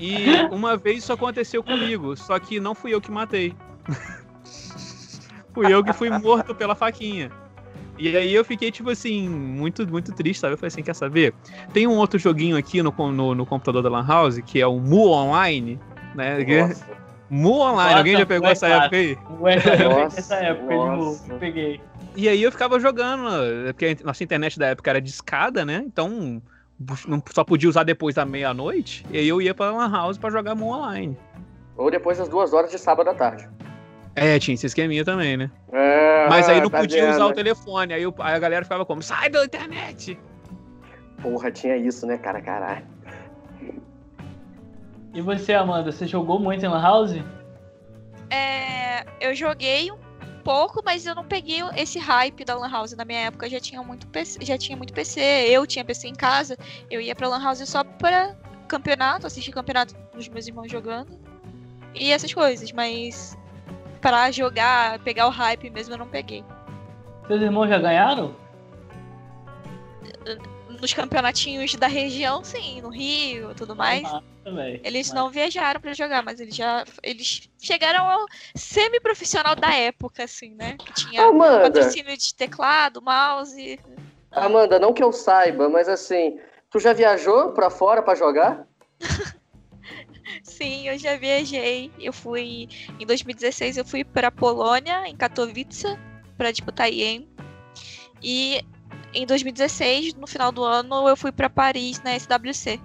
E uma vez isso aconteceu comigo, só que não fui eu que matei. [LAUGHS] fui eu que fui morto pela faquinha. E aí eu fiquei, tipo assim, muito, muito triste, sabe? Eu falei assim, quer saber? Tem um outro joguinho aqui no, no, no computador da Lan House, que é o Mu Online, né? Nossa. Mu Online, Nossa, alguém já pegou Mu é essa época aí? Ué, eu peguei Nossa, essa época de nossa. novo. Eu peguei. E aí eu ficava jogando, porque a nossa internet da época era de escada, né? Então não só podia usar depois da meia-noite. E aí eu ia pra Lan House pra jogar Mu Online. Ou depois das duas horas de sábado à tarde. É, tinha esse esqueminha também, né? É, Mas aí não tá podia vendo? usar o telefone. Aí a galera ficava como? Sai da internet! Porra, tinha isso, né, cara? Caralho. E você, Amanda, você jogou muito em Lan House? É, eu joguei um pouco, mas eu não peguei esse hype da Lan House. Na minha época já tinha muito PC, já tinha muito PC, eu tinha PC em casa, eu ia pra Lan House só pra campeonato, assistir campeonato dos meus irmãos jogando. E essas coisas, mas pra jogar, pegar o hype mesmo eu não peguei. Seus irmãos já ganharam? Nos campeonatinhos da região, sim, no Rio, tudo mais. Ah, também. Eles Mas- não viajaram pra jogar, mas eles já eles chegaram ao semi-profissional da época, assim, né? Que tinha Amanda, patrocínio de teclado, mouse. Amanda, não que eu saiba, mas assim, tu já viajou pra fora pra jogar? [LAUGHS] Sim, eu já viajei. Eu fui em 2016 eu fui para Polônia, em Katowice, para disputar IEM. E em 2016, no final do ano, eu fui para Paris na SWC.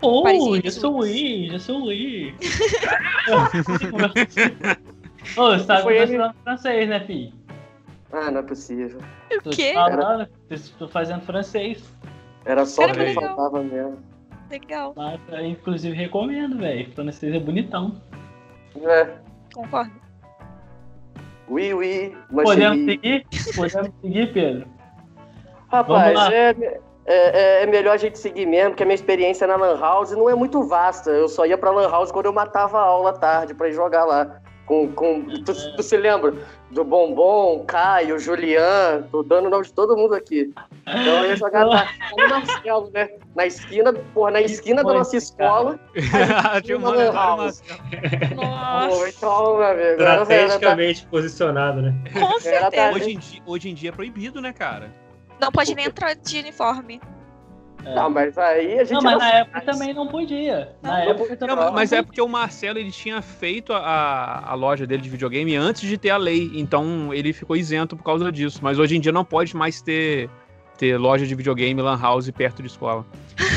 Oh, já sou. I, já sou I. [LAUGHS] Ô, você tá conversando francês, né, fi? Ah, não é possível. Tô quê? falando, tô fazendo francês. Era só o que legal. faltava mesmo. Legal, Mas, eu, inclusive, recomendo, velho. Francês é bonitão. É. concordo. Oui, oui, Podemos seguir? Podemos seguir, Pedro? Rapaz, lá. é, é, é melhor a gente seguir mesmo, porque a minha experiência na Lan House não é muito vasta. Eu só ia pra Lan House quando eu matava a aula à tarde pra ir jogar lá. Com, com, tu, tu se lembra do Bombom, Caio, Julian, tô dando o nome de todo mundo aqui. Então eu ia jogar na, no Marcelo, né? Na esquina, porra, na esquina da nossa cara? escola. [LAUGHS] Tinha um Uma Lan House. Nossa, então, meu amigo. Estrategicamente posicionado, né? com certeza. Hoje em, dia, hoje em dia é proibido, né, cara? Não pode nem entrar de uniforme. É. Não, mas aí a gente. Não, mas não na época faz. também não podia. Na Não, época não também Não, não mas é porque o Marcelo ele tinha feito a, a loja dele de videogame antes de ter a lei, então ele ficou isento por causa disso. Mas hoje em dia não pode mais ter, ter loja de videogame, lan house perto de escola.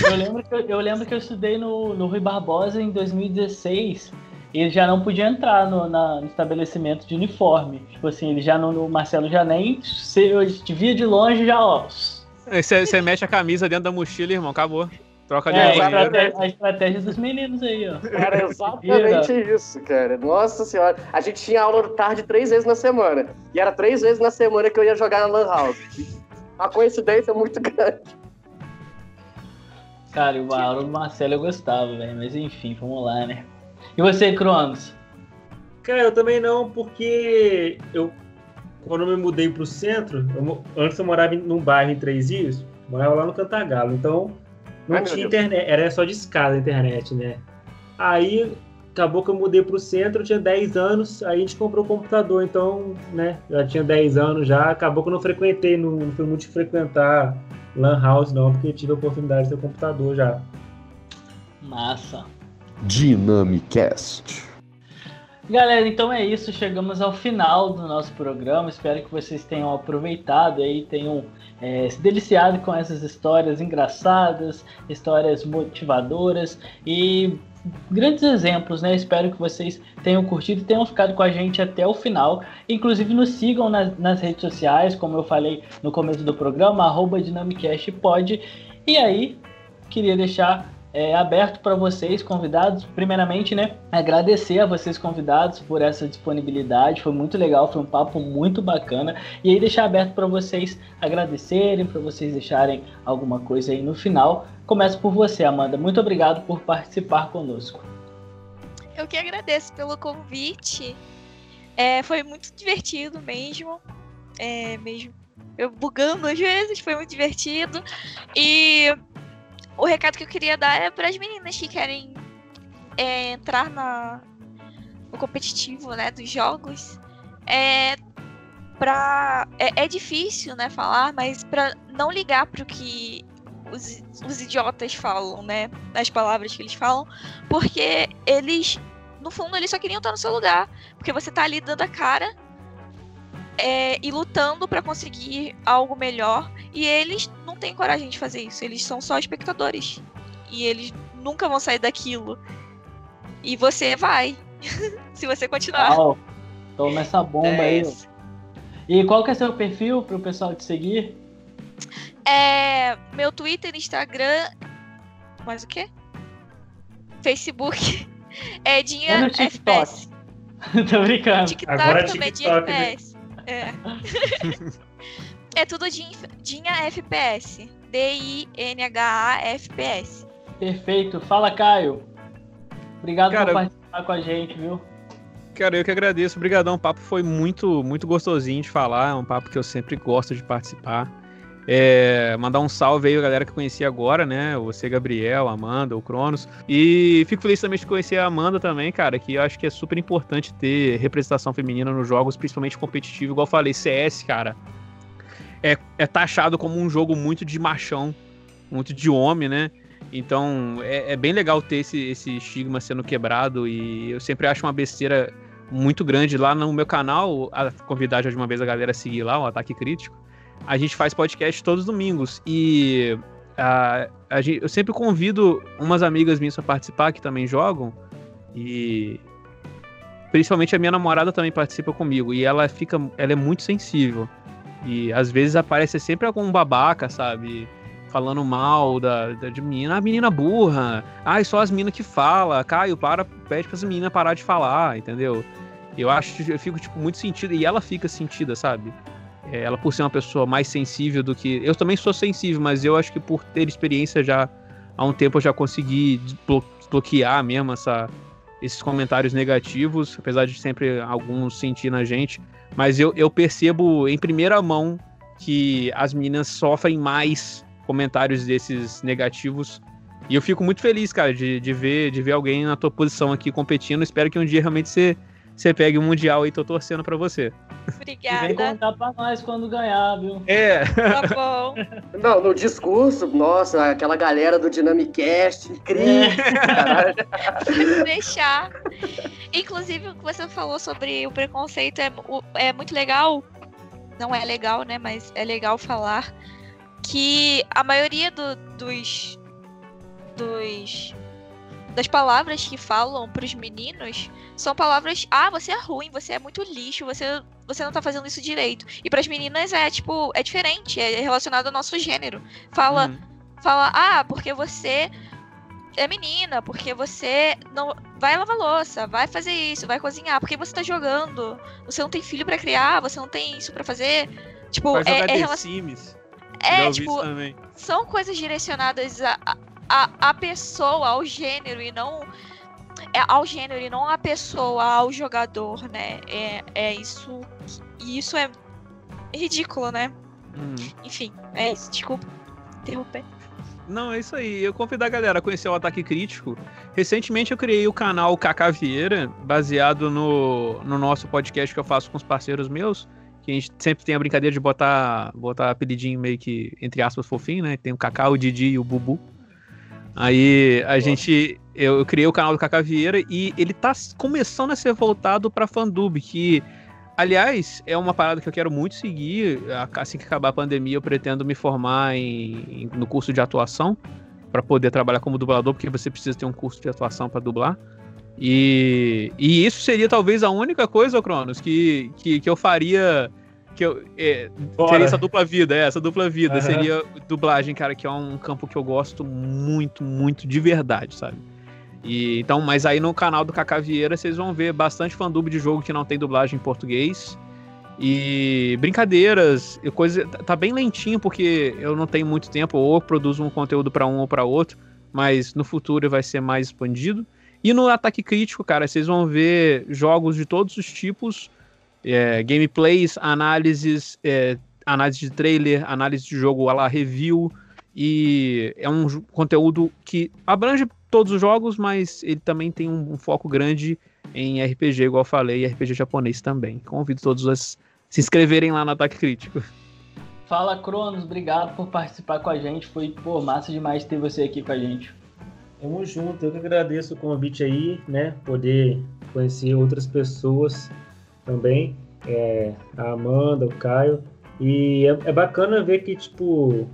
Eu lembro que eu, eu lembro que eu estudei no, no Rui Barbosa em 2016 e ele já não podia entrar no, na- no estabelecimento de uniforme. Tipo assim, ele já não. O Marcelo já nem. Se eu te via de longe já, ó. Você você mexe a camisa dentro da mochila, irmão, acabou. Troca de É, estratégia, a estratégia dos meninos aí, ó. Era exatamente isso, cara. Nossa senhora. A gente tinha aula de tarde três vezes na semana. E era três vezes na semana que eu ia jogar na Lan House. Uma coincidência muito grande. Cara, e o aula do Marcelo eu gostava, velho. Mas enfim, vamos lá, né? E você, Cronos? Cara, eu também não, porque eu quando eu me mudei pro centro, eu antes eu morava em- num bairro em Três Rios, morava lá no Cantagalo, então não Ai, tinha internet, era só de escada a internet, né? Aí acabou que eu mudei pro centro, eu tinha 10 anos, aí a gente comprou o computador, então, né, já tinha 10 anos já, acabou que eu não frequentei, não, não fui muito frequentar Lan House não, porque eu tive a oportunidade de ter computador já. Massa. Dynamicast. Galera, então é isso. Chegamos ao final do nosso programa. Espero que vocês tenham aproveitado aí, tenham é, se deliciado com essas histórias engraçadas, histórias motivadoras e grandes exemplos, né? Espero que vocês tenham curtido e tenham ficado com a gente até o final. Inclusive nos sigam nas, nas redes sociais, como eu falei no começo do programa, arroba DynamicastPod. E aí, queria deixar é, aberto para vocês, convidados. Primeiramente, né, agradecer a vocês, convidados, por essa disponibilidade. Foi muito legal, foi um papo muito bacana. E aí, deixar aberto para vocês agradecerem, para vocês deixarem alguma coisa aí no final. Começo por você, Amanda. Muito obrigado por participar conosco. Eu que agradeço pelo convite. É, foi muito divertido mesmo. É, mesmo. Eu bugando às vezes, foi muito divertido. E o recado que eu queria dar é para as meninas que querem é, entrar na, no competitivo né, dos jogos. É, pra. É, é difícil, né, falar, mas pra não ligar pro que os, os idiotas falam, né? As palavras que eles falam, porque eles, no fundo, eles só queriam estar no seu lugar. Porque você tá ali dando a cara é, e lutando para conseguir algo melhor. E eles não têm coragem de fazer isso. Eles são só espectadores. E eles nunca vão sair daquilo. E você vai. [LAUGHS] se você continuar. Uau, toma essa bomba é aí. E qual que é seu perfil para o pessoal te seguir? É, meu Twitter, Instagram. Mais o quê? Facebook. [LAUGHS] É Dinha é FPS. [LAUGHS] Tô brincando. TikTok Agora também é Dinha FPS. É. [LAUGHS] é tudo Dinha FPS. D-I-N-H-A FPS. Perfeito. Fala, Caio. Obrigado Cara, por participar com a gente, viu? Cara, eu que agradeço. Obrigadão. O papo foi muito, muito gostosinho de falar. É um papo que eu sempre gosto de participar. É, mandar um salve aí a galera que conheci agora, né? Você, Gabriel, Amanda, o Cronos. E fico feliz também de conhecer a Amanda também, cara, que eu acho que é super importante ter representação feminina nos jogos, principalmente competitivo. Igual eu falei, CS, cara, é, é taxado como um jogo muito de machão, muito de homem, né? Então é, é bem legal ter esse, esse estigma sendo quebrado e eu sempre acho uma besteira muito grande lá no meu canal, a convidar já de uma vez a galera a seguir lá, o Ataque Crítico a gente faz podcast todos os domingos. E a, a gente, eu sempre convido umas amigas minhas para participar que também jogam. E principalmente a minha namorada também participa comigo. E ela fica. Ela é muito sensível. E às vezes aparece sempre algum babaca, sabe? Falando mal da, da de menina, a ah, menina burra. Ai, só as minas que fala. Caio, para, pede pra essa menina parar de falar, entendeu? Eu acho, eu fico, tipo, muito sentido. E ela fica sentida, sabe? É, ela por ser uma pessoa mais sensível do que. Eu também sou sensível, mas eu acho que por ter experiência já há um tempo eu já consegui desbloquear mesmo essa, esses comentários negativos, apesar de sempre alguns sentir na gente. Mas eu, eu percebo em primeira mão que as meninas sofrem mais comentários desses negativos. E eu fico muito feliz, cara, de, de, ver, de ver alguém na tua posição aqui competindo. Espero que um dia realmente você você pegue o Mundial aí, tô torcendo pra você. Obrigada. E vem contar pra nós quando ganhar, viu? É. Tá bom. [LAUGHS] Não, no discurso, nossa, aquela galera do Dynamicast, incrível. É. deixar. Inclusive, o que você falou sobre o preconceito é, é muito legal. Não é legal, né? Mas é legal falar que a maioria do, dos, dos das palavras que falam pros meninos são palavras, ah, você é ruim, você é muito lixo, você, você não tá fazendo isso direito. E pras meninas é, tipo, é diferente, é relacionado ao nosso gênero. Fala, uhum. fala, ah, porque você é menina, porque você não vai lavar louça, vai fazer isso, vai cozinhar, porque você tá jogando, você não tem filho para criar, você não tem isso para fazer. Tipo, vai é, é, é tipo, são coisas direcionadas a, a, a pessoa, ao gênero e não é ao gênero e não a pessoa, ao jogador, né? É, é isso. E isso é ridículo, né? Hum. Enfim, é isso. Desculpa interromper. Não, é isso aí. Eu convido a galera a conhecer o Ataque Crítico. Recentemente eu criei o canal Kaká Vieira, baseado no, no nosso podcast que eu faço com os parceiros meus. Que a gente sempre tem a brincadeira de botar, botar apelidinho meio que, entre aspas, fofinho, né? Tem o Kaká, o Didi e o Bubu. Aí a Boa. gente. Eu, eu, criei o canal do Cacá Vieira e ele tá começando a ser voltado pra Fandub, que, aliás, é uma parada que eu quero muito seguir. Assim que acabar a pandemia, eu pretendo me formar em, no curso de atuação para poder trabalhar como dublador, porque você precisa ter um curso de atuação para dublar. E, e isso seria talvez a única coisa, Cronos, que, que, que eu faria que eu é, teria essa dupla vida, é, essa dupla vida. Uhum. Seria dublagem, cara, que é um campo que eu gosto muito, muito de verdade, sabe? E, então, mas aí no canal do Cacá Vieira vocês vão ver bastante fandub de jogo que não tem dublagem em português. E brincadeiras, coisa tá bem lentinho porque eu não tenho muito tempo ou produzo um conteúdo para um ou para outro, mas no futuro vai ser mais expandido. E no ataque crítico, cara, vocês vão ver jogos de todos os tipos é, gameplays, análises, é, análise de trailer, análise de jogo a la review. E é um conteúdo que abrange todos os jogos, mas ele também tem um, um foco grande em RPG, igual eu falei, e RPG japonês também. Convido todos a se inscreverem lá no Ataque Crítico. Fala, Cronos, obrigado por participar com a gente. Foi, pô, massa demais ter você aqui com a gente. Tamo junto, eu que agradeço o convite aí, né? Poder conhecer outras pessoas também, é, a Amanda, o Caio. E é, é, bacana ver que, tipo,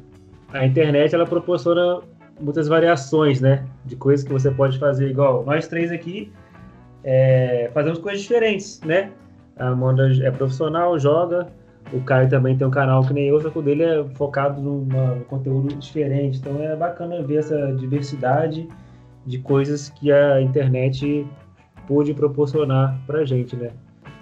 a internet ela proporciona muitas variações, né? De coisas que você pode fazer, igual nós três aqui é, fazemos coisas diferentes, né? A Amanda é profissional, joga, o Caio também tem um canal que nem eu, só que o dele é focado num conteúdo diferente. Então é bacana ver essa diversidade de coisas que a internet pôde proporcionar pra gente, né?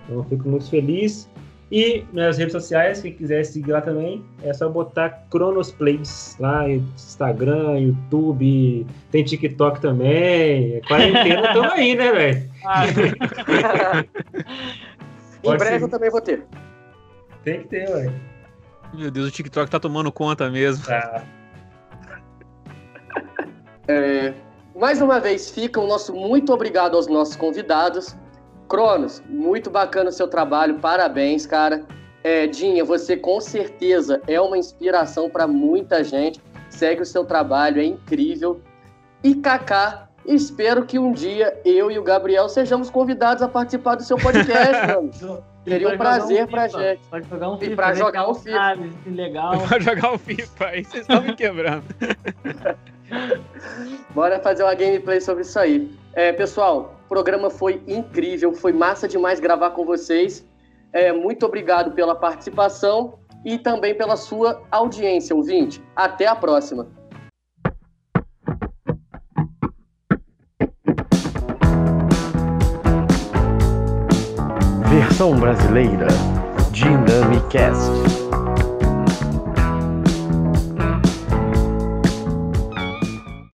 Então eu fico muito feliz. E nas redes sociais, quem quiser seguir lá também, é só botar Cronosplays lá, Instagram, YouTube, tem TikTok também. É quarentena, tamo aí, né, velho? Ah. [LAUGHS] em breve eu também vou ter. Tem que ter, ué. Meu Deus, o TikTok tá tomando conta mesmo. Tá. É, mais uma vez, fica o nosso muito obrigado aos nossos convidados. Cronos, muito bacana o seu trabalho, parabéns, cara. É, Dinha, você com certeza é uma inspiração para muita gente. Segue o seu trabalho, é incrível. E Kaká, espero que um dia eu e o Gabriel sejamos convidados a participar do seu podcast, mano. [LAUGHS] Seria um prazer um pra gente. Pode jogar um FIFA. E pra jogar o FIFA. Ah, legal. Pra jogar o FIFA, aí vocês estão me quebrando. [LAUGHS] Bora fazer uma gameplay sobre isso aí. É, pessoal, o programa foi incrível, foi massa demais gravar com vocês. É, muito obrigado pela participação e também pela sua audiência, ouvinte. Até a próxima. Versão brasileira Dynamicast.